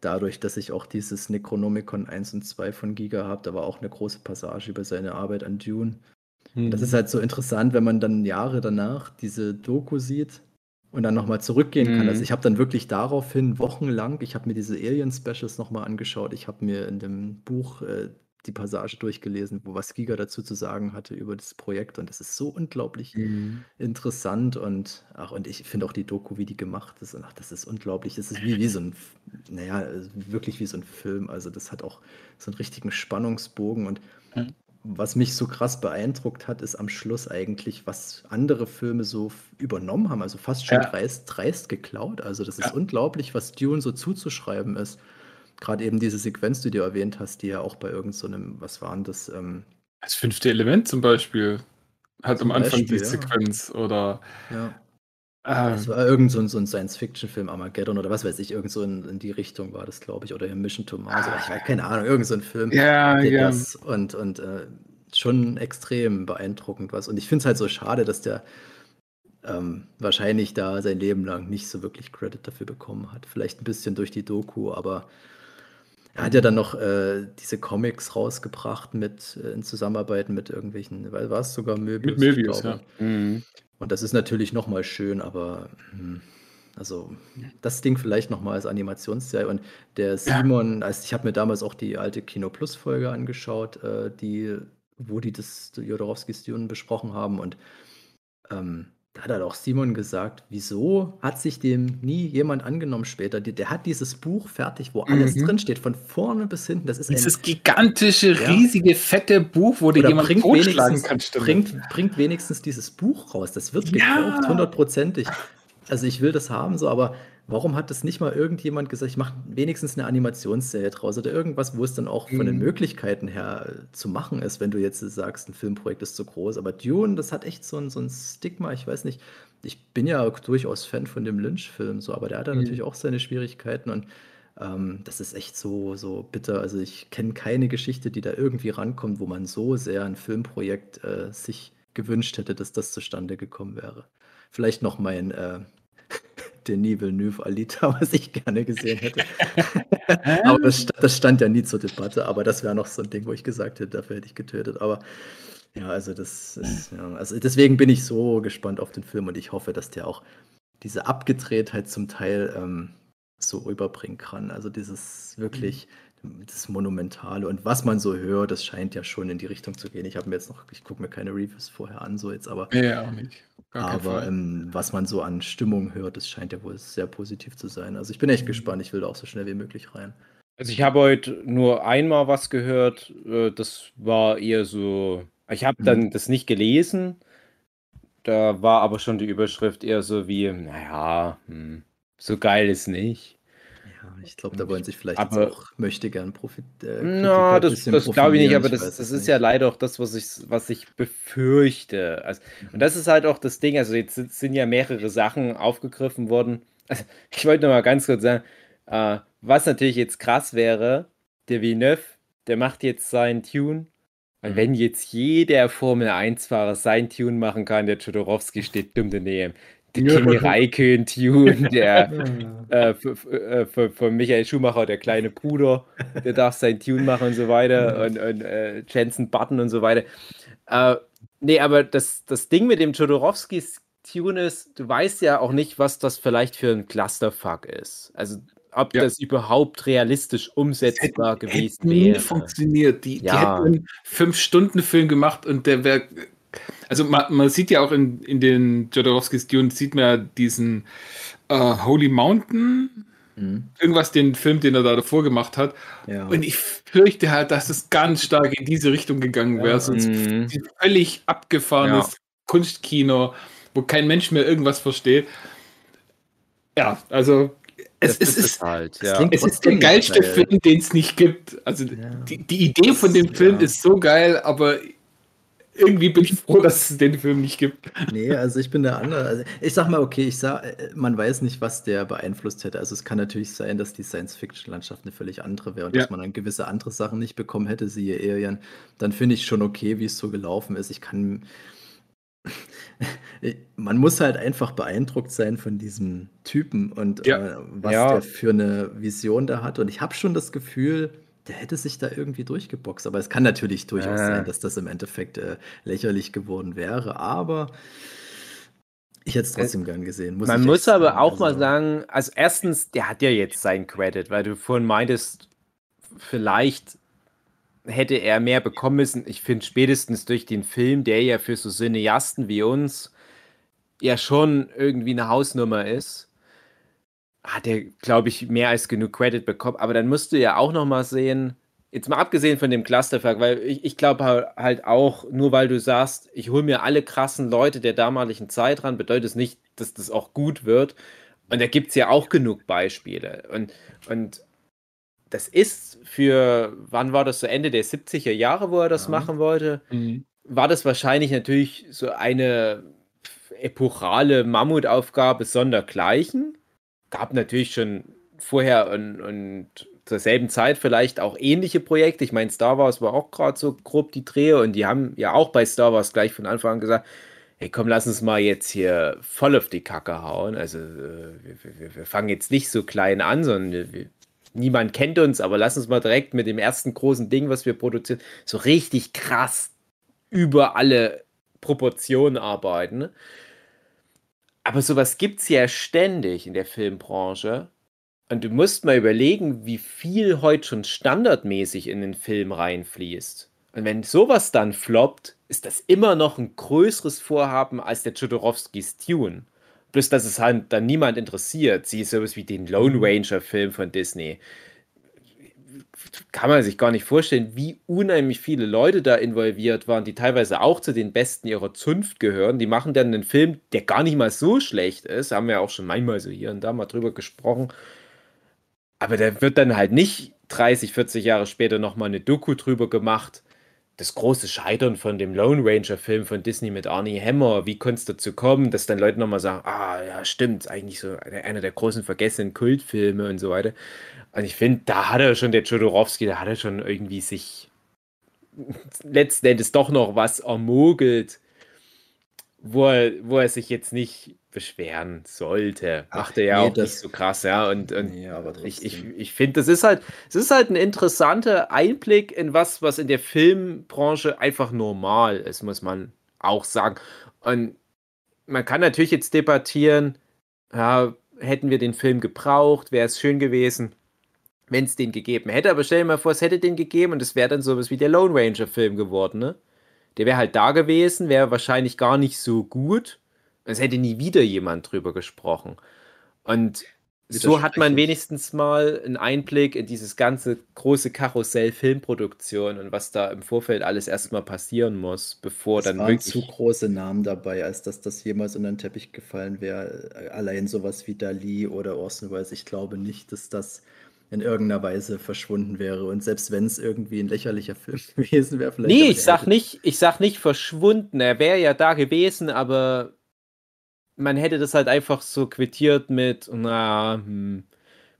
dadurch, dass ich auch dieses Necronomicon 1 und 2 von Giga habe, da war auch eine große Passage über seine Arbeit an Dune. Und das ist halt so interessant, wenn man dann Jahre danach diese Doku sieht und dann nochmal zurückgehen kann. Mhm. Also ich habe dann wirklich daraufhin wochenlang, ich habe mir diese Alien-Specials nochmal angeschaut, ich habe mir in dem Buch äh, die Passage durchgelesen, wo was Giga dazu zu sagen hatte über das Projekt und das ist so unglaublich Mhm. interessant und ach und ich finde auch die Doku, wie die gemacht ist und ach, das ist unglaublich. Das ist wie, wie so ein, naja, äh, wirklich wie so ein Film. Also das hat auch so einen richtigen Spannungsbogen und Mhm. was mich so krass beeindruckt hat, ist am Schluss eigentlich, was andere Filme so übernommen haben, also fast schon Ja. dreist, dreist geklaut. Also das ist Ja. unglaublich, was Dune so zuzuschreiben ist. Gerade eben diese Sequenz, die du erwähnt hast, die ja auch bei irgendeinem, so was waren das? Ähm, Das fünfte Element zum Beispiel hat Zum am Anfang Beispiel, die ja. Sequenz oder ja. äh, Es war irgend so ein, so ein Science-Fiction-Film, Armageddon oder was weiß ich, irgend so in, in die Richtung war das, glaube ich, oder Mission to Mars, oder ich weiß keine Ahnung, irgend so ein Film. ja, ja. das und, und äh, schon extrem beeindruckend was. Und ich finde es halt so schade, dass der ähm, wahrscheinlich da sein Leben lang nicht so wirklich Credit dafür bekommen hat. Vielleicht ein bisschen durch die Doku, aber er hat ja dann noch äh, diese Comics rausgebracht mit äh, in Zusammenarbeit mit irgendwelchen, weil war es sogar Möbius? Mit Möbius, glaube. Mhm. Und das ist natürlich nochmal schön, aber hm, also das Ding vielleicht nochmal als Animationsserie. Und der Simon, also ich habe mir damals auch die alte Kino Plus Folge angeschaut, äh, die, wo die das Jodorowskis Dune besprochen haben. Und ähm, da hat halt auch Simon gesagt, wieso hat sich dem nie jemand angenommen später? Die, der hat dieses Buch fertig, wo alles Mhm. drin steht, von vorne bis hinten. Das ist ein Dieses gigantische, Ja. riesige, fette Buch, wo dir oder jemand bringt wenigstens, kann. bringt, bringt wenigstens dieses Buch raus. Das wird Ja. gekauft, hundertprozentig. Also ich will das haben, so, aber warum hat das nicht mal irgendjemand gesagt, ich mache wenigstens eine Animationsserie draus oder irgendwas, wo es dann auch von den Mhm. Möglichkeiten her äh, zu machen ist, wenn du jetzt sagst, ein Filmprojekt ist zu groß. Aber Dune, das hat echt so ein, so ein Stigma, ich weiß nicht. Ich bin ja durchaus Fan von dem Lynch-Film, so, aber der hat da Mhm. natürlich auch seine Schwierigkeiten und ähm, das ist echt so, so bitter. Also ich kenne keine Geschichte, die da irgendwie rankommt, wo man so sehr ein Filmprojekt äh, sich gewünscht hätte, dass das zustande gekommen wäre. Vielleicht noch mein äh, Denis Villeneuve Alita, [LAUGHS] was ich gerne gesehen hätte. [LAUGHS] aber das, das stand ja nie zur Debatte, aber das wäre noch so ein Ding, wo ich gesagt hätte, dafür hätte ich getötet. Aber ja, also das ist, ja, also deswegen bin ich so gespannt auf den Film und ich hoffe, dass der auch diese Abgedrehtheit zum Teil ähm, so rüberbringen kann. Also dieses wirklich das Monumentale und was man so hört, das scheint ja schon in die Richtung zu gehen. Ich habe mir jetzt noch, ich gucke mir keine Reviews vorher an, so jetzt, aber, Ja, auch nicht. Gar aber ähm, was man so an Stimmung hört, das scheint ja wohl sehr positiv zu sein. Also ich bin echt Mhm. gespannt, ich will da auch so schnell wie möglich rein. Also ich habe heute nur einmal was gehört, äh, das war eher so, ich habe Mhm. dann das nicht gelesen, da war aber schon die Überschrift eher so wie, naja, hm, so geil ist nicht. Ja, ich glaube, da wollen sich vielleicht Aber- jetzt auch möchte gern Profit. Äh, Na, das, das glaube ich nicht, aber ich das, das ist nicht. ja leider auch das, was ich, was ich befürchte. Also, und das ist halt auch das Ding, also jetzt sind- sind ja mehrere Sachen aufgegriffen worden. Also, [LAUGHS] ich wollte noch mal ganz kurz sagen, äh, was natürlich jetzt krass wäre, der Villeneuve, der macht jetzt seinen Tune. Und Mhm. wenn jetzt jeder Formel-1-Fahrer sein Tune machen kann, der Jodorowski steht dumm daneben. [LAUGHS] Der Ja. Kimi Räikkönen-Tune, der äh, f- f- äh, Michael Schumacher, der kleine Bruder, der darf sein Tune machen und so weiter und, und äh, Jensen Button und so weiter. Äh, nee, aber das, das Ding mit dem Jodorowskis Tune ist, du weißt ja auch nicht, was das vielleicht für ein Clusterfuck ist. Also ob Ja. das überhaupt realistisch umsetzbar gewesen hätte nie wäre. funktioniert. Die, Ja. die hätten einen Fünf-Stunden-Film gemacht und der wäre. Also man, man sieht ja auch in, in den Jodorowskis Dune, sieht man ja diesen äh, Holy Mountain, Mhm. irgendwas, den Film, den er da davor gemacht hat. Ja. Und ich fürchte halt, dass es ganz stark in diese Richtung gegangen wäre. Ja. So ein Mhm. völlig abgefahrenes Kunstkino, wo kein Mensch mehr irgendwas versteht. Ja, also es, es ist ist, halt, ja. es ist der geilste geil. Film, den es nicht gibt. Also Ja. die, die Idee von dem Film ja. ist so geil, aber irgendwie bin ich froh, dass es den Film nicht gibt. Nee, also ich bin der andere. Also ich sag mal, okay, ich sag, äh, man weiß nicht, was der beeinflusst hätte. Also es kann natürlich sein, dass die Science-Fiction-Landschaft eine völlig andere wäre und Ja. dass man dann gewisse andere Sachen nicht bekommen hätte, siehe Alien. Dann finde ich schon okay, wie es so gelaufen ist. Ich kann. [LAUGHS] Man muss halt einfach beeindruckt sein von diesem Typen und Ja. äh, was Ja. der für eine Vision da hat. Und ich habe schon das Gefühl, der hätte sich da irgendwie durchgeboxt. Aber es kann natürlich durchaus Äh. sein, dass das im Endeffekt äh, lächerlich geworden wäre. Aber ich hätte es trotzdem gern gesehen. Man ich muss aber sagen. auch mal Also, sagen, also erstens, der hat ja jetzt seinen Credit, weil du vorhin meintest, vielleicht hätte er mehr bekommen müssen. Ich finde spätestens durch den Film, der ja für so Cineasten wie uns ja schon irgendwie eine Hausnummer ist, hat er, glaube ich, mehr als genug Credit bekommen. Aber dann musst du ja auch noch mal sehen, jetzt mal abgesehen von dem Clusterfuck, weil ich, ich glaube halt auch, nur weil du sagst, ich hole mir alle krassen Leute der damaligen Zeit ran, bedeutet es nicht, dass das auch gut wird. Und da gibt es ja auch genug Beispiele. Und, und das ist für, wann war das so Ende der 70er Jahre, wo er das Ja. machen wollte? war das wahrscheinlich natürlich so eine epochale Mammutaufgabe sondergleichen. Gab natürlich schon vorher und, und zur selben Zeit vielleicht auch ähnliche Projekte. Ich meine, Star Wars war auch gerade so grob die Drehe und die haben ja auch bei Star Wars gleich von Anfang an gesagt, hey komm, lass uns mal jetzt hier voll auf die Kacke hauen. Also äh, wir, wir, wir fangen jetzt nicht so klein an, sondern wir, niemand kennt uns, aber lass uns mal direkt mit dem ersten großen Ding, was wir produzieren, so richtig krass über alle Proportionen arbeiten. Aber sowas gibt es ja ständig in der Filmbranche. Und du musst mal überlegen, wie viel heute schon standardmäßig in den Film reinfließt. Und wenn sowas dann floppt, ist das immer noch ein größeres Vorhaben als der Jodorowskis Tune. Bloß, dass es halt dann niemand interessiert. Sieh sowas wie den Lone Ranger-Film von Disney kann man sich gar nicht vorstellen, wie unheimlich viele Leute da involviert waren, die teilweise auch zu den Besten ihrer Zunft gehören. Die machen dann einen Film, der gar nicht mal so schlecht ist. Haben wir auch schon manchmal so hier und da mal drüber gesprochen. Aber da wird dann halt nicht 30, 40 Jahre später nochmal eine Doku drüber gemacht. Das große Scheitern von dem Lone Ranger-Film von Disney mit Arnie Hammer. Wie konnte es dazu kommen, dass dann Leute nochmal sagen, ah ja, stimmt, eigentlich so einer der großen vergessenen Kultfilme und so weiter. Und ich finde, da hat er schon, der Jodorowsky, da hat er schon irgendwie sich letzten Endes doch noch was ermogelt, wo er, wo er sich jetzt nicht beschweren sollte. Ach, Macht er ja nee, auch das- nicht so krass, ja. Und, und Nee, ich, ich, ich finde, das ist halt, es ist halt ein interessanter Einblick in was, was in der Filmbranche einfach normal ist, muss man auch sagen. Und man kann natürlich jetzt debattieren, ja, hätten wir den Film gebraucht, wäre es schön gewesen. Wenn es den gegeben hätte. Aber stell dir mal vor, es hätte den gegeben und es wäre dann sowas wie der Lone Ranger-Film geworden, ne? Der wäre halt da gewesen, wäre wahrscheinlich gar nicht so gut. Es hätte nie wieder jemand drüber gesprochen. Und so hat man wenigstens mal einen Einblick in dieses ganze große Karussell Filmproduktion und was da im Vorfeld alles erstmal passieren muss, bevor Es dann waren wirklich. zu große Namen dabei, als dass das jemals unter den Teppich gefallen wäre. Allein sowas wie Dali oder Orson Welles. Ich glaube nicht, dass das in irgendeiner Weise verschwunden wäre. Und selbst wenn es irgendwie ein lächerlicher Film [LAUGHS] gewesen wäre, vielleicht. Nee, ich sag hätte- nicht, ich sag nicht verschwunden. Er wäre ja da gewesen, aber man hätte das halt einfach so quittiert mit, na, hm,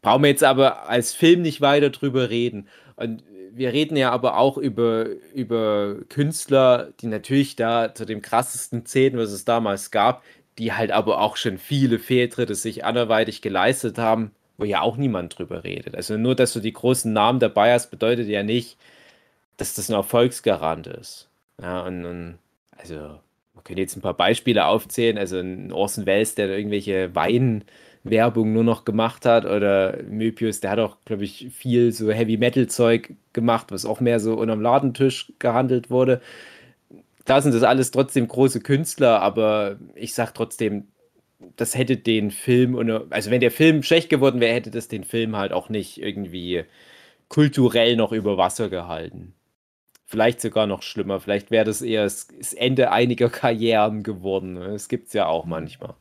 brauchen wir jetzt aber als Film nicht weiter drüber reden. Und wir reden ja aber auch über, über Künstler, die natürlich da zu dem krassesten zählen, was es damals gab, die halt aber auch schon viele Fehltritte sich anderweitig geleistet haben, wo ja auch niemand drüber redet. Also nur, dass du die großen Namen dabei hast, bedeutet ja nicht, dass das ein Erfolgsgarant ist. Ja, und, und also, man könnte jetzt ein paar Beispiele aufzählen. Also ein Orson Welles, der irgendwelche Weinwerbung nur noch gemacht hat, oder Möbius, der hat auch, glaube ich, viel so Heavy-Metal-Zeug gemacht, was auch mehr so unterm Ladentisch gehandelt wurde. Da sind das alles trotzdem große Künstler, aber ich sag trotzdem, das hätte den Film, also wenn der Film schlecht geworden wäre, hätte das den Film halt auch nicht irgendwie kulturell noch über Wasser gehalten. Vielleicht sogar noch schlimmer. Vielleicht wäre das eher das Ende einiger [LAUGHS] Karrieren geworden. Das gibt es ja auch manchmal.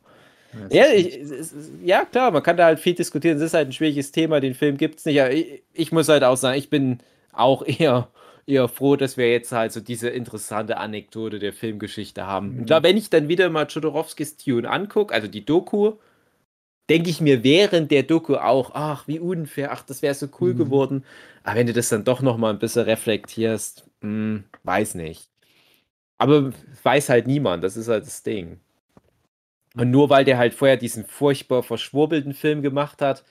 Ja, ich, ja, klar, man kann da halt viel diskutieren. Es ist halt ein schwieriges Thema. Den Film gibt es nicht. Ich, ich muss halt auch sagen, ich bin auch [LAUGHS] eher, eher froh, dass wir jetzt halt so diese interessante Anekdote der Filmgeschichte haben. Und klar, wenn ich dann wieder mal Jodorowskis Tune angucke, also die Doku, denke ich mir während der Doku auch, ach, wie unfair, ach, das wäre so cool Mhm. geworden. Aber wenn du das dann doch noch mal ein bisschen reflektierst, hm, weiß nicht. Aber weiß halt niemand, das ist halt das Ding. Und nur weil der halt vorher diesen furchtbar verschwurbelten Film gemacht hat,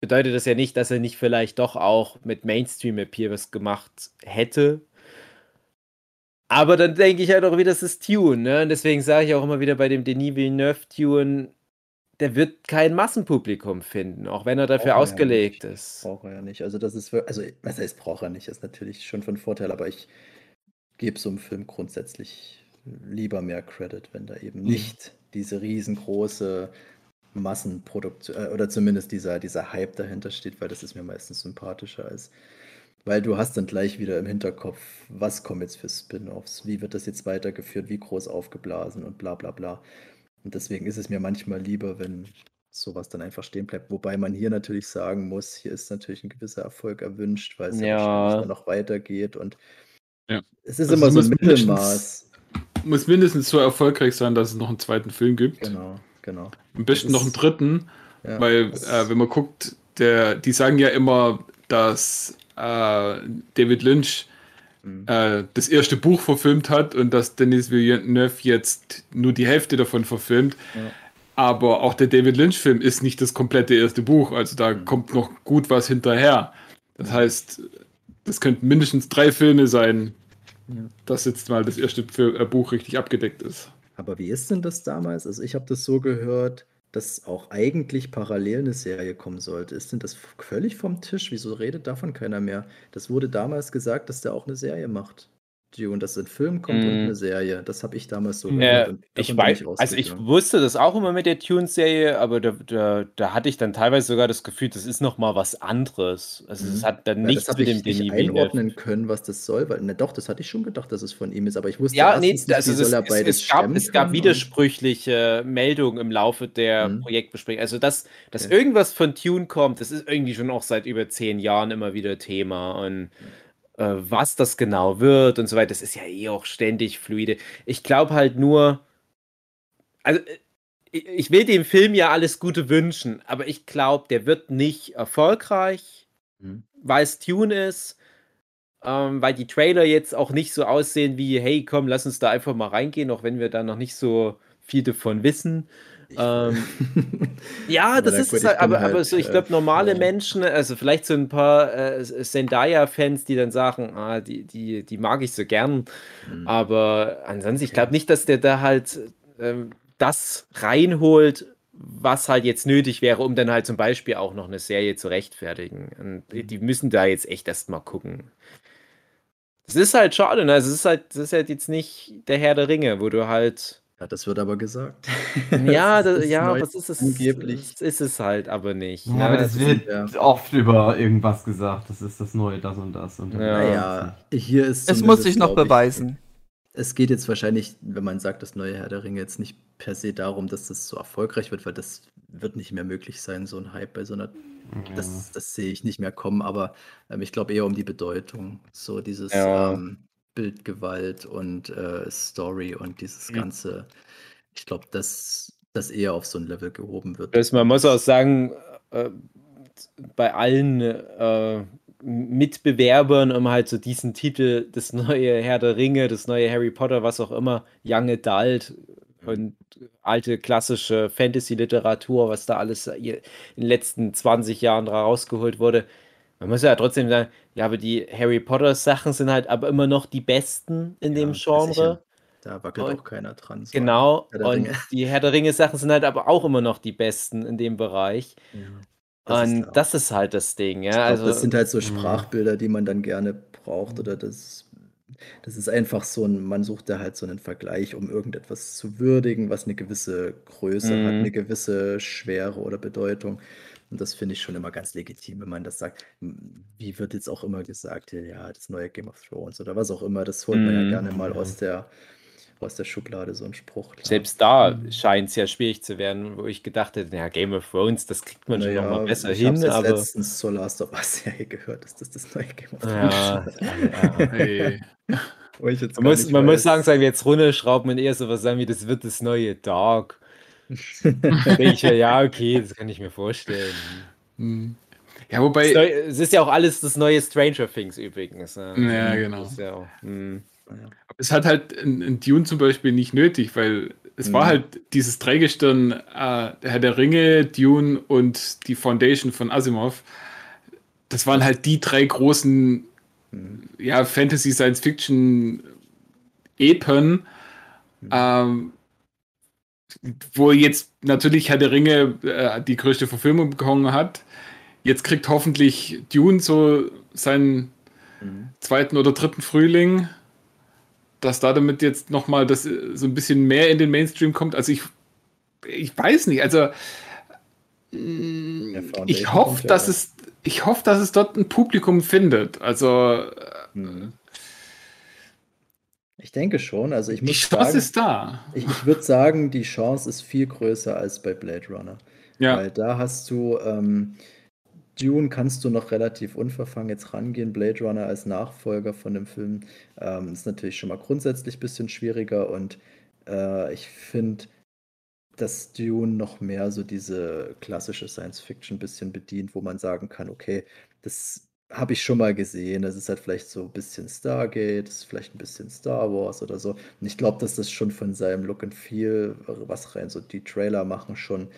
bedeutet das ja nicht, dass er nicht vielleicht doch auch mit Mainstream-Appeal was gemacht hätte. Aber dann denke ich halt auch wieder, das ist Tune, ne? Und deswegen sage ich auch immer wieder bei dem Denis Villeneuve-Tune, der wird kein Massenpublikum finden, auch wenn er dafür Braucht er ja ausgelegt ist. Braucht er ja nicht. Also das ist, also was heißt braucht er nicht, ist natürlich schon von Vorteil, aber ich gebe so einem Film grundsätzlich lieber mehr Credit, wenn da eben nicht diese riesengroße Massenproduktion äh, oder zumindest dieser, dieser Hype dahinter steht, weil das ist mir meistens sympathischer als weil du hast dann gleich wieder im Hinterkopf, was kommen jetzt für Spin-offs, wie wird das jetzt weitergeführt, wie groß aufgeblasen und bla bla bla. Und deswegen ist es mir manchmal lieber, wenn sowas dann einfach stehen bleibt. Wobei man hier natürlich sagen muss, hier ist natürlich ein gewisser Erfolg erwünscht, weil es ja, Ja. noch weitergeht und Ja. es ist Also immer es so ein muss mindestens- Mittelmaß. Muss mindestens so erfolgreich sein, dass es noch einen zweiten Film gibt. Genau, genau. Am besten noch einen dritten, Ja, weil äh, wenn man guckt, der, die sagen ja immer, dass äh, David Lynch Mhm. äh, das erste Buch verfilmt hat und dass Denis Villeneuve jetzt nur die Hälfte davon verfilmt. Ja. Aber auch der David Lynch-Film ist nicht das komplette erste Buch, also da Mhm. kommt noch gut was hinterher. Das heißt, das könnten mindestens drei Filme sein, Ja. dass jetzt mal das erste äh, Buch richtig abgedeckt ist. Aber wie ist denn das damals? Also ich habe das so gehört, dass auch eigentlich parallel eine Serie kommen sollte. Ist denn das völlig vom Tisch? Wieso redet davon keiner mehr? Das wurde damals gesagt, dass der auch eine Serie macht. Dune, dass ein Film kommt und Mm. eine Serie. Das habe ich damals so Äh, gehört. und ich weiß, also ich wusste das auch immer mit der Tunes-Serie, aber da, da, da hatte ich dann teilweise sogar das Gefühl, das ist noch mal was anderes. Also es Mhm. hat dann Ja, nichts mit dem ich nicht einordnen können, was das soll, weil, ne, doch, das hatte ich schon gedacht, dass es von ihm ist, aber ich wusste Ja, nee, erstens nicht, also wie es, soll er es, beides es, gab, es gab und- widersprüchliche Meldungen im Laufe der Mhm. Projektbesprechung. Also, dass, dass Okay. irgendwas von Tune kommt, das ist irgendwie schon auch seit über zehn Jahren immer wieder Thema. Und äh, was das genau wird und so weiter, das ist ja eh auch ständig fluide. Ich glaube halt nur, also äh, ich, ich will dem Film ja alles Gute wünschen, aber ich glaube, der wird nicht erfolgreich, Mhm. weil es Tune ist. Ähm, weil die Trailer jetzt auch nicht so aussehen wie, hey, komm, lass uns da einfach mal reingehen, auch wenn wir da noch nicht so viel davon wissen. Ähm, [LAUGHS] ja, Aber das ist gut, es halt, aber, aber halt, so, ich äh, glaube, normale ja. Menschen, also vielleicht so ein paar äh, Zendaya-Fans, die dann sagen, ah, die, die, die mag ich so gern. Mhm. Aber ansonsten, ich glaube nicht, dass der da halt ähm, das reinholt, was halt jetzt nötig wäre, um dann halt zum Beispiel auch noch eine Serie zu rechtfertigen. Und die- die müssen da jetzt echt erstmal gucken. Das ist halt schade, ne? Also es ist halt, das ist halt jetzt nicht der Herr der Ringe, wo du halt. Ja, das wird aber gesagt. [LAUGHS] Ja, Das das, ist ja, was ist es? angeblich. Das ist es halt aber nicht. Ja, ne? aber das Es wird ja. oft über irgendwas gesagt. Das ist das Neue, das und das. Und Ja. Naja, hier ist Es muss sich noch glaub ich, beweisen. Es geht jetzt wahrscheinlich, wenn man sagt, das neue Herr der Ringe, jetzt nicht per se darum, dass das so erfolgreich wird, weil das wird nicht mehr möglich sein, so ein Hype bei so einer. Das, das sehe ich nicht mehr kommen, aber ähm, ich glaube eher um die Bedeutung. So dieses Ja. ähm, Bildgewalt und äh, Story und dieses Mhm. ganze. Ich glaube, dass das eher auf so ein Level gehoben wird. Das, man muss auch sagen, äh, bei allen äh, Mitbewerbern, um halt so diesen Titel, das neue Herr der Ringe, das neue Harry Potter, was auch immer, Young Adult und alte klassische Fantasy-Literatur, was da alles in den letzten 20 Jahren rausgeholt wurde. Man muss ja trotzdem sagen, ja, aber die Harry Potter-Sachen sind halt aber immer noch die besten in dem Ja, sicher. Genre. Da wackelt Und- auch keiner dran. so Genau. Und Ringe. die Herr der Ringe-Sachen sind halt aber auch immer noch die besten in dem Bereich. Ja, das ist Und da. das ist halt das Ding, ja. Ich glaub, also, das sind halt so Mhm. Sprachbilder, die man dann gerne braucht oder das, das ist einfach so ein, man sucht da halt so einen Vergleich, um irgendetwas zu würdigen, was eine gewisse Größe hat, Mhm. eine gewisse Schwere oder Bedeutung. Und das finde ich schon immer ganz legitim, wenn man das sagt. Wie wird jetzt auch immer gesagt, ja, das neue Game of Thrones oder was auch immer, das holt man ja Mhm. gerne mal aus der, aus der Schublade, so ein Spruch. klar. selbst da scheint es ja schwierig zu werden, wo ich gedacht hätte, ja, Game of Thrones, das kriegt man schon noch Naja, mal besser ich habe hin, jetzt aber. letztens zur Last of Us-Serie gehört, dass das das neue Game of Thrones Ja, ist. [LAUGHS] ja. Hey. Ich Man, muss, man muss sagen, sagen wir jetzt runterschrauben und eher sowas sagen wie, das wird das neue Dark. Denke ich mir, ja, okay, das kann ich mir vorstellen. Hm. Ja, wobei, es ist ja auch alles das neue Stranger Things übrigens. ne? Ja, genau. Das ist ja auch, hm. es hat halt ein, ein Dune zum Beispiel nicht nötig, weil es war Mhm. halt dieses Dreigestirn, äh, der Herr der Ringe, Dune und die Foundation von Asimov. Das waren halt die drei großen Mhm. ja, Fantasy, Science Fiction Epen, Mhm. ähm, wo jetzt natürlich Herr der Ringe äh, die größte Verfilmung bekommen hat. Jetzt kriegt hoffentlich Dune so seinen Mhm. zweiten oder dritten Frühling, dass da damit jetzt nochmal das äh, so ein bisschen mehr in den Mainstream kommt. Also ich, ich weiß nicht, also mm, Der Foundation ich hoffe, dass es, ich hoffe, dass es dort ein Publikum findet. Also äh, Mhm. Ich denke schon. Also ich die muss Chance sagen, ist da. ich, ich würde sagen, die Chance ist viel größer als bei Blade Runner. Ja, Weil da hast du, ähm, Dune kannst du noch relativ unverfangen jetzt rangehen. Blade Runner als Nachfolger von dem Film ähm, ist natürlich schon mal grundsätzlich ein bisschen schwieriger und äh, ich finde, dass Dune noch mehr so diese klassische Science Fiction ein bisschen bedient, wo man sagen kann, okay, das habe ich schon mal gesehen. Das ist halt vielleicht so ein bisschen Stargate, ist vielleicht ein bisschen Star Wars oder so. Und ich glaube, dass das schon von seinem Look and Feel, was rein so die Trailer machen, schon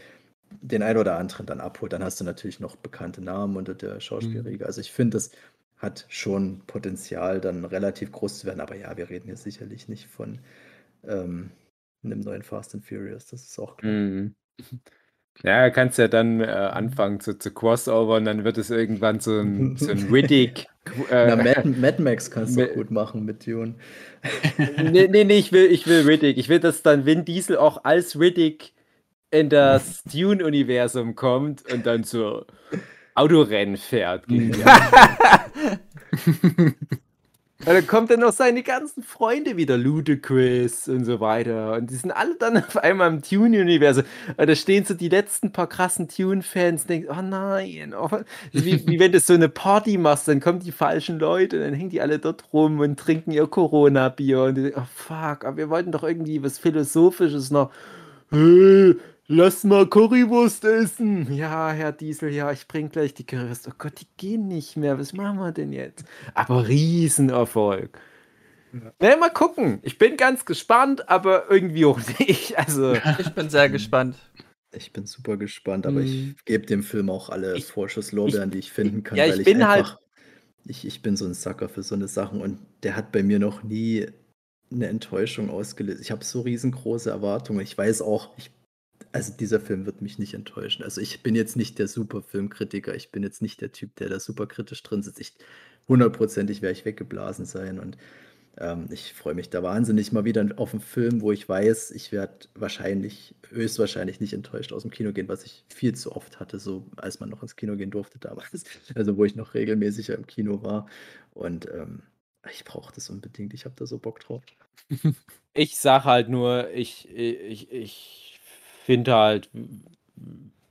den ein oder anderen dann abholt. Dann hast du natürlich noch bekannte Namen unter der Schauspielriege. Also ich finde, das hat schon Potenzial, dann relativ groß zu werden. Aber ja, wir reden hier sicherlich nicht von ähm, einem neuen Fast and Furious. Das ist auch klar. Mhm. Ja, kannst ja dann äh, anfangen zu, zu Crossover und dann wird es irgendwann so ein, so ein [LAUGHS] Riddick. Äh, Na, Mad, Mad Max kannst du [LAUGHS] gut machen mit Dune. [LAUGHS] nee, nee, nee, ich will, ich will Riddick. Ich will, dass dann Vin Diesel auch als Riddick in das Dune-Universum kommt und dann so Autorennen fährt. gegen. Und dann kommt dann noch seine ganzen Freunde wieder, Ludacris und so weiter. Und die sind alle dann [LAUGHS] auf einmal im Tune-Universum. Und da stehen so die letzten paar krassen Tune-Fans und denken, oh nein. Oh, wie, wie wenn du so eine Party machst, dann kommen die falschen Leute und dann hängen die alle dort rum und trinken ihr Corona-Bier. Und die denken, oh fuck, aber wir wollten doch irgendwie was Philosophisches noch. Lass mal Currywurst essen. Ja, Herr Diesel, ja, ich bring gleich die Currywurst. Oh Gott, die gehen nicht mehr. Was machen wir denn jetzt? Aber Riesenerfolg. Na, mal gucken. Ich bin ganz gespannt, aber irgendwie auch nicht. Also, [LAUGHS] Ich bin sehr gespannt. Ich bin super gespannt, aber ich Mhm. gebe dem Film auch alle Ich- Vorschusslorbeeren, die ich finden kann, ja, ich weil ich bin halt- einfach, ich, ich bin so ein Sucker für so eine Sachen und der hat bei mir noch nie eine Enttäuschung ausgelöst. Ich habe so riesengroße Erwartungen. Ich weiß auch, ich, also dieser Film wird mich nicht enttäuschen. Also ich bin jetzt nicht der super Filmkritiker, ich bin jetzt nicht der Typ, der da super kritisch drin sitzt. Ich, hundertprozentig werde ich weggeblasen sein und ähm, ich freue mich da wahnsinnig mal wieder auf einen Film, wo ich weiß, ich werde wahrscheinlich, höchstwahrscheinlich nicht enttäuscht aus dem Kino gehen, was ich viel zu oft hatte, so als man noch ins Kino gehen durfte damals. [LAUGHS] Also wo ich noch regelmäßiger im Kino war. Und ähm, ich brauche das unbedingt, ich habe da so Bock drauf. [LAUGHS] Ich sage halt nur, ich, ich, ich finde halt,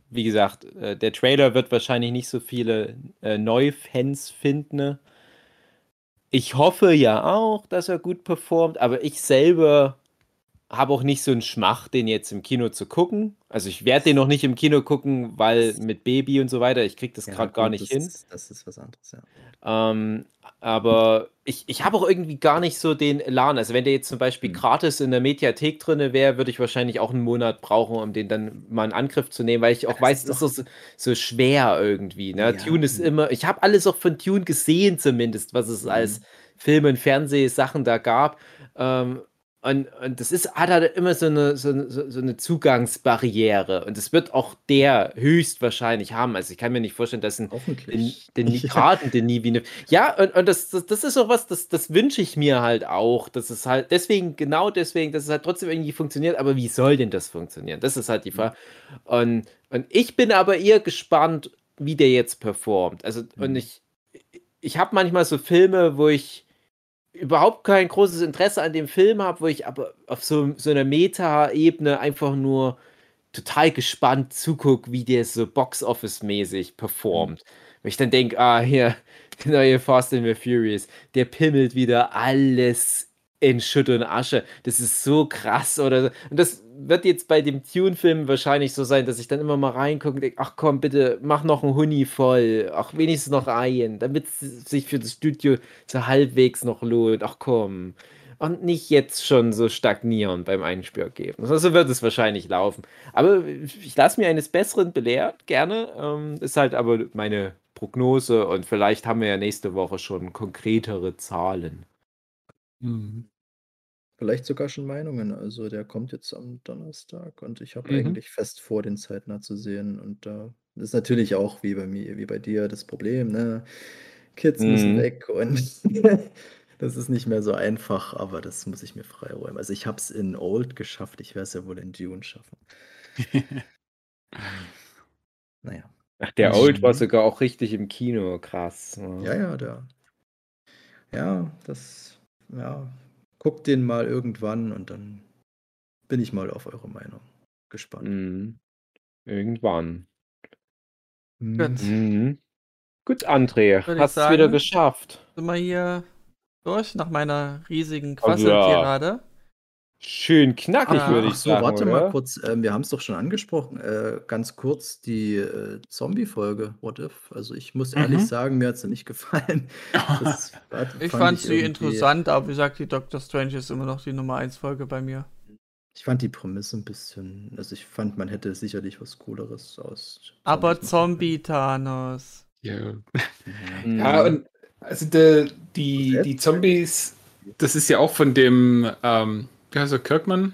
wie gesagt, äh, der Trailer wird wahrscheinlich nicht so viele äh, Neufans finden. Ne? Ich hoffe ja auch, dass er gut performt, aber ich selber habe auch nicht so einen Schmach, den jetzt im Kino zu gucken. Also ich werde den noch nicht im Kino gucken, weil mit Baby und so weiter, ich kriege das Ja, gerade gar nicht das hin. ist, das ist was anderes, ja. Ähm, aber ich, ich habe auch irgendwie gar nicht so den Elan. Also wenn der jetzt zum Beispiel Hm. gratis in der Mediathek drin wäre, würde ich wahrscheinlich auch einen Monat brauchen, um den dann mal in Angriff zu nehmen, weil ich auch Das weiß, das ist so, so schwer irgendwie. Ne? Ja. Tune ist immer, ich habe alles auch von Tune gesehen zumindest, was es Mhm. als Film- und Fernsehsachen da gab. Ähm, und, und das ist, hat halt immer so eine, so, eine- so eine Zugangsbarriere. Und das wird auch der höchstwahrscheinlich haben. Also ich kann mir nicht vorstellen, dass ein den, Hoffentlich. den [LAUGHS] Ja. Nigraten, den nie wie eine. Ja, und, und das, das, das ist auch was, das, das wünsche ich mir halt auch. Das ist halt, deswegen, genau deswegen, dass es halt trotzdem irgendwie funktioniert, aber wie soll denn das funktionieren? Das ist halt die Frage. Und, und ich bin aber eher gespannt, wie der jetzt performt. Also, und Mhm. ich, ich habe manchmal so Filme, wo ich überhaupt kein großes Interesse an dem Film habe, wo ich aber auf so, so einer Meta-Ebene einfach nur total gespannt zugucke, wie der so Box-Office-mäßig performt. Wo ich dann denke, ah, hier, der [LAUGHS] neue Fast and the Furious, der pimmelt wieder alles in Schutt und Asche. Das ist so krass. Oder so. Und das wird jetzt bei dem Tune-Film wahrscheinlich so sein, dass ich dann immer mal reingucke und denke, ach komm, bitte, mach noch einen Huni voll. Ach, wenigstens noch einen, damit es sich für das Studio so halbwegs noch lohnt. Ach komm. Und nicht jetzt schon so stagnieren beim Einspielergebnis. Also wird es wahrscheinlich laufen. Aber ich lasse mir eines Besseren belehrt, gerne. Ähm, ist halt aber meine Prognose und vielleicht haben wir ja nächste Woche schon konkretere Zahlen. Mhm. Vielleicht sogar schon Meinungen. Also der kommt jetzt am Donnerstag und ich habe Mhm. eigentlich fest vor, den zeitnah zu sehen. Und da ist natürlich auch wie bei mir, wie bei dir das Problem, ne? Kids müssen Mhm. weg und [LAUGHS] das ist nicht mehr so einfach, aber das muss ich mir freiräumen. Also ich habe es in Old geschafft, ich werde es ja wohl in Dune schaffen. [LAUGHS] Naja. Ach, der Old war Mhm. sogar auch richtig im Kino. Krass. Ja, ja, der. Ja, das, ja. Guckt den mal irgendwann und dann bin ich mal auf eure Meinung gespannt. Mhm. Irgendwann. Gut. Mhm. Gut, André, Würde hast es wieder geschafft. Sind wir hier durch nach meiner riesigen Oh ja. Schön knackig, Ah, würde ich Ach so, sagen. warte oder? mal kurz. Ähm, wir haben es doch schon angesprochen. Äh, ganz kurz die äh, Zombie-Folge, What If? Also ich muss ehrlich Mhm. sagen, mir hat sie nicht gefallen. [LAUGHS] Das war- Ich fand fand sie interessant, aber wie gesagt, die Doctor Strange ist immer noch die Nummer 1 Folge bei mir. Ich fand die Prämisse ein bisschen. Also ich fand, man hätte sicherlich was Cooleres aus. Aber Zombies Zombie-Thanos. Ja. Mhm. Ja, und also die, die jetzt? Zombies, das ist ja auch von dem, ähm, wie heißt er, Kirkman.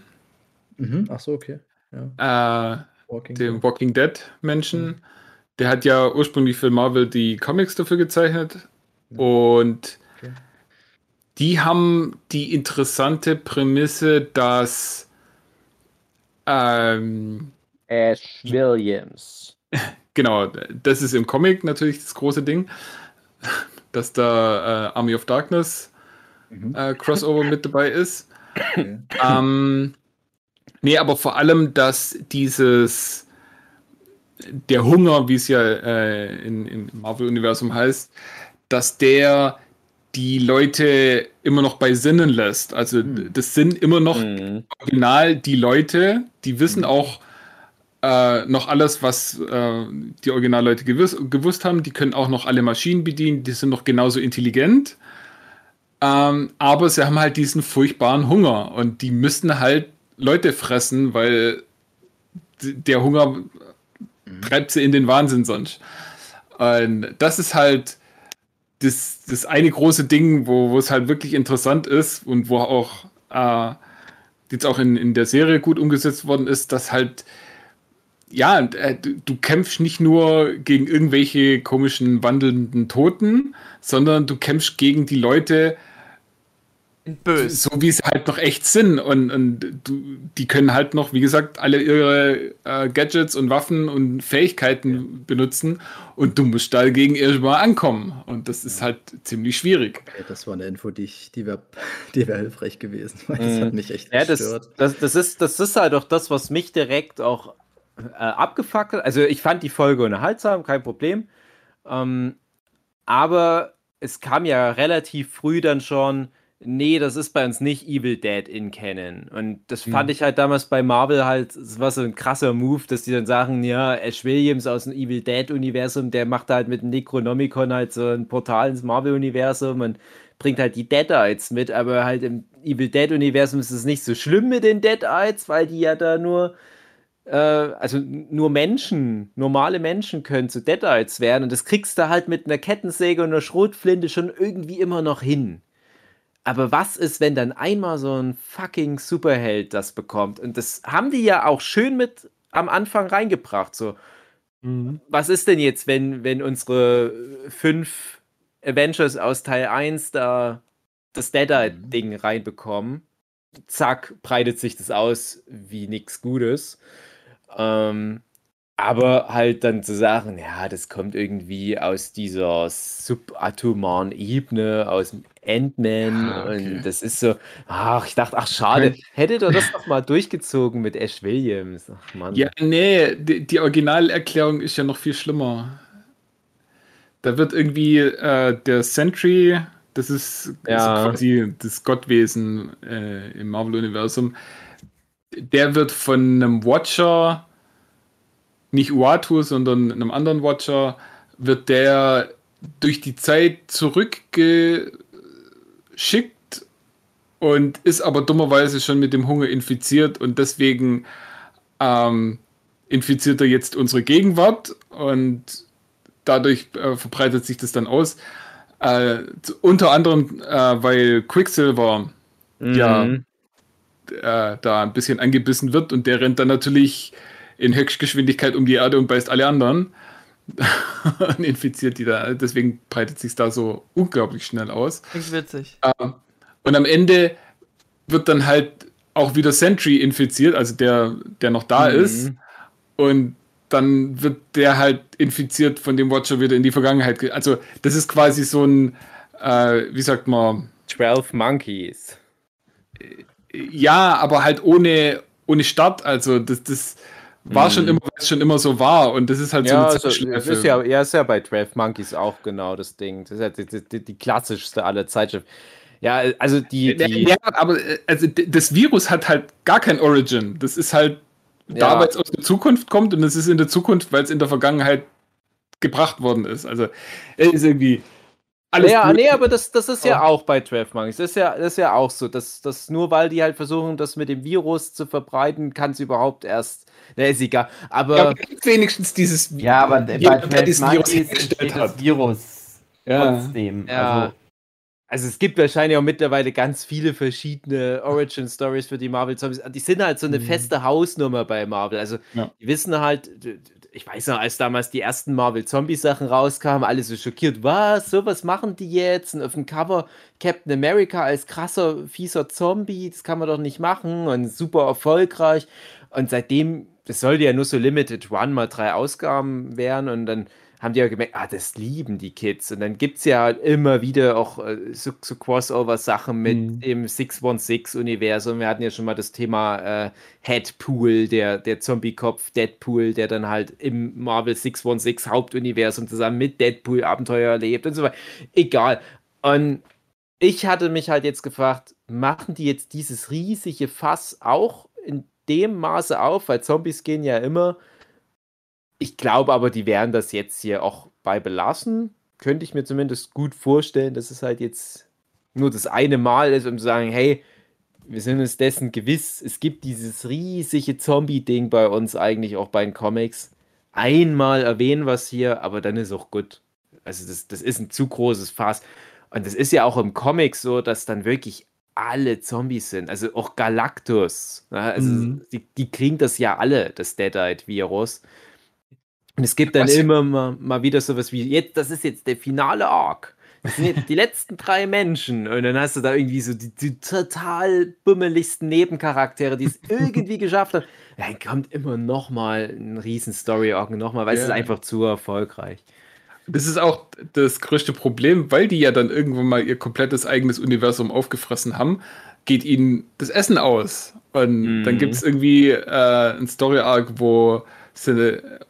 Mhm. Ach so, okay. Ja. äh, Walking dem Dead. Walking Dead Menschen. Der hat ja ursprünglich für Marvel die Comics dafür gezeichnet. Und Okay. die haben die interessante Prämisse, dass ähm, Ash Williams. [LAUGHS] Genau, das ist im Comic natürlich das große Ding, [LAUGHS] dass da äh, Army of Darkness Mhm. äh, Crossover mit dabei ist. Okay. Ähm, nee, aber vor allem, dass dieses der Hunger, wie es ja äh, in, im Marvel-Universum heißt, dass der die Leute immer noch bei Sinnen lässt. Also Hm. das sind immer noch Mhm. original die Leute, die wissen Mhm. auch äh, noch alles, was äh, die Originalleute gewiss, gewusst haben. Die können auch noch alle Maschinen bedienen, die sind noch genauso intelligent. Ähm, aber sie haben halt diesen furchtbaren Hunger und die müssten halt Leute fressen, weil der Hunger treibt sie in den Wahnsinn sonst. Und das ist halt das, das eine große Ding, wo, wo es halt wirklich interessant ist und wo auch äh, jetzt auch in, in der Serie gut umgesetzt worden ist, dass halt ja, äh, du, du kämpfst nicht nur gegen irgendwelche komischen wandelnden Toten, sondern du kämpfst gegen die Leute, Böse. so wie sie halt noch echt sind. Und, und du, die können halt noch, wie gesagt, alle ihre äh, Gadgets und Waffen und Fähigkeiten benutzen. Und du musst dagegen erstmal ankommen. Und das ist halt ziemlich schwierig. Okay, das war eine Info, die, ich, die wäre [LAUGHS] die wär hilfreich gewesen. Weil das Mhm. hat mich echt Ja, das, gestört. das, das, ist, das ist halt auch das, was mich direkt auch äh, abgefuckt hat. Also ich fand die Folge unterhaltsam, kein Problem. Ähm, aber es kam ja relativ früh dann schon, nee, das ist bei uns nicht Evil Dead in Canon. Und das fand Mhm. ich halt damals bei Marvel halt, es war so ein krasser Move, dass die dann sagen, ja, Ash Williams aus dem Evil Dead-Universum, der macht halt mit dem Necronomicon halt so ein Portal ins Marvel-Universum und bringt halt die Deadites mit, aber halt im Evil Dead-Universum ist es nicht so schlimm mit den Deadites, weil die ja da nur äh, also nur Menschen, normale Menschen können zu Deadites werden und das kriegst du halt mit einer Kettensäge und einer Schrotflinte schon irgendwie immer noch hin. Aber was ist, wenn dann einmal so ein fucking Superheld das bekommt? Und das haben die ja auch schön mit am Anfang reingebracht. So, was ist denn jetzt, wenn, wenn unsere fünf Avengers aus Teil 1 da das Deadite-Ding reinbekommen? Zack, breitet sich das aus wie nichts Gutes. Ähm, aber halt dann zu sagen, ja, das kommt irgendwie aus dieser subatomaren Ebene, aus dem Ant-Man Ah, okay. und das ist so, ach, ich dachte, ach, schade, hättet ihr das doch mal durchgezogen mit Ash Williams. Ach, Mann. Ja, nee, die, die Originalerklärung ist ja noch viel schlimmer. Da wird irgendwie äh, der Sentry, das ist Ja. quasi das Gottwesen äh, im Marvel-Universum, der wird von einem Watcher, nicht Uatu, sondern einem anderen Watcher, wird der durch die Zeit zurückgeschickt und ist aber dummerweise schon mit dem Hunger infiziert und deswegen ähm, infiziert er jetzt unsere Gegenwart und dadurch äh, verbreitet sich das dann aus. Äh, unter anderem, äh, weil Quicksilver ja Mhm. äh, da ein bisschen angebissen wird und der rennt dann natürlich in Höchstgeschwindigkeit um die Erde und beißt alle anderen [LAUGHS] und infiziert die da. Deswegen breitet sich da so unglaublich schnell aus. Klingt witzig. Ähm, Und am Ende wird dann halt auch wieder Sentry infiziert, also der, der noch da Mhm. ist. Und dann wird der halt infiziert von dem Watcher wieder in die Vergangenheit. ge- Also, das ist quasi so ein, äh, wie sagt man, 12 Monkeys. ja, aber halt ohne, ohne Start. Also, das, das war schon immer, weil es schon immer so war. Und das ist halt Ja, so also, eine das Zeitschleife. ist ja, ja, ist ja bei 12 Monkeys auch genau das Ding. Das ist ja die, die, die klassischste aller Zeitschriften. Ja, also die, die ja, aber äh, also das Virus hat halt gar kein Origin. Das ist halt da, Ja. weil es aus der Zukunft kommt und es ist in der Zukunft, weil es in der Vergangenheit gebracht worden ist. Also es ist irgendwie alles. ja, blöd. nee, aber das, das ist ja auch bei 12 Monkeys. Das ist ja, das ist ja auch so, dass, dass nur weil die halt versuchen, das mit dem Virus zu verbreiten, kann es überhaupt erst. Ne, ist egal. Aber ja, aber wenigstens dieses Ja, aber bei der 12 dieses Virus hat. das Virus Ja. trotzdem. Ja. Also, Also es gibt wahrscheinlich auch mittlerweile ganz viele verschiedene Origin Stories für die Marvel Zombies. Die sind halt so eine Mhm. feste Hausnummer bei Marvel. Also Ja. die wissen halt, ich weiß noch, als damals die ersten Marvel Zombie Sachen rauskamen, alle so schockiert, was, so was machen die jetzt? Und auf dem Cover Captain America als krasser, fieser Zombie, das kann man doch nicht machen und super erfolgreich. Und seitdem, das sollte ja nur so Limited Run mal drei Ausgaben werden und dann haben die ja gemerkt, ah, das lieben die Kids. Und dann gibt es ja immer wieder auch äh, so, so Crossover-Sachen mit Mhm. dem 616-Universum. Wir hatten ja schon mal das Thema äh, Headpool, der, der Zombie-Kopf Deadpool, der dann halt im Marvel 616 Hauptuniversum zusammen mit Deadpool Abenteuer erlebt und so weiter. Egal. Und ich hatte mich halt jetzt gefragt, machen die jetzt dieses riesige Fass auch in dem Maße auf? Weil Zombies gehen ja immer. Ich glaube aber, die werden das jetzt hier auch bei belassen. Könnte ich mir zumindest gut vorstellen, dass es halt jetzt nur das eine Mal ist, um zu sagen, hey, wir sind uns dessen gewiss, es gibt dieses riesige Zombie-Ding bei uns eigentlich auch bei den Comics. Einmal erwähnen wir es hier, aber dann ist auch gut. Also das, das ist ein zu großes Fass. Und das ist ja auch im Comic so, dass dann wirklich alle Zombies sind. Also auch Galactus. Ja, also Mhm. die, die kriegen das ja alle, das Deadite-Virus. Und es gibt dann Was- immer mal, mal wieder sowas wie, jetzt, das ist jetzt der finale Arc. Das sind jetzt die [LAUGHS] letzten drei Menschen. Und dann hast du da irgendwie so die, die total bummeligsten Nebencharaktere, die es [LAUGHS] irgendwie geschafft haben. Dann kommt immer noch mal ein riesen Story-Arc nochmal, weil es Ja. ist einfach zu erfolgreich. Das ist auch das größte Problem, weil die ja dann irgendwann mal ihr komplettes eigenes Universum aufgefressen haben, geht ihnen das Essen aus. Und Mhm. dann gibt es irgendwie äh, ein Story-Arc, wo,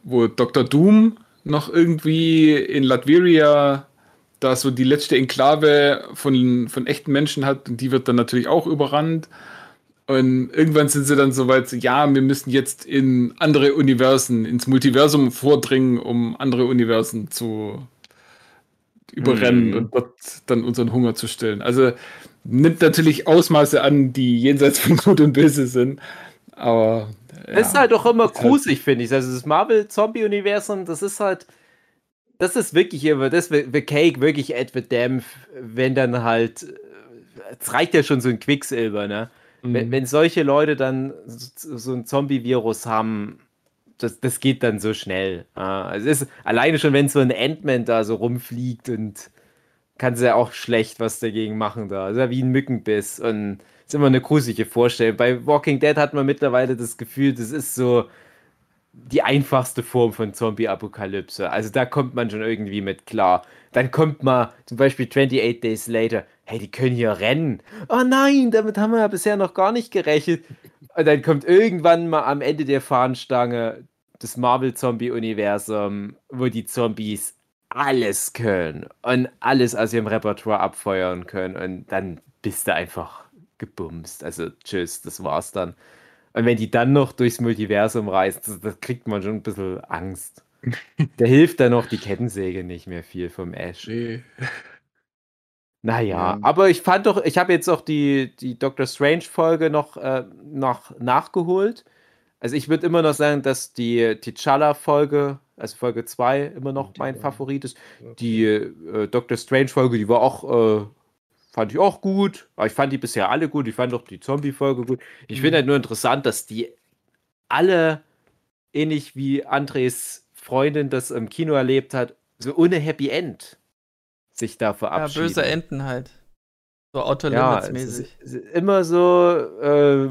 wo Dr. Doom noch irgendwie in Latveria da so die letzte Enklave von, von echten Menschen hat und die wird dann natürlich auch überrannt. Und irgendwann sind sie dann so weit, so, ja, wir müssen jetzt in andere Universen, ins Multiversum vordringen, um andere Universen zu überrennen Mhm. und dort dann unseren Hunger zu stillen. Also nimmt natürlich Ausmaße an, die jenseits von Gut und Böse sind. Aber ja, Das ist halt auch immer Ist halt- gruselig, finde ich. Also das Marvel-Zombie-Universum, das ist halt, das ist wirklich immer, das The Cake, wirklich the Dämpf, wenn dann halt, äh, es reicht ja schon so ein Quicksilber, ne? Wenn, Mhm. wenn solche Leute dann so, so ein Zombie-Virus haben, das, das geht dann so schnell. Ja, also es ist alleine schon, wenn so ein Ant-Man da so rumfliegt und kann sie ja auch schlecht was dagegen machen da. Also wie ein Mückenbiss und ist immer eine gruselige Vorstellung. Bei Walking Dead hat man mittlerweile das Gefühl, das ist so die einfachste Form von Zombie-Apokalypse. Also da kommt man schon irgendwie mit klar. Dann kommt mal zum Beispiel 28 Days Later. Hey, die können hier rennen. Oh nein, damit haben wir ja bisher noch gar nicht gerechnet. Und dann kommt irgendwann mal am Ende der Fahnenstange das Marvel-Zombie-Universum, wo die Zombies alles können und alles aus ihrem Repertoire abfeuern können. Und dann bist du einfach gebumst. Also tschüss, das war's dann. Und wenn die dann noch durchs Multiversum reisen, das, das kriegt man schon ein bisschen Angst. [LAUGHS] Da hilft dann noch die Kettensäge nicht mehr viel vom Ash. Nee. Naja, Ja. aber ich fand doch, ich habe jetzt auch die, die Doctor Strange-Folge noch, äh, noch nachgeholt. Also ich würde immer noch sagen, dass die T'Challa-Folge, also Folge 2, immer noch Die mein Favorit ist. Die äh, Doctor Strange-Folge, die war auch, äh, fand ich auch gut. Aber ich fand die bisher alle gut. Ich fand auch die Zombie-Folge gut. Ich finde halt nur interessant, dass die alle, ähnlich wie Andres Freundin das im Kino erlebt hat, so ohne Happy End sich da Ja, verabschieden. böse Enden halt. So Ja, Auto-Limits-mäßig. es ist immer so, äh,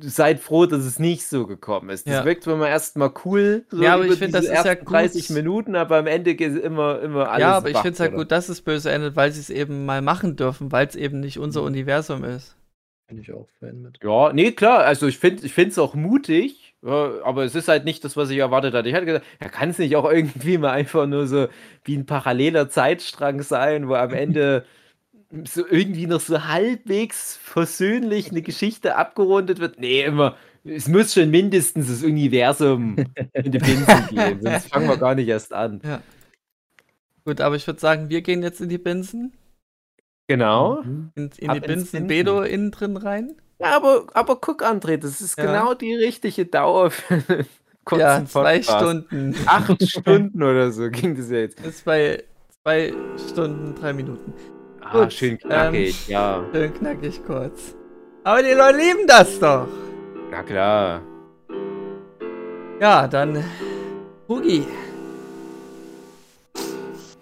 seid froh, dass es nicht so gekommen ist. Das Ja. wirkt immer erstmal cool, so Ja, aber ich find, das ist ja ersten 30 gut. Minuten, aber am Ende geht immer, immer alles ja, aber ich finde es halt oder? gut, dass es böse endet, weil sie es eben mal machen dürfen, weil es eben nicht unser Universum ist. Bin ich auch mit. Ja, nee, klar, also ich finde ich es auch mutig, ja, aber es ist halt nicht das, was ich erwartet hatte. Ich hatte gesagt, ja, kann es nicht auch irgendwie mal einfach nur so wie ein paralleler Zeitstrang sein, wo am Ende [LAUGHS] so irgendwie noch so halbwegs versöhnlich eine Geschichte abgerundet wird? Nee, immer, es muss schon mindestens das Universum [LAUGHS] in die Binsen gehen, sonst fangen wir gar nicht erst an. Gut, aber ich würde sagen, wir gehen jetzt in die Binsen. Genau. Mhm. In, in die ins Binsen Binsen. Bedo innen drin rein. Ja, aber, aber guck, André, das ist Ja. genau die richtige Dauer [LAUGHS] für einen kurzen ja, zwei Podcast. Stunden. acht [LAUGHS] Stunden oder so ging das ja jetzt. Ist bei zwei Stunden, drei Minuten. Ah, Gut, schön knackig, ja. Schön knackig kurz. Aber die Leute lieben das doch. Na klar. Ja, dann Hugi.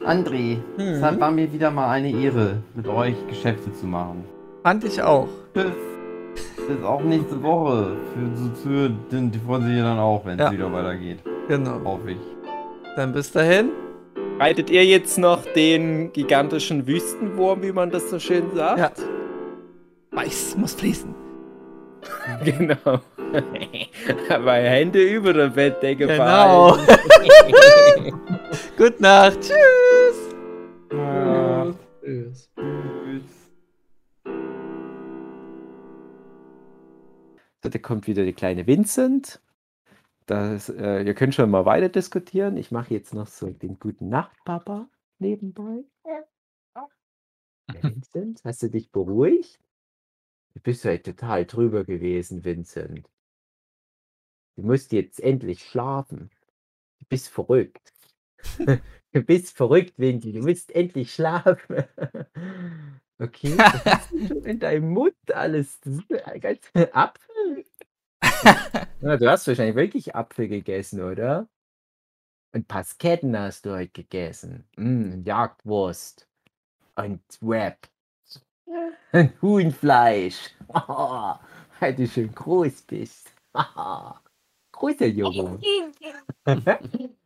André, es Mhm. war mir wieder mal eine Ehre, mit euch Geschäfte zu machen. Fand ich auch. Bis, bis auch nächste Woche. Für, für den, die freuen sich ja dann auch, wenn es Ja. wieder weitergeht. Genau. Hoffe ich. Dann bis dahin. Reitet ihr jetzt noch den gigantischen Wüstenwurm, wie man das so schön sagt? Ja. Weiß muss fließen. [LAUGHS] Genau. [LAUGHS] Aber Hände über der Bettdecke Genau. fallen. [LAUGHS] Gute Nacht. Tschüss. Ja. Tschüss. Da kommt wieder die kleine Vincent. Das, äh, ihr könnt schon mal weiter diskutieren. Ich mache jetzt noch so den guten Nacht, Papa, nebenbei. Ja, Vincent, hast du dich beruhigt? Du bist halt total drüber gewesen, Vincent. Du musst jetzt endlich schlafen. Du bist verrückt. [LAUGHS] Du bist verrückt, Vinci. Du musst endlich schlafen. [LAUGHS] Okay, [LAUGHS] was hast in deinem Mund alles? Das ist ein ganzer Apfel. Ja, du hast wahrscheinlich wirklich Apfel gegessen, oder? Und Pasketten hast du heute gegessen. Mm, Jagdwurst. Und Wrap. Und Huhnfleisch. [LAUGHS] weil du schön groß bist. [LAUGHS] großer Junge.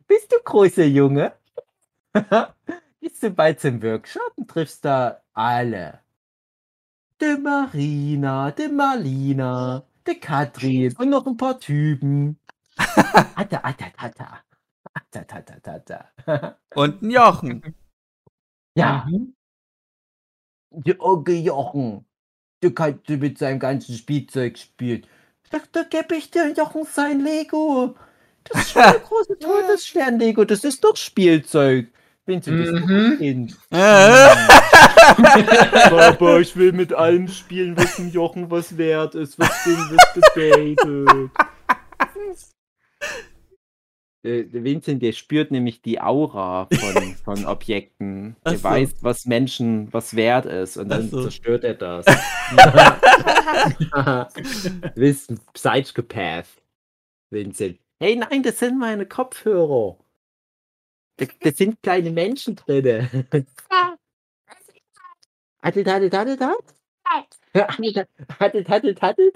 bist du großer Junge? Gehst du bald zum Workshop und triffst da alle. De Marina, de Marlina, de Katrin und noch ein paar Typen. [LAUGHS] Atta, atta, atta. Atta, atta, atta. Und ein Jochen. Ja. Der Onkel Jochen. Der kann mit seinem ganzen Spielzeug spielen. Da, da gebe ich dir Jochen sein Lego. Das ist schon [LAUGHS] ein großes Todesstern-Lego. Das ist doch Spielzeug. Du das Mhm. Kind. Äh, [LAUGHS] Papa, ich will mit allem spielen, was dem Jochen was wert ist. Was dem was bedeutet. Der Vincent, der spürt nämlich die Aura von, von Objekten. Der so. weiß, was Menschen was wert ist und dann so. zerstört er das. [LAUGHS] du bist ein Psychopath, Vincent. Hey, nein, das sind meine Kopfhörer. Da, da sind kleine Menschen drin. [LAUGHS] Hattet, hattet, hattet? Hattet, hattet, hattet, hattet, hattet?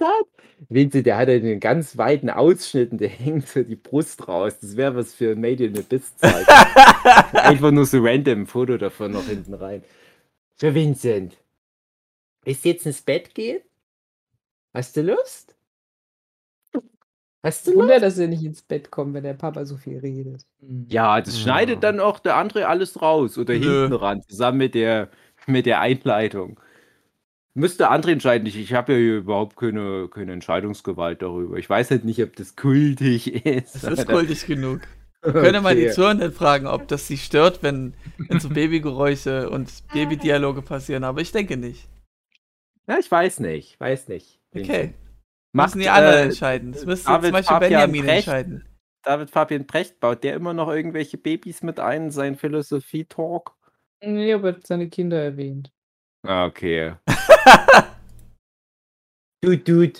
Vincent, der hat einen ganz weiten Ausschnitt und der [LAUGHS] hängt so die Brust raus. Das wäre was für Made in Abyss Zeit. [LAUGHS] Einfach nur so random ein Foto davon noch hinten rein. So, Vincent. Willst du jetzt ins Bett gehen? Hast du Lust? Hast du? Wunder, dass er nicht ins Bett kommt, wenn der Papa so viel redet. Ja, das Ja. schneidet dann auch der andere alles raus oder Nö. hinten ran, zusammen mit der, mit der Einleitung. Müsste André entscheiden. Ich, ich habe ja hier überhaupt keine, keine Entscheidungsgewalt darüber. Ich weiß halt nicht, ob das kultig [LAUGHS] ist. Das ist kultig genug. Wir können mal die Okay. Zuhörenden fragen, ob das sie stört, wenn, wenn so [LAUGHS] Babygeräusche und Babydialoge passieren, aber ich denke nicht. Ja, ich weiß nicht. Weiß nicht. Okay. Macht, Müssen die anderen äh, entscheiden. Das müsste David zum Beispiel Fabian Benjamin Brecht. entscheiden. David Fabian Brecht baut der immer noch irgendwelche Babys mit ein in seinen Philosophie-Talk? Nee, aber er hat seine Kinder erwähnt. Ah, Okay. [LAUGHS] du, du.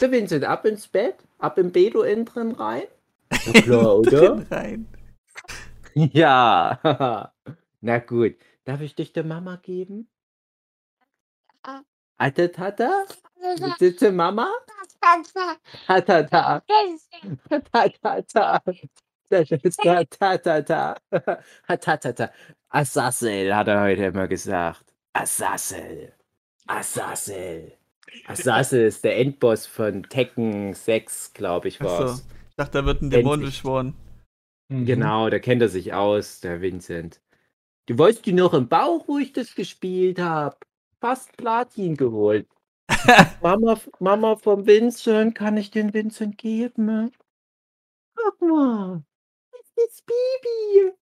So, Vincent, ab ins Bett? Ab im Bedo innen drin rein? Na klar, oder? Rein. Ja. [LAUGHS] [LAUGHS] Na gut. Darf ich dich der Mama geben? Atte Tata? Sitze Mama? Tatata. Tatata. Tatata. Tatata. Assassel, hat er heute immer gesagt. Assassel. Assassel. Assassel ist der Endboss von Tekken 6, glaube ich, Achso. war's. Ich dachte, da wird ein Dämon beschworen. Genau, da kennt er sich aus, der Vincent. Du weißt die noch im Bauch, wo ich das gespielt habe? Fast Platin geholt. [LAUGHS] Mama, Mama vom Vincent, kann ich den Vincent geben? Guck mal, das ist Baby.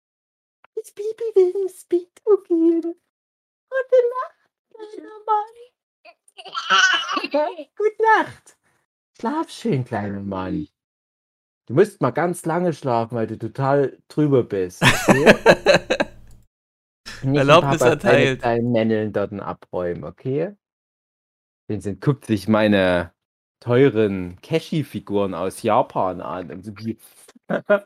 Das Baby will ins Bett gehen. Gute Nacht, kleiner Mann. [LAUGHS] Gute Nacht. Schlaf schön, kleiner Mann. Du musst mal ganz lange schlafen, weil du total drüber bist. Okay? [LAUGHS] Nicht Erlaubnis Papa deine erteilt. kleinen Männeln dort abräumen, okay? Vincent guckt sich meine teuren Cashy-Figuren aus Japan an. [LAUGHS]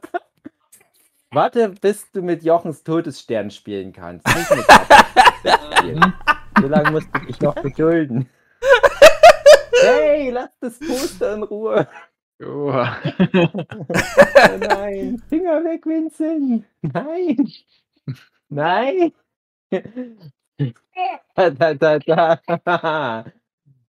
Warte, bis du mit Jochens Todesstern spielen kannst. Spielen. So lange musst du dich noch gedulden. Hey, lass das Poster in Ruhe. [LAUGHS] Oh nein, Finger weg, Vincent. Nein. Nein. Da, da, da.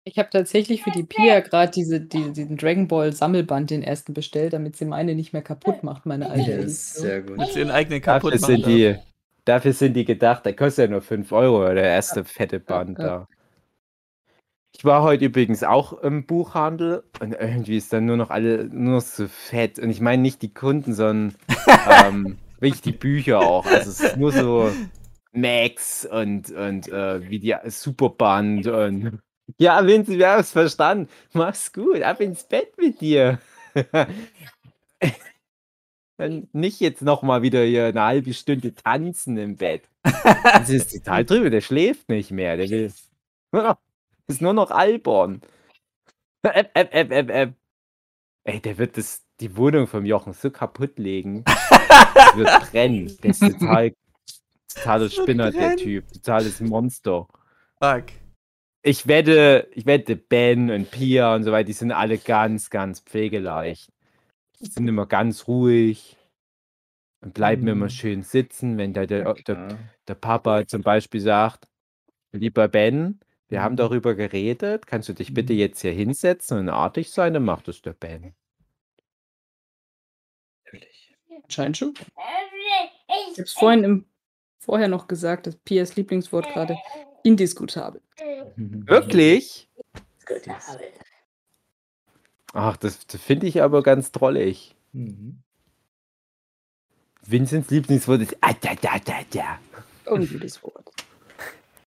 Ich habe tatsächlich für die Pia gerade diese, die, diesen Dragon Ball Sammelband, den ersten bestellt, damit sie meine nicht mehr kaputt macht, meine alte. Der ist sehr gut. Mit ihren eigenen kaputt Dafür machen sind, die, dafür sind die gedacht, der kostet ja nur 5 Euro, der erste fette Band ja. da. Ich war heute übrigens auch im Buchhandel und irgendwie ist dann nur noch alle nur noch so fett. Und ich meine nicht die Kunden, sondern [LAUGHS] ähm, wirklich die Bücher auch. Also es ist nur so Max und, und äh, wie die Superband und [LAUGHS] ja, Vinci, wir haben es verstanden. Mach's gut, ab ins Bett mit dir. [LAUGHS] Dann nicht jetzt nochmal wieder hier eine halbe Stunde tanzen im Bett. Das ist total drüber, der schläft nicht mehr. Der will. [LAUGHS] Ist nur noch albern. Äpp, äpp, äpp, äpp, äpp. Ey, der wird das, die Wohnung vom Jochen so kaputt legen. Das wird brennen. Der ist total, totaler Spinner, der. Typ. Totales Monster. Fuck. Ich wette, ich wette, Ben und Pia und so weiter, die sind alle ganz, ganz pflegeleicht. Die sind immer ganz ruhig und bleiben immer Mhm. schön sitzen, wenn der, der, der, der Papa zum Beispiel sagt, lieber Ben, wir haben Mhm. darüber geredet, kannst du dich bitte Mhm. jetzt hier hinsetzen und artig sein? Dann macht es der Ben. Natürlich. Anscheinend schon. Ich habe es vorhin im, vorher noch gesagt, dass Pias Lieblingswort gerade indiskutabel. Wirklich? Ach, das, das finde ich aber ganz drollig. Mhm. Vincents Lieblingswort ist ah, da, da, da, da. Ein gutes Wort.